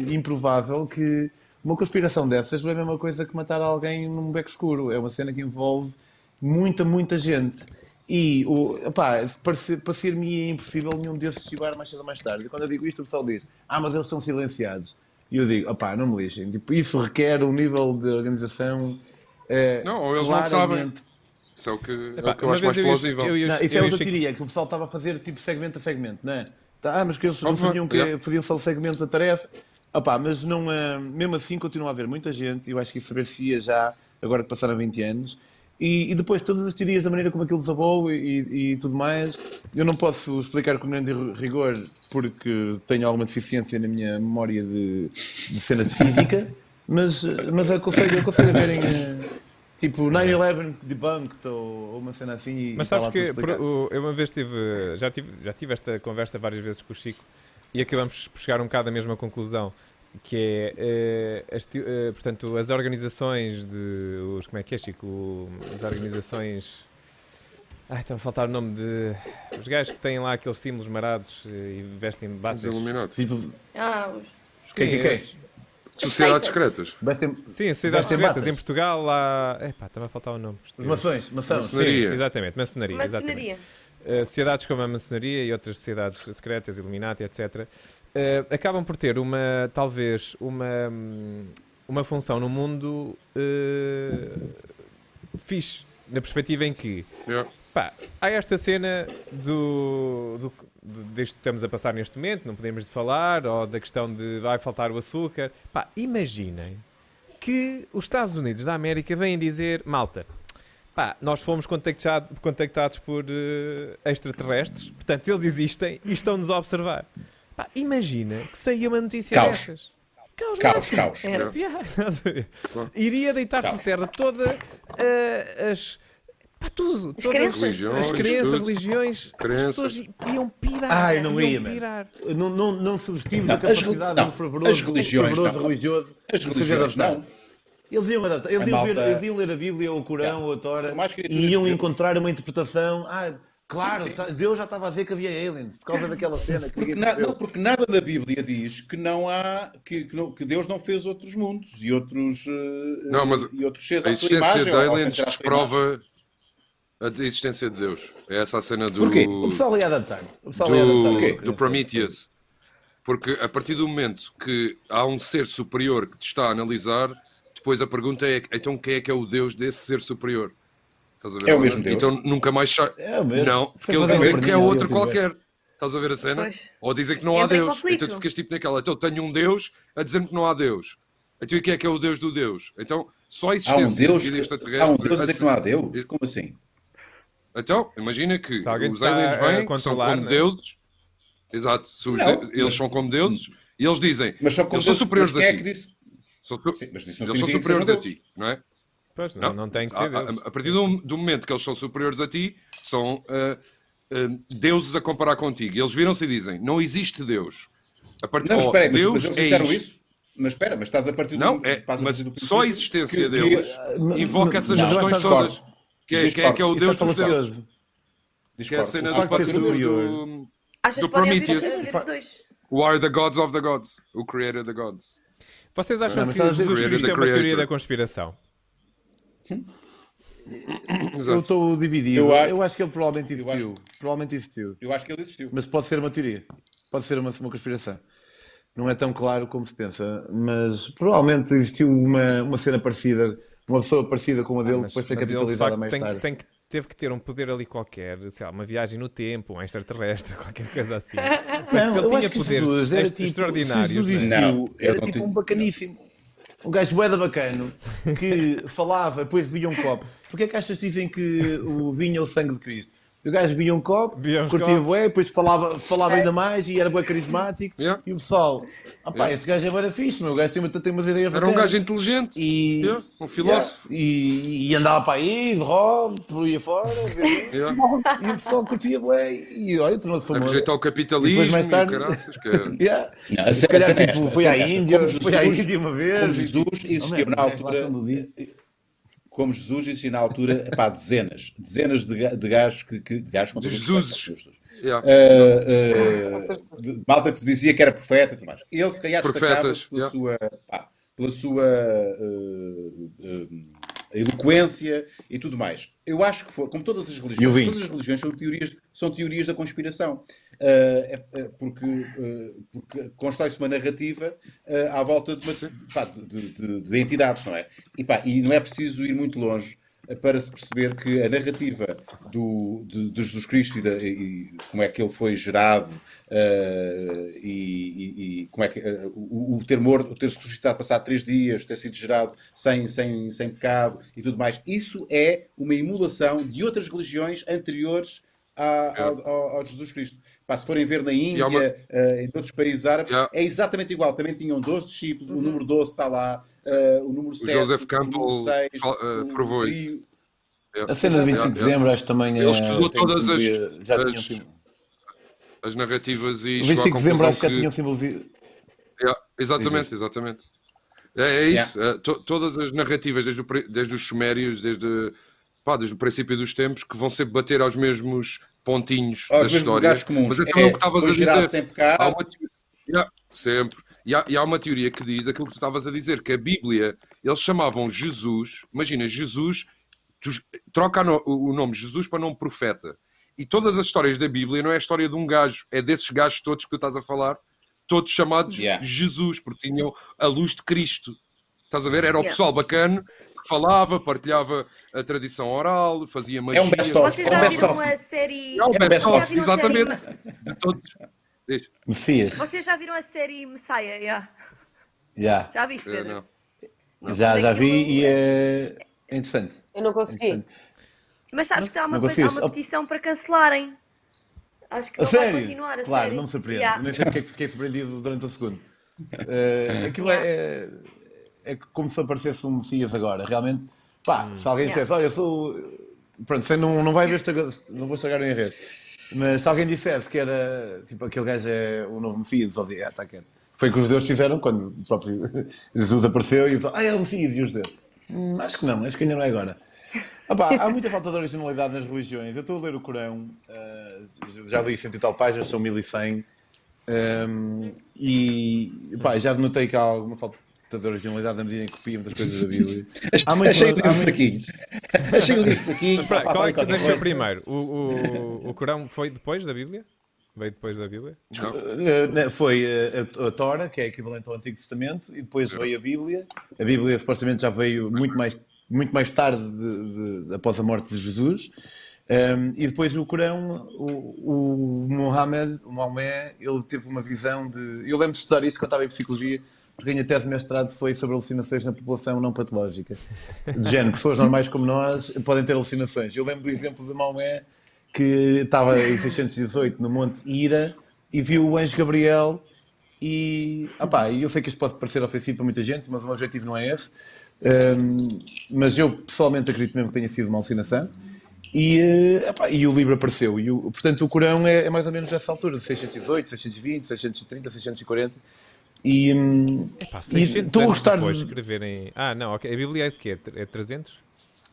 improvável que uma conspiração dessas não é a mesma coisa que matar alguém num beco escuro. É uma cena que envolve muita, muita gente. E, parece- parecer-me impossível nenhum desses chegar mais cedo ou mais tarde. E quando eu digo isto, o pessoal diz, ah, mas eles são silenciados. E eu digo, opá, não me lixem. Tipo, isso requer um nível de organização eh, Não, ou eles não sabem. claramente Isso é o que, é Epá, o que eu acho mais eu o- plausível. eu e o- Não, isso eu é o outra teoria, que o pessoal estava a fazer tipo segmento a segmento, não é? Tá, ah, mas que eles não sabiam que yeah. faziam só o segmento da tarefa. Opá, mas não, ah, mesmo assim continua a haver muita gente, e eu acho que isso saber se ia já, agora que passaram 20 anos. E, e depois todas as teorias da maneira como aquilo desabou e, e- e tudo mais, eu não posso explicar com grande rigor porque tenho alguma deficiência na minha memória de, de cena de física, mas, mas aconselho, aconselho a verem eh, tipo 9-11 debunked ou, ou uma cena assim. e Mas está sabes que por- o- eu uma vez tive já, tive, já tive esta conversa várias vezes com o Chico e acabamos por chegar um bocado à mesma conclusão, que é, eh, as, eh, portanto, as organizações de. Os, como é que é, Chico? As organizações. Ai, está a faltar o nome de. Os gajos que têm lá aqueles símbolos marados e vestem Os bates. Iluminados. Tipo, Ah, os... Quem, quem, quem? esses- Sociedades secretas. Sim, sociedades secretas. Em Portugal lá. Epá, estava a faltar o nome. Os mações, maçã. Maçã- Sim, Maçonaria. exatamente, maçonaria. exatamente. Maçonaria. Uh, sociedades como a maçonaria e outras sociedades secretas, Illuminati, etc., uh, acabam por ter uma, talvez, uma, hum, uma função no mundo uh, fixe, na perspectiva em que Yeah. pá, há esta cena do, do, deste que estamos a passar neste momento, não podemos falar, ou da questão de vai faltar o açúcar. Pá, imaginem que os Estados Unidos da América vêm dizer, malta, pá, nós fomos contactado- contactados por eh, extraterrestres, portanto eles existem e estão-nos a observar. Pá, imagina que saía uma notícia Caos. dessas. Caos, Caos, caos. Era. Yeah, estás a ver? Iria deitar por Caos. terra toda eh, as. Pá, tudo. todas crenças. Religiões, As crenças, tudo. religiões. Crenças. As pessoas iam pirar. Ai, não iam ia, pirar. Não, não, não subestimes a as capacidade não, do fervoroso, as religiões, fervoroso não. religioso As religiões não. Eles iam adaptar. Eles A iam, ver, malta- eles iam ler a Bíblia, ou o Corão, Yeah. ou a Tora, e iam encontrar uma interpretação. Ah, Claro, Sim, sim. tá- Deus já estava a dizer que havia aliens por causa daquela cena que Porque, na- não, porque nada da Bíblia diz que não há que, que não- que Deus não fez outros mundos e outros eh, Não, mas e outros seres A à sua existência imagem, de aliens desprova a existência de Deus. É essa a cena do, Porquê? O pessoal ia adaptar. O pessoal ia adaptar. do, Porquê? do Prometheus. Porque a partir do momento que há um ser superior que te está a analisar, depois a pergunta é: então quem é que é o Deus desse ser superior? Estás a ver? É o mesmo Deus. Então nunca mais sai. É o mesmo. Não, porque eles dizem que é outro qualquer. Estás a ver a cena? Pois. Ou dizem que não há Entra Deus. Então tu ficas tipo naquela. Então tenho um Deus a dizer-me que não há Deus. Então e quem é que é o Deus do Deus? Então só a Há um existência Deus, de que- extraterrestre. há um Deus a dizer assim- que não há Deus? Como assim? Então, imagina que os está aliens vêm, que são como né? deuses. Exato. Não, de- eles mas- são como deuses e eles dizem. Mas só como eles são superiores mas quem a é ti. que disse? São su- Sim, mas isso não eles são superiores a ti, não é? Pois, não, não tem que ser A, a- a partir do, do momento que eles são superiores a ti, são ah, ah, deuses a comparar contigo. E eles viram-se e dizem: não existe Deus. A partir Não, mas oh, espera aí, mas, Deus mas eles é disseram isto. isso? Mas espera, mas estás a partir do Não, é, mas do só a existência que- deles que- invoca essas não, questões todas. Que é, quem é que é o Isso é Deus dos deuses? Que é a cena O do facto de pode ser ser Deus superior. do, Achas do que Prometheus. Who are the gods of the gods? Who created the gods? Vocês acham Não, que Jesus Creator, Cristo é uma teoria Creator. da conspiração? Eu estou dividido. Eu Eu acho- acho, que ele provavelmente eu existiu. Provavelmente existiu. Eu acho que ele existiu. Mas pode ser uma teoria. Pode ser uma, uma conspiração. Não é tão claro como se pensa. Mas provavelmente existiu uma, uma cena parecida, uma pessoa parecida com a dele, que Mas- depois foi capitalizada facto, mais tem, tarde. tem que, teve que ter um poder ali qualquer, sei lá, uma viagem no tempo, um extraterrestre, qualquer coisa assim. Não, se ele eu tinha poderes Jesus era tipo, extraordinários, Jesus né? existiu, Não, era tipo um bacaníssimo. Um gajo bué da bacano que falava, depois bebia um copo. Porquê é que achas que dizem que o vinho é o sangue de Cristo? O gajo bebia um copo, uns curtia bué, depois falava, falava ainda mais e era bué carismático. Yeah. E o pessoal, ah pá, Yeah. este gajo é bué fixe, meu. o gajo tem, uma- tem umas ideias Era um gajo inteligente. E, Yeah, um filósofo. Yeah. E, e andava para aí, de robe, por aí Yeah. e o pessoal curtia bué. E olha, tornou-se A famoso. rejeitar o E depois capitalismo mais e tarde- o caraças. Que é... Yeah. Não, a Se calhar a é tipo, esta, foi a à é. Índia, foi à Jesus- Índia uma vez. Como e- Jesus existiu na altura. Como Jesus existiu na altura, epá, dezenas, dezenas de, de gajos que, que de gajos respeito, Jesus. Yeah. Uh, uh, de- malta que se dizia que era profeta e tudo mais. Ele se calhar Profetas, destacava pela yeah. sua, pá, pela sua uh, uh, eloquência e tudo mais. Eu acho que foi, como todas as religiões, todas as religiões são teorias, são teorias da conspiração. Uh, é- é porque, uh, porque constrói-se uma narrativa uh, à volta de, uma- pá, de- de- de entidades, não é? E, pá, e não é preciso ir muito longe para se perceber que a narrativa do, de, de Jesus Cristo e, da- e como é que ele foi gerado uh, e, e- e como é que uh, o, o ter morto, o ter ressuscitado passado três dias, ter sido gerado sem, sem, sem pecado e tudo mais, isso é uma emulação de outras religiões anteriores a- ao, ao- Jesus Cristo. Pá, se forem ver na Índia, uma- eh, em outros países árabes, Yeah. é exatamente igual. Também tinham 12 discípulos, o número 12 está lá, eh, o número 7, Joseph o Campbell número 6, fal- eh, provou isso. Yeah. A cena de 25 de Yeah, yeah. dezembro acho que também é. Ele estudou tem todas as- Já as- tinham As narrativas e O chegou à 25 de dezembro acho que já tinham simbologia. Yeah, exatamente, exatamente. É, é isso. é, to- todas as narrativas, desde, o desde os sumérios, desde, pá, desde o princípio dos tempos, que vão sempre bater aos mesmos pontinhos aos da mesmos história. Mas é também o que estavas a dizer. sem pecado. Há uma teoria- Yeah, sempre. E há, e há uma teoria que diz aquilo que tu estavas a dizer, que a Bíblia, eles chamavam Jesus, imagina, Jesus, tu, troca no- o nome Jesus para nome profeta. E todas as histórias da Bíblia não é a história de um gajo, é desses gajos todos que tu estás a falar, todos chamados Yeah. Jesus, porque tinham a luz de Cristo. Estás a ver? Era o Yeah. pessoal bacana falava, partilhava a tradição oral, fazia magia. É um best-of. Vocês É um já best viram of. a série. É um É um best-of, Já viram a série- exatamente. De todos. Messias. Vocês já viram a série Messiah? Yeah. Já. Já viste, É, Pedro? não. Não, Já, já vi e é é interessante. Eu não É consegui. interessante. Mas sabes que há uma, Não consigo. há uma petição para cancelarem. Acho que A não vai sério? continuar a claro, série. não me surpreende. Yeah. Nem sei porque é que fiquei surpreendido durante o segundo. Eh, aquilo é, é, é como se aparecesse um Messias agora. Realmente, pá, se alguém Yeah. dissesse, olha, eu sou. Pronto, você não, não vai ver, não vou estragar em rede. Mas se alguém dissesse que era tipo aquele gajo é o novo Messias, ou de, ah, tá quieto. Foi o que os deuses fizeram quando o próprio Jesus apareceu e falou, ah, é o Messias e os deuses. Hum, acho que não, acho que ainda não é agora. Pá, há muita falta de originalidade nas religiões. Eu estou a ler o Corão, eh, já li cento e tal páginas, são 1100. Um, e pá, já notei que há alguma falta de originalidade na medida em que copia muitas coisas da Bíblia. Há muito- Achei o livro fraquinho. Achei o livro fraquinho. Qual é que nasceu primeiro? O, o, o Corão foi depois da Bíblia? Veio depois da Bíblia? Não. Eh, né, Foi eh, a, a Tora, que é equivalente ao Antigo Testamento, e depois veio a Bíblia. A Bíblia supostamente já veio muito mais, muito mais tarde de- de- após a morte de Jesus. Um, e depois o Corão, o, o Mohammed, o Maomé, ele teve uma visão de. Eu lembro de estudar isto quando estava em psicologia, porque a minha tese de mestrado foi sobre alucinações na população não patológica. De género, pessoas normais como nós podem ter alucinações. Eu lembro do exemplo de Maomé, que estava em 618 no Monte Ira e viu o anjo Gabriel. E opá, eu sei que isto pode parecer ofensivo para muita gente, mas o meu objetivo não é esse. Um, mas eu pessoalmente acredito mesmo que tenha sido uma alucinação. E, eh, epá, e o livro apareceu. E portanto, o Corão é, é mais ou menos nessa altura, 618, 620, 630, 640. E, Pá, 600 estou a gostar depois de de... escreverem... Ah, não, ok. A Bíblia é de quê? É 300?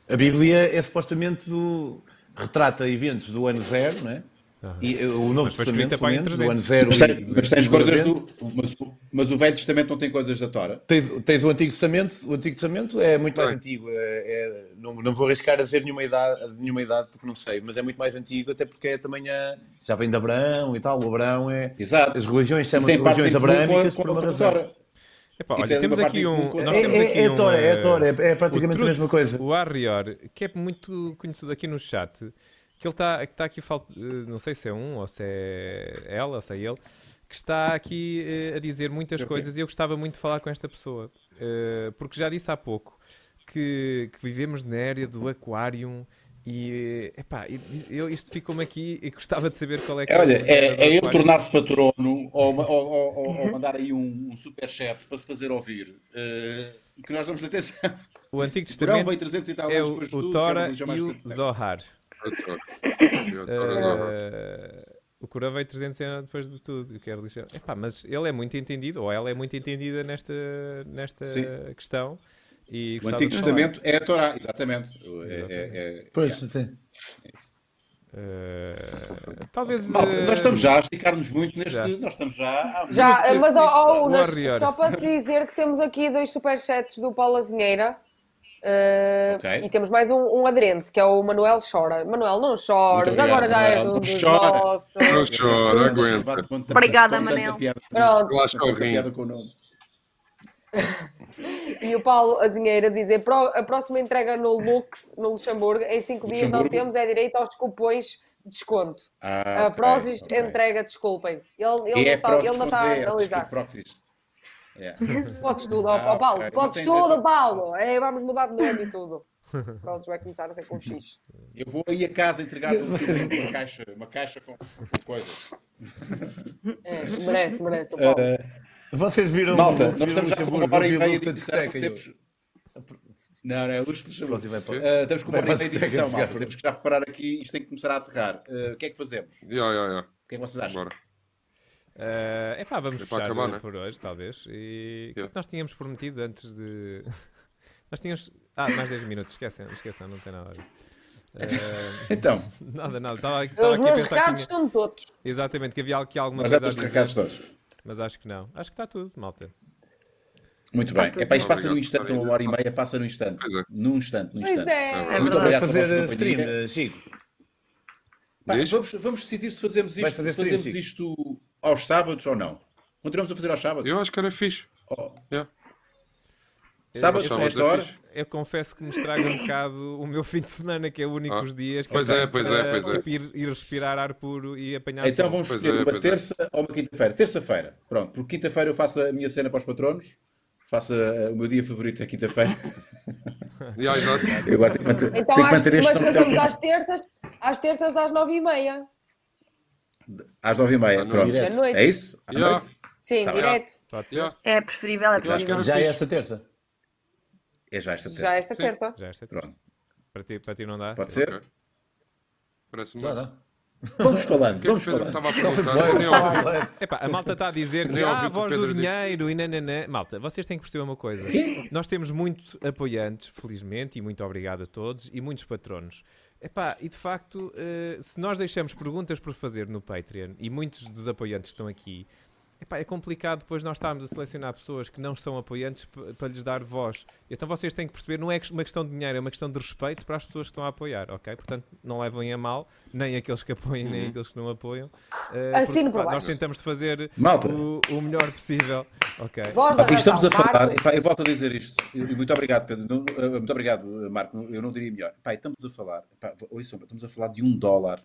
A Bíblia é supostamente do... retrata eventos do ano zero, não é? E eh, o Novo Testamento, pelo menos, do ano 300. zero. Mas, e- tem- mas tens coisas 90. do. Mas, o- mas o Velho Testamento não tem coisas da Tora. Tens, tens o Antigo Testamento, o Antigo Testamento é muito mais Bem. antigo. É, é- não, não vou arriscar a dizer nenhuma idade, nenhuma idade porque não sei, mas é muito mais antigo, até porque é também a, já vem de Abraão e tal. O Abraão é. Exato. As religiões chamam-se religiões abraâmicas a, por uma a razão. Tora. Epá, E olha, temos aqui um... Nós É, temos é, aqui é um, a Tora, é a eh, Tora, é, é o praticamente a Truth, mesma coisa. O Arrior, que é muito conhecido aqui no chat, que ele está que tá aqui, eh, não sei se é um ou se é ela ou se é ele, que está aqui eh, a dizer muitas o quê? coisas e eu gostava muito de falar com esta pessoa, Eh, porque já disse há pouco que, que vivemos na área do aquário e, epá, eu, isto ficou-me aqui e gostava de saber qual é que É, olha, é, é ele tornar-se patrono ou, ou- ou- ou- mandar aí um, um superchefe para se fazer ouvir eh, e que nós damos atenção. O Antigo O Testamento veio 300 tal é o, de o é uma Tora e o. Zohar. Zohar. Eh, o Corão veio 300 anos depois de tudo, que é a religião. Epá, mas ele é muito entendido, ou ela é muito entendida nesta, nesta Sim. questão. E O Antigo. Testamento é a Torá, exatamente. É- é- é- Pois, é. sim. Eh, talvez. Malta, eh, nós estamos já a esticar-nos muito neste. Já. Nós estamos já. Já, mas pá. Unas, Warrior. só para te dizer que temos aqui dois superchats do Paulo Azinheira. Eh, Ok. E temos mais um, um aderente, que é o Manuel Chora. Manuel, não obrigado, agora já és Manuel. um Não dos chora. nossos. Não chora, aguenta. Obrigada, Manel. piada- Pronto. Nome. E o Paulo Azinheira dizer: "Pro- a próxima entrega no Lux, no Luxemburgo, em 5 dias não temos é direito aos cupons de desconto. Ah, a Prozis ok. entrega, desculpem. Ele, ele não é está proxys ele não está a é, analisar. proxys. É. Podes tudo, Ah, ó, Paulo, ok. podes tudo. Paulo. É, vamos mudar de nome e tudo. Prozis vai começar a ser com X. Eu vou aí a casa entregar um uma caixa, uma caixa com com coisas. É, merece, merece o Paulo. Vocês viram Malta, o nós estamos já com Luxemburgo, uma hora e o meia de edição. Temos... Não, não, é Luxo de Ah, estamos com uma hora e meia de edição, malta. Temos que já preparar aqui, isto tem que começar a aterrar. Ah, o que é que fazemos? O Ya, ya, ya. que é que vocês acham? Bora. É epá, vamos É fechar acabar, né? por hoje, talvez. E o que é que nós tínhamos prometido antes de. nós tínhamos. Ah, mais 10 minutos, esquecem, esqueçam, não tem nada a ver. Eh, Então, nada, nada. Estava, estava Os aqui a meus pensar recados que tinha... estão todos. Exatamente, que havia aqui alguma já coisa a dizer. recados todos. Mas acho que não. Acho que está tudo, malta. Muito bem. É para isto passa num instante, uma hora e meia passa num instante. É. Num instante, num instante. é. É Muito verdade. obrigado pela fazer stream, eh, Chico? Pá, vamos, vamos decidir se fazemos isto, fazer se fazemos stream, isto aos sábados ou não. Continuamos a fazer aos sábados? Eu acho que era fixe. Oh, Yeah. sábados, Eu- a esta eu- hora? Eu confesso que me estraga um bocado o meu fim de semana, que é o único Ah, dos dias que pois eu é, tenho pois é, para pois é. tipo, Ir, ir respirar ar puro e apanhar Então vamos Pois escolher é, uma é. terça ou uma quinta-feira. Terça-feira, pronto, porque quinta-feira eu faço a minha cena para os patronos. Faço a- o meu dia favorito é quinta-feira. Exato. Eu agora tenho que manter, Então, tenho que manter este mas nome fazemos até ao às terças, às terças às nove e meia. Às nove e meia. À Pronto. noite. É isso? À Yeah. noite? Sim, Tá direto. Ya. É preferível, é preferível. Já é esta terça? É já esta terça. Já esta Sim. terça. Já esta Pronto. para ti, para ti não dá? Pode ser? Ok. Parece-me bem. dá. Vamos falando, que é que vamos falando. estava a perguntar? Epá, a malta está a dizer que ah, a voz do Pedro disse. dinheiro e nananã. Malta, vocês têm que perceber uma coisa. Nós temos muitos apoiantes, felizmente, e muito obrigado a todos, e muitos patronos. Epá, e de facto, eh, se nós deixamos perguntas por fazer no Patreon, e muitos dos apoiantes estão aqui, epá, é complicado depois nós estarmos a selecionar pessoas que não são apoiantes para lhes dar voz. Então vocês têm que perceber, não é uma questão de dinheiro, é uma questão de respeito para as pessoas que estão a apoiar, ok? Portanto, não levem a mal, nem aqueles que apoiam, nem aqueles que não apoiam. Eh, Assino porque, por pá, nós tentamos fazer o, o melhor possível, ok? Voz estamos a falar, epá, eu volto a dizer isto, e muito obrigado, Pedro, Não, eh, muito obrigado, Marco, eu não diria melhor. Pá, estamos a falar, epá, estamos a falar de um dólar,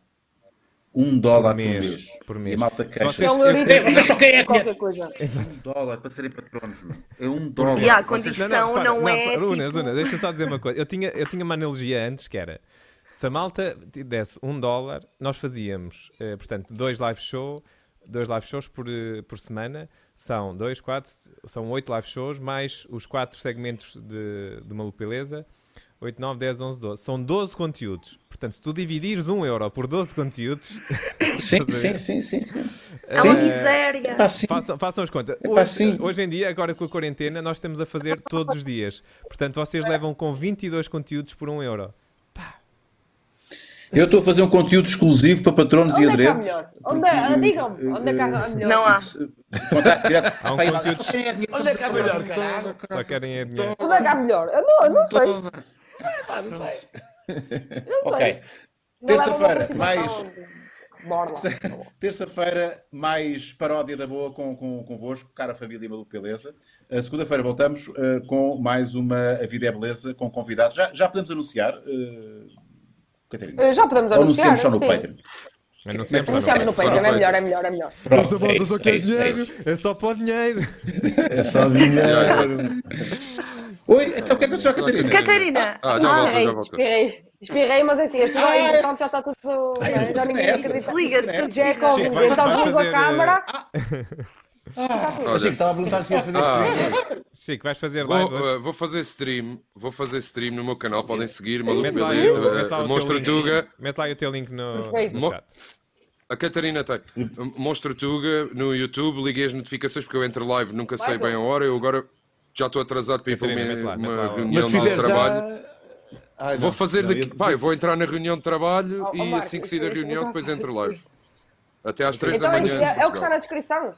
um dólar por mês, mês, por e mês. a malta queixa, vocês- É um eurito, É, vocês só querem é qualquer coisa. Exato. um dólar para serem patronos, meu. é um dólar. E a Vocês- condição não, é. Luna, tipo... Luna, deixa eu só dizer uma coisa. Eu tinha, eu tinha uma analogia antes que era se a malta desse um dólar, nós fazíamos, eh, portanto, dois live show, dois live shows por, eh, por semana. São dois, quatro, são oito live shows, mais os quatro segmentos de, de uma beleza. 8, 9, 10, 11, 12. São 12 conteúdos. Portanto, se tu dividires 1 euro por 12 conteúdos, Sim, sim, sim, sim, sim. É uma miséria. Pá, sim. Façam, façam as contas. Epá, Hoje, hoje em dia, agora com a quarentena, nós estamos a fazer todos os dias. Portanto, vocês levam com 22 conteúdos por 1 euro. Eu estou a fazer um conteúdo exclusivo para patronos Onde e é que há aderentes. melhor? Onde é, ah, digam-me, onde é que há melhor? Não há. Direto. Há um Pá, conteúdo- é Onde é que há melhor, Só querem é dinheiro. Onde é que há melhor? Eu não, eu não sei. Não sei. Ok. Não leva uma Terça-feira, mais-. Terça-feira, mais paródia da boa com, com, convosco, cara família Maluco Beleza. Uh, Segunda-feira voltamos uh, com mais uma A Vida é Beleza com convidados. Já, já podemos anunciar, uh, Catarina? Eh, Já podemos Ou anunciar. anunciamos só no sim. Patreon? Anunciamos só no Anunciamos no Patreon. É melhor, é melhor, é melhor. Pronto, é isso, só é quer isso, é dinheiro. É só para o dinheiro. É só dinheiro. Oi, então o que é que a Catarina? Catarina! Ah, já volto, Espirrei, já volto. espirrei. Espirrei, mas assim, as pessoas, Ah, é. entretanto, já está tudo. Ai, já ninguém é essa. acredita. É Covid, vais- então desligo fazer, a câmara. Achei que Olha, estava a perguntar se ia fazer Ah, stream. Chico, vais fazer live vou, hoje? uh, vou fazer stream, vou fazer stream no meu canal, podem seguir, Maluco teu Monstro link. Tuga. Mete lá o teu link no, no chat. A Catarina tem. Monstro Tuga no YouTube, liguei as notificações porque eu entro live, nunca sei bem a hora. Eu agora já estou atrasado para ir para uma, uma reunião Mas de trabalho. já... Ai, Vou fazer Não, daqui. ia- eu vou entrar na reunião de trabalho Oh, oh, e Marco, assim que sair da reunião, depois entro live. Até às 3 da Então, manhã. é, é o que está na descrição.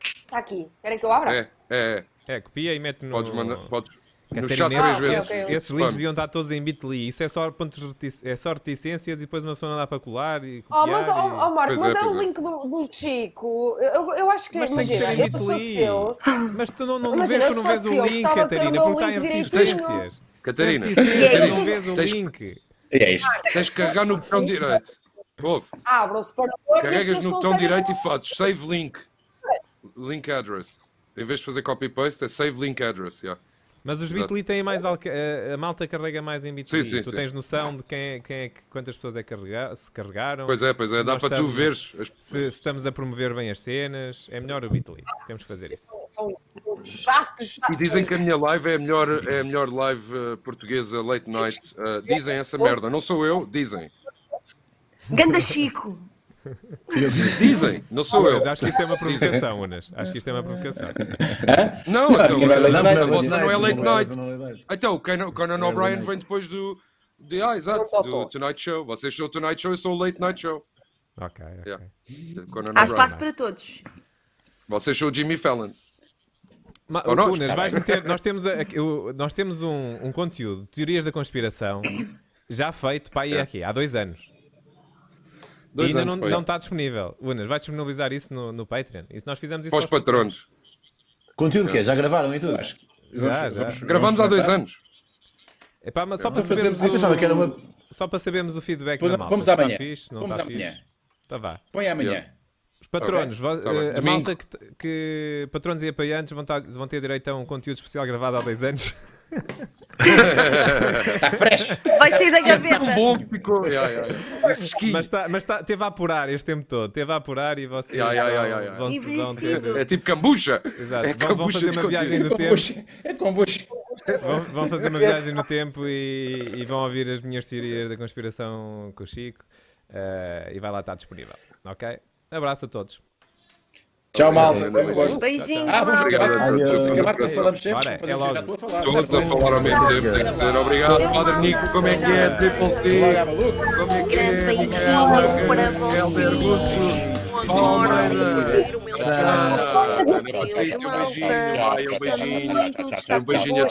Está aqui. Querem que eu abra? É, é. É, copia e mete no. Podes mandar. Podes... Catarina, Ah, três ok, vezes. ok, ok. Esses links deviam estar todos em bit.ly. Isso é só, pontos é só reticências e depois uma pessoa não dá para colar e Oh, copiar. mas, oh, e- oh, Marco, Pois mas é, é, o é. link do, do Chico. Eu, eu acho que, Mas tem que imagina, ser em eu Mas tu não, não Imagina, vês, tu não vês o eu, link, Catarina, o porque está em link reticências. Catarina, é tu não vês o Tens- link. É isto. tens que carregar no botão direito. Ouve, abra o separador. carregas as no botão direito e fazes save link. Link address. Em vez de fazer copy paste, é save link address. yeah. Mas os bit.ly têm mais. alca- A malta carrega mais em bit.ly. Sim, sim, tu sim. tens noção de quem é, quem é que- quantas pessoas é que carrega- se carregaram. Pois é, pois é, dá para tu veres. as- Se, se estamos a promover bem as cenas. É melhor o bit.ly. Temos que fazer isso. São chatos, chatos. E dizem que a minha live é a melhor, é a melhor live eh, portuguesa late night. Eh, dizem essa merda, não sou eu, dizem. Ganda Chico! Dizem, não sou Mas eu. acho que isto é uma provocação, Unas. Acho que isto é uma provocação. Não, Não, então, não é late a- night, a não é vossa não é late night. Então, o Conan, O'Brien vem depois do. De, ah, exato, do. Tonight Show. Vocês são o Tonight Show, eu sou o Late Night Show. Ok, ok. Yeah. Há espaço para todos. Vocês são o Jimmy Fallon. Ma- Ou nós? Unas, vais meter, nós temos, a- nós temos um, um conteúdo de teorias da conspiração já feito para aí É. aqui, há dois anos. Dois e ainda anos, não, não está disponível. Unas, vais disponibilizar isso no, no Patreon? E se nós fizemos isso Para os patronos. Conteúdo o quê? Já gravaram e tudo? Acho que- Já, já. Gravamos há dois anos. Epá, mas só para sabermos que era uma... o, só para sabermos o feedback Pois, da malta. vamos amanhã. fixe, se não Vamos está amanhã. fixe. Então vá. Põe amanhã. Os patronos, Ok, vo- tá eh, a Domingo. malta que, que patronos e apoiantes vão, tar- vão ter direito a um conteúdo especial gravado há dois anos. Está fresh. Vai sair da Tão gaveta. bom que ficou. Yeah, yeah, yeah. Fresquinho. Mas, tá, mas tá, teve a apurar este tempo todo, teve a apurar e vocês Ya, ya, ya, vão- ya, ya. vão, vão ter. É tipo cambucha. Exato, É vão, vão fazer uma viagem É no tempo. kombucha. É kombucha. Vão, vão fazer uma viagem no tempo e, e vão ouvir as minhas teorias da conspiração com o Chico. eh, e vai lá estar disponível. Ok? Abraço a todos. Tchau, malta. Beijinhos, Ah, vamos. Adeus. Vamos acabar quando falamos sempre. É. Todos a falar ao mesmo tempo, tem que dizer obrigado, Padre Nico, como é que é? Triple maluco. como é que Grande é? beijinho para vocês. Ana Patrícia, um beijinho, vai, um beijinho, um beijinho a